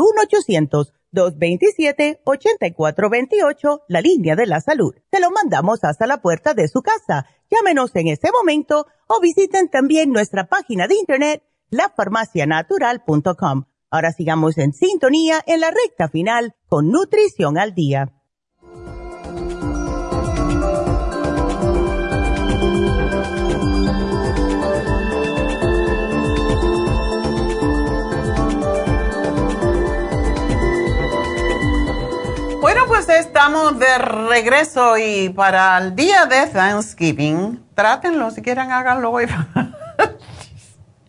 1-800-227-8428, la línea de la salud. Se lo mandamos hasta la puerta de su casa. Llámenos en este momento o visiten también nuestra página de internet, lafarmacianatural.com. Ahora sigamos en sintonía en la recta final con Nutrición al Día. Bueno, pues estamos de regreso y para el día de Thanksgiving, trátenlo, si quieren háganlo hoy.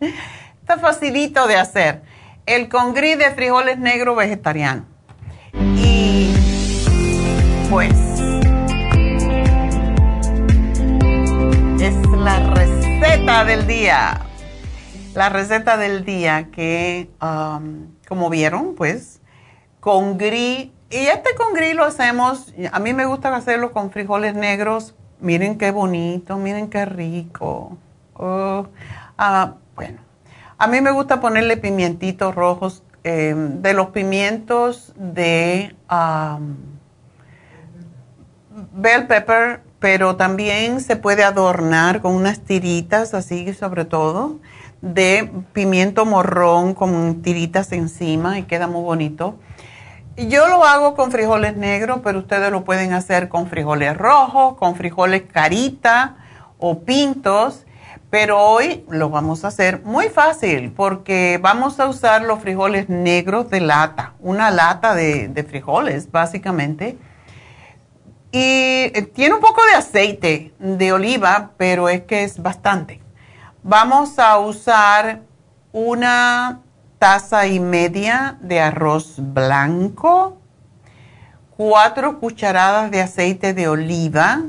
Está facilito de hacer el congrí de frijoles negros vegetariano. Y pues es la receta del día. La receta del día que, um, como vieron, pues, congrí. Y este congrí lo hacemos, a mí me gusta hacerlo con frijoles negros. Miren qué bonito, miren qué rico. Oh, ah, bueno, a mí me gusta ponerle pimientitos rojos, em, de los pimientos de bell pepper, pero también se puede adornar con unas tiritas así, sobre todo, de pimiento morrón con tiritas encima y queda muy bonito. Yo lo hago con frijoles negros, pero ustedes lo pueden hacer con frijoles rojos, con frijoles carita o pintos pero hoy lo vamos a hacer muy fácil porque vamos a usar los frijoles negros de lata, una lata de, frijoles básicamente. Y eh, tiene un poco de aceite de oliva, pero es que es bastante. Vamos a usar una taza y media de arroz blanco, cuatro cucharadas de aceite de oliva,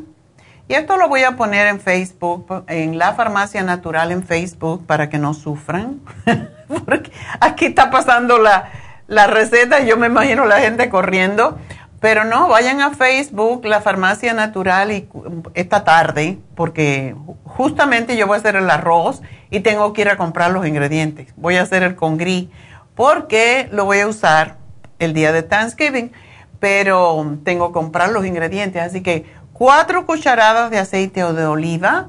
y esto lo voy a poner en Facebook, en la farmacia natural en Facebook, para que no sufran. Porque aquí está pasando la, la receta y yo me imagino la gente corriendo. Pero no, vayan a Facebook, la farmacia natural, y esta tarde, porque justamente yo voy a hacer el arroz y tengo que ir a comprar los ingredientes. Voy a hacer el congrí, porque lo voy a usar el día de Thanksgiving, pero tengo que comprar los ingredientes. Así que cuatro cucharadas de aceite o de oliva,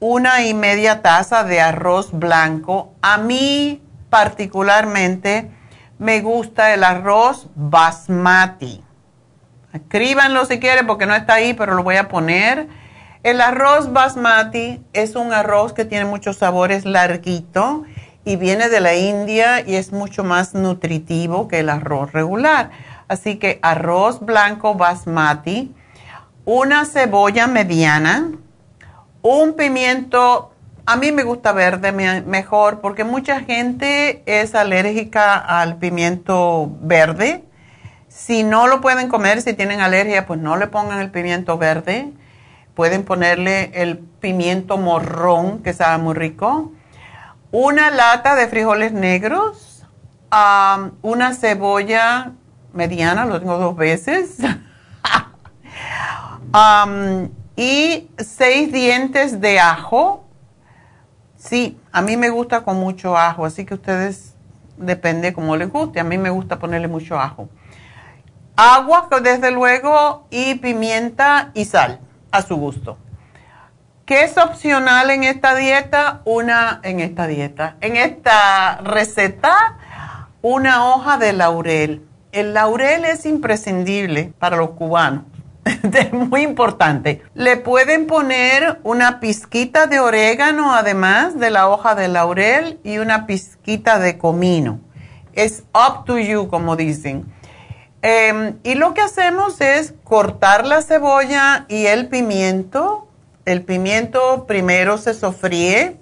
una y media taza de arroz blanco. A mí particularmente me gusta el arroz basmati. Escríbanlo si quieren porque no está ahí, pero lo voy a poner. El arroz basmati es un arroz que tiene muchos sabores larguito y viene de la India y es mucho más nutritivo que el arroz regular. Así que arroz blanco basmati una cebolla mediana, un pimiento, a mí me gusta verde mejor porque mucha gente es alérgica al pimiento verde. Si no lo pueden comer, si tienen alergia, pues no le pongan el pimiento verde. Pueden ponerle el pimiento morrón, que sabe muy rico. Una lata de frijoles negros. una cebolla mediana, lo tengo dos veces. y seis dientes de ajo. Sí, a mí me gusta con mucho ajo, así que ustedes depende cómo les guste. A mí me gusta ponerle mucho ajo. Agua, desde luego, y pimienta y sal a su gusto. ¿Qué es opcional en esta dieta? Una, en esta dieta, en esta receta, una hoja de laurel. El laurel es imprescindible para los cubanos muy importante. Le pueden poner una pizquita de orégano además de la hoja de laurel y una pizquita de comino. Es up to you, como dicen. Em, y lo que hacemos es cortar la cebolla y el pimiento. El pimiento primero se sofríe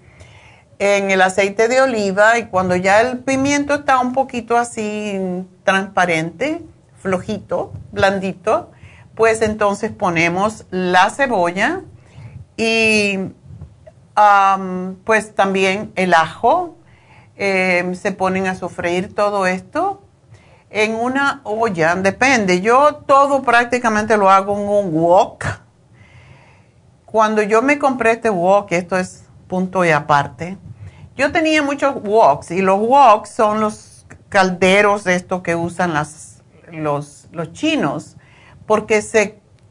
en el aceite de oliva y cuando ya el pimiento está un poquito así transparente, flojito, blandito, pues entonces ponemos la cebolla y pues también el ajo. Em, se ponen a sofreír todo esto en una olla, depende. Yo todo prácticamente lo hago en un wok. Cuando yo me compré este wok, esto es punto y aparte, yo tenía muchos woks y los woks son los calderos de esto que usan las, los, los chinos, porque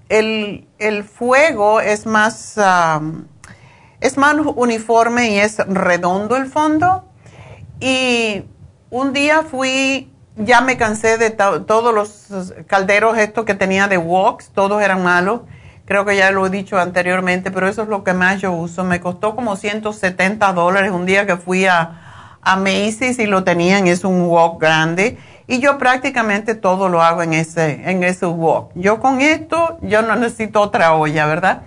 el, el fuego es más, es más uniforme y es redondo el fondo. Y un día fui ya me cansé de todos los calderos estos que tenía de woks, todos eran malos. Creo que ya lo he dicho anteriormente, pero eso es lo que más yo uso. Me costó como 170 dólares un día que fui a, a Macy's y lo tenían, es un wok grande. Y yo prácticamente todo lo hago en ese, en ese wok. Yo con esto, yo no necesito otra olla, ¿verdad?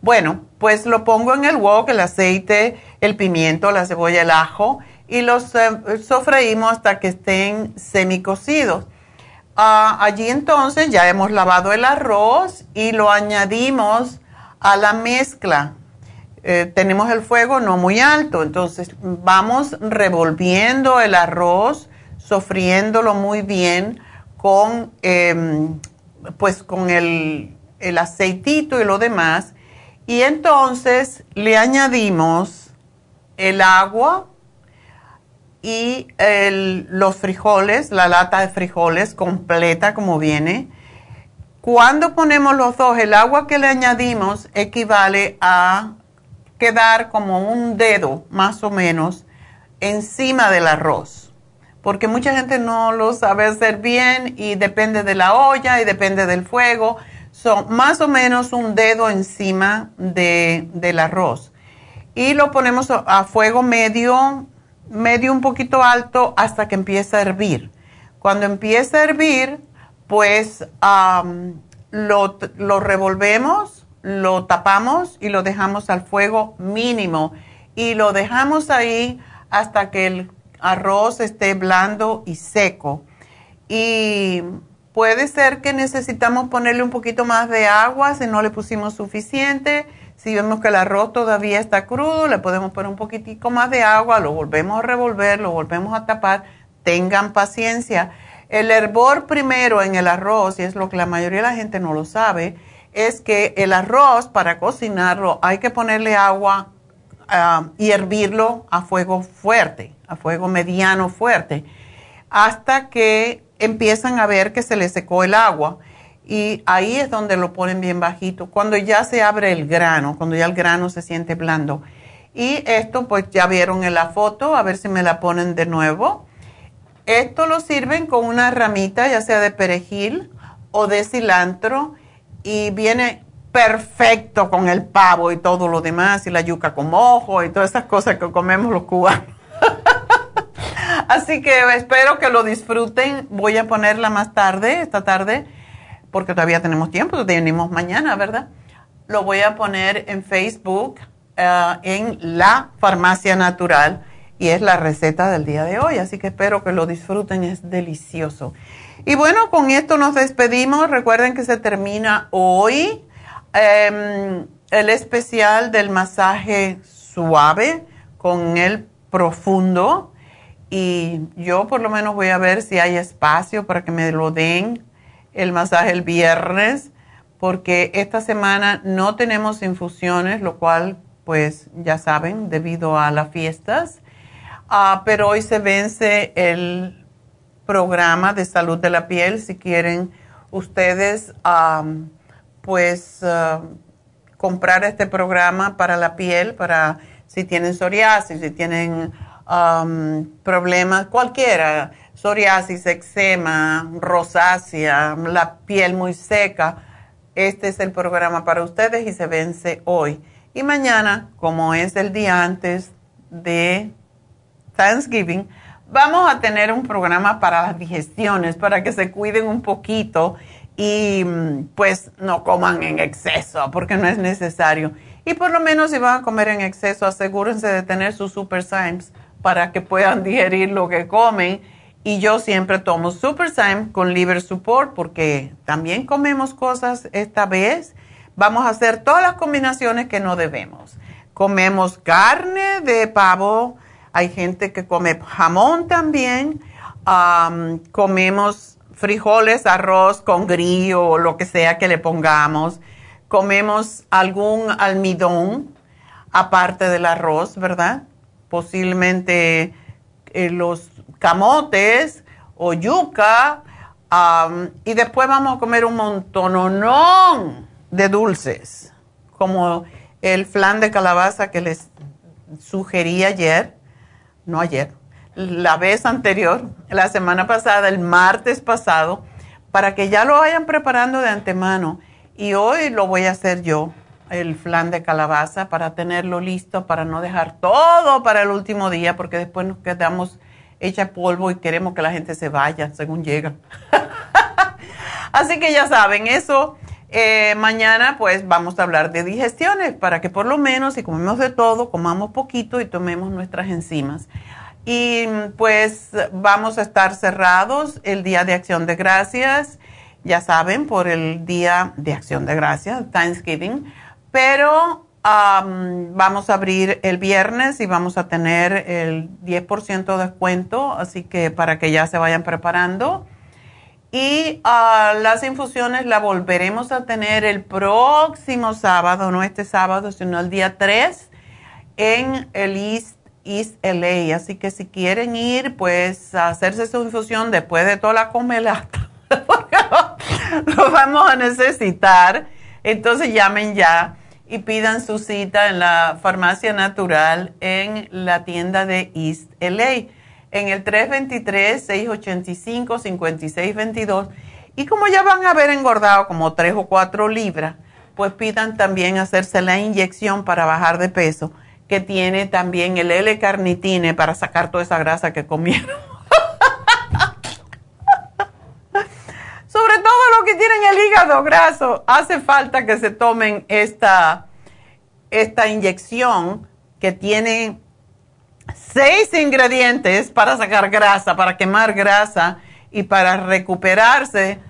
Bueno, pues lo pongo en el wok, el aceite, el pimiento, la cebolla, el ajo y los eh, sofreímos hasta que estén semicocidos. Ah, allí entonces ya hemos lavado el arroz y lo añadimos a la mezcla. Eh, tenemos el fuego no muy alto, entonces vamos revolviendo el arroz, sofriéndolo muy bien con, em, pues con el, el aceitito y lo demás. Y entonces le añadimos el agua y los frijoles, la lata de frijoles completa como viene. Cuando ponemos los dos, el agua que le añadimos equivale a quedar como un dedo más o menos encima del arroz. Porque mucha gente no lo sabe hacer bien y depende de la olla y depende del fuego. Son más o menos un dedo encima del arroz. Y lo ponemos a fuego medio medio un poquito alto hasta que empiece a hervir. Cuando empiece a hervir, pues lo, lo revolvemos, lo tapamos y lo dejamos al fuego mínimo. Y lo dejamos ahí hasta que el arroz esté blando y seco. Y puede ser que necesitamos ponerle un poquito más de agua si no le pusimos suficiente si vemos que el arroz todavía está crudo, le podemos poner un poquitico más de agua, lo volvemos a revolver, lo volvemos a tapar. Tengan paciencia. El hervor primero en el arroz, y es lo que la mayoría de la gente no lo sabe, es que el arroz para cocinarlo hay que ponerle agua ah, y hervirlo a fuego fuerte, a fuego mediano fuerte, hasta que empiezan a ver que se le secó el agua y ahí es donde lo ponen bien bajito, cuando ya se abre el grano, cuando ya el grano se siente blando. Y esto pues ya vieron en la foto, a ver si me la ponen de nuevo. Esto lo sirven con una ramita, ya sea de perejil o de cilantro, y viene perfecto con el pavo y todo lo demás, y la yuca con mojo y todas esas cosas que comemos los cubanos. Así que espero que lo disfruten. Voy a ponerla más tarde, esta tarde porque todavía tenemos tiempo, tenemos mañana, ¿verdad? Lo voy a poner en Facebook, eh, en la farmacia natural, y es la receta del día de hoy, así que espero que lo disfruten, es delicioso. Y bueno, con esto nos despedimos. Recuerden que se termina hoy em, el especial del masaje suave con el profundo. Y yo por lo menos voy a ver si hay espacio para que me lo den el masaje el viernes, porque esta semana no tenemos infusiones, lo cual, pues ya saben, debido a las fiestas. Ah, pero hoy se vence el programa de salud de la piel. Si quieren ustedes, pues, ah, comprar este programa para la piel, para si tienen psoriasis, si tienen problemas, cualquiera psoriasis, eczema, rosácea, la piel muy seca, este es el programa para ustedes y se vence hoy. Y mañana, como es el día antes de Thanksgiving, vamos a tener un programa para las digestiones, para que se cuiden un poquito y pues no coman en exceso, porque no es necesario. Y por lo menos si van a comer en exceso, asegúrense de tener sus Super Symes para que puedan digerir lo que comen. Y yo siempre tomo Super Syme con Liver Support porque también comemos cosas esta vez. Vamos a hacer todas las combinaciones que no debemos. Comemos carne de pavo, hay gente que come jamón también, comemos frijoles, arroz con grillo o lo que sea que le pongamos comemos algún almidón aparte del arroz, ¿verdad? Posiblemente eh, los camotes o yuca. y después vamos a comer un montón de dulces, como el flan de calabaza que les sugerí ayer, no ayer, la vez anterior, la semana pasada, el martes pasado, para que ya lo vayan preparando de antemano y hoy lo voy a hacer yo, el flan de calabaza, para tenerlo listo, para no dejar todo para el último día, porque después nos quedamos hecha polvo y queremos que la gente se vaya según llega. Así que ya saben, eso eh, mañana pues vamos a hablar de digestiones, para que por lo menos si comemos de todo, comamos poquito y tomemos nuestras enzimas. Y pues vamos a estar cerrados el Día de Acción de Gracias ya saben, por el Día de Acción de Gracias, Thanksgiving, pero vamos a abrir el viernes y vamos a tener el 10% de descuento, así que para que ya se vayan preparando. Y ah, las infusiones las volveremos a tener el próximo sábado, no este sábado, sino el día 3 en el East, East LA. Así que si quieren ir, pues a hacerse su infusión después de toda la comelata lo vamos a necesitar. Entonces llamen ya y pidan su cita en la farmacia natural en la tienda de East LA en el 323-685-5622. Y como ya van a haber engordado como 3 o 4 libras, pues pidan también hacerse la inyección para bajar de peso, que tiene también el L-carnitine para sacar toda esa grasa que comieron. sobre todo los que tienen el hígado graso, hace falta que se tomen esta, esta inyección que tiene seis ingredientes para sacar grasa, para quemar grasa y para recuperarse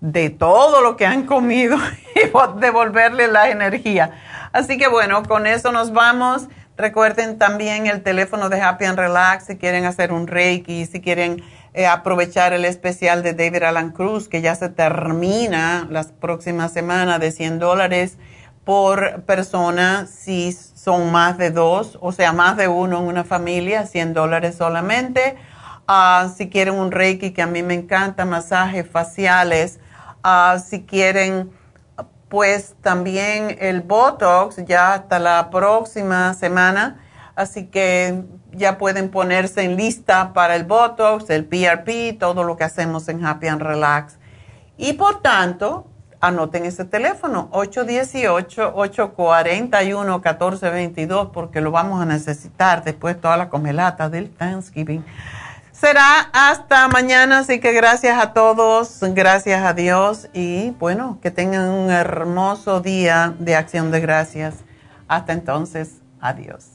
de todo lo que han comido y devolverle la energía. Así que bueno, con eso nos vamos. Recuerden también el teléfono de Happy and Relax si quieren hacer un reiki, si quieren eh, aprovechar el especial de David Alan Cruz, que ya se termina las próximas semanas de 100 dólares por persona si son más de dos, o sea, más de uno en una familia, 100 dólares solamente. Ah, si quieren un reiki, que a mí me encanta, masajes faciales. Ah, si quieren, pues también el Botox, ya hasta la próxima semana. Así que ya pueden ponerse en lista para el Botox, el PRP, todo lo que hacemos en Happy and Relax. Y por tanto, anoten ese teléfono, 818-841-1422, porque lo vamos a necesitar después toda la comelata del Thanksgiving. Será hasta mañana, así que gracias a todos, gracias a Dios y bueno, que tengan un hermoso día de acción de gracias. Hasta entonces, adiós.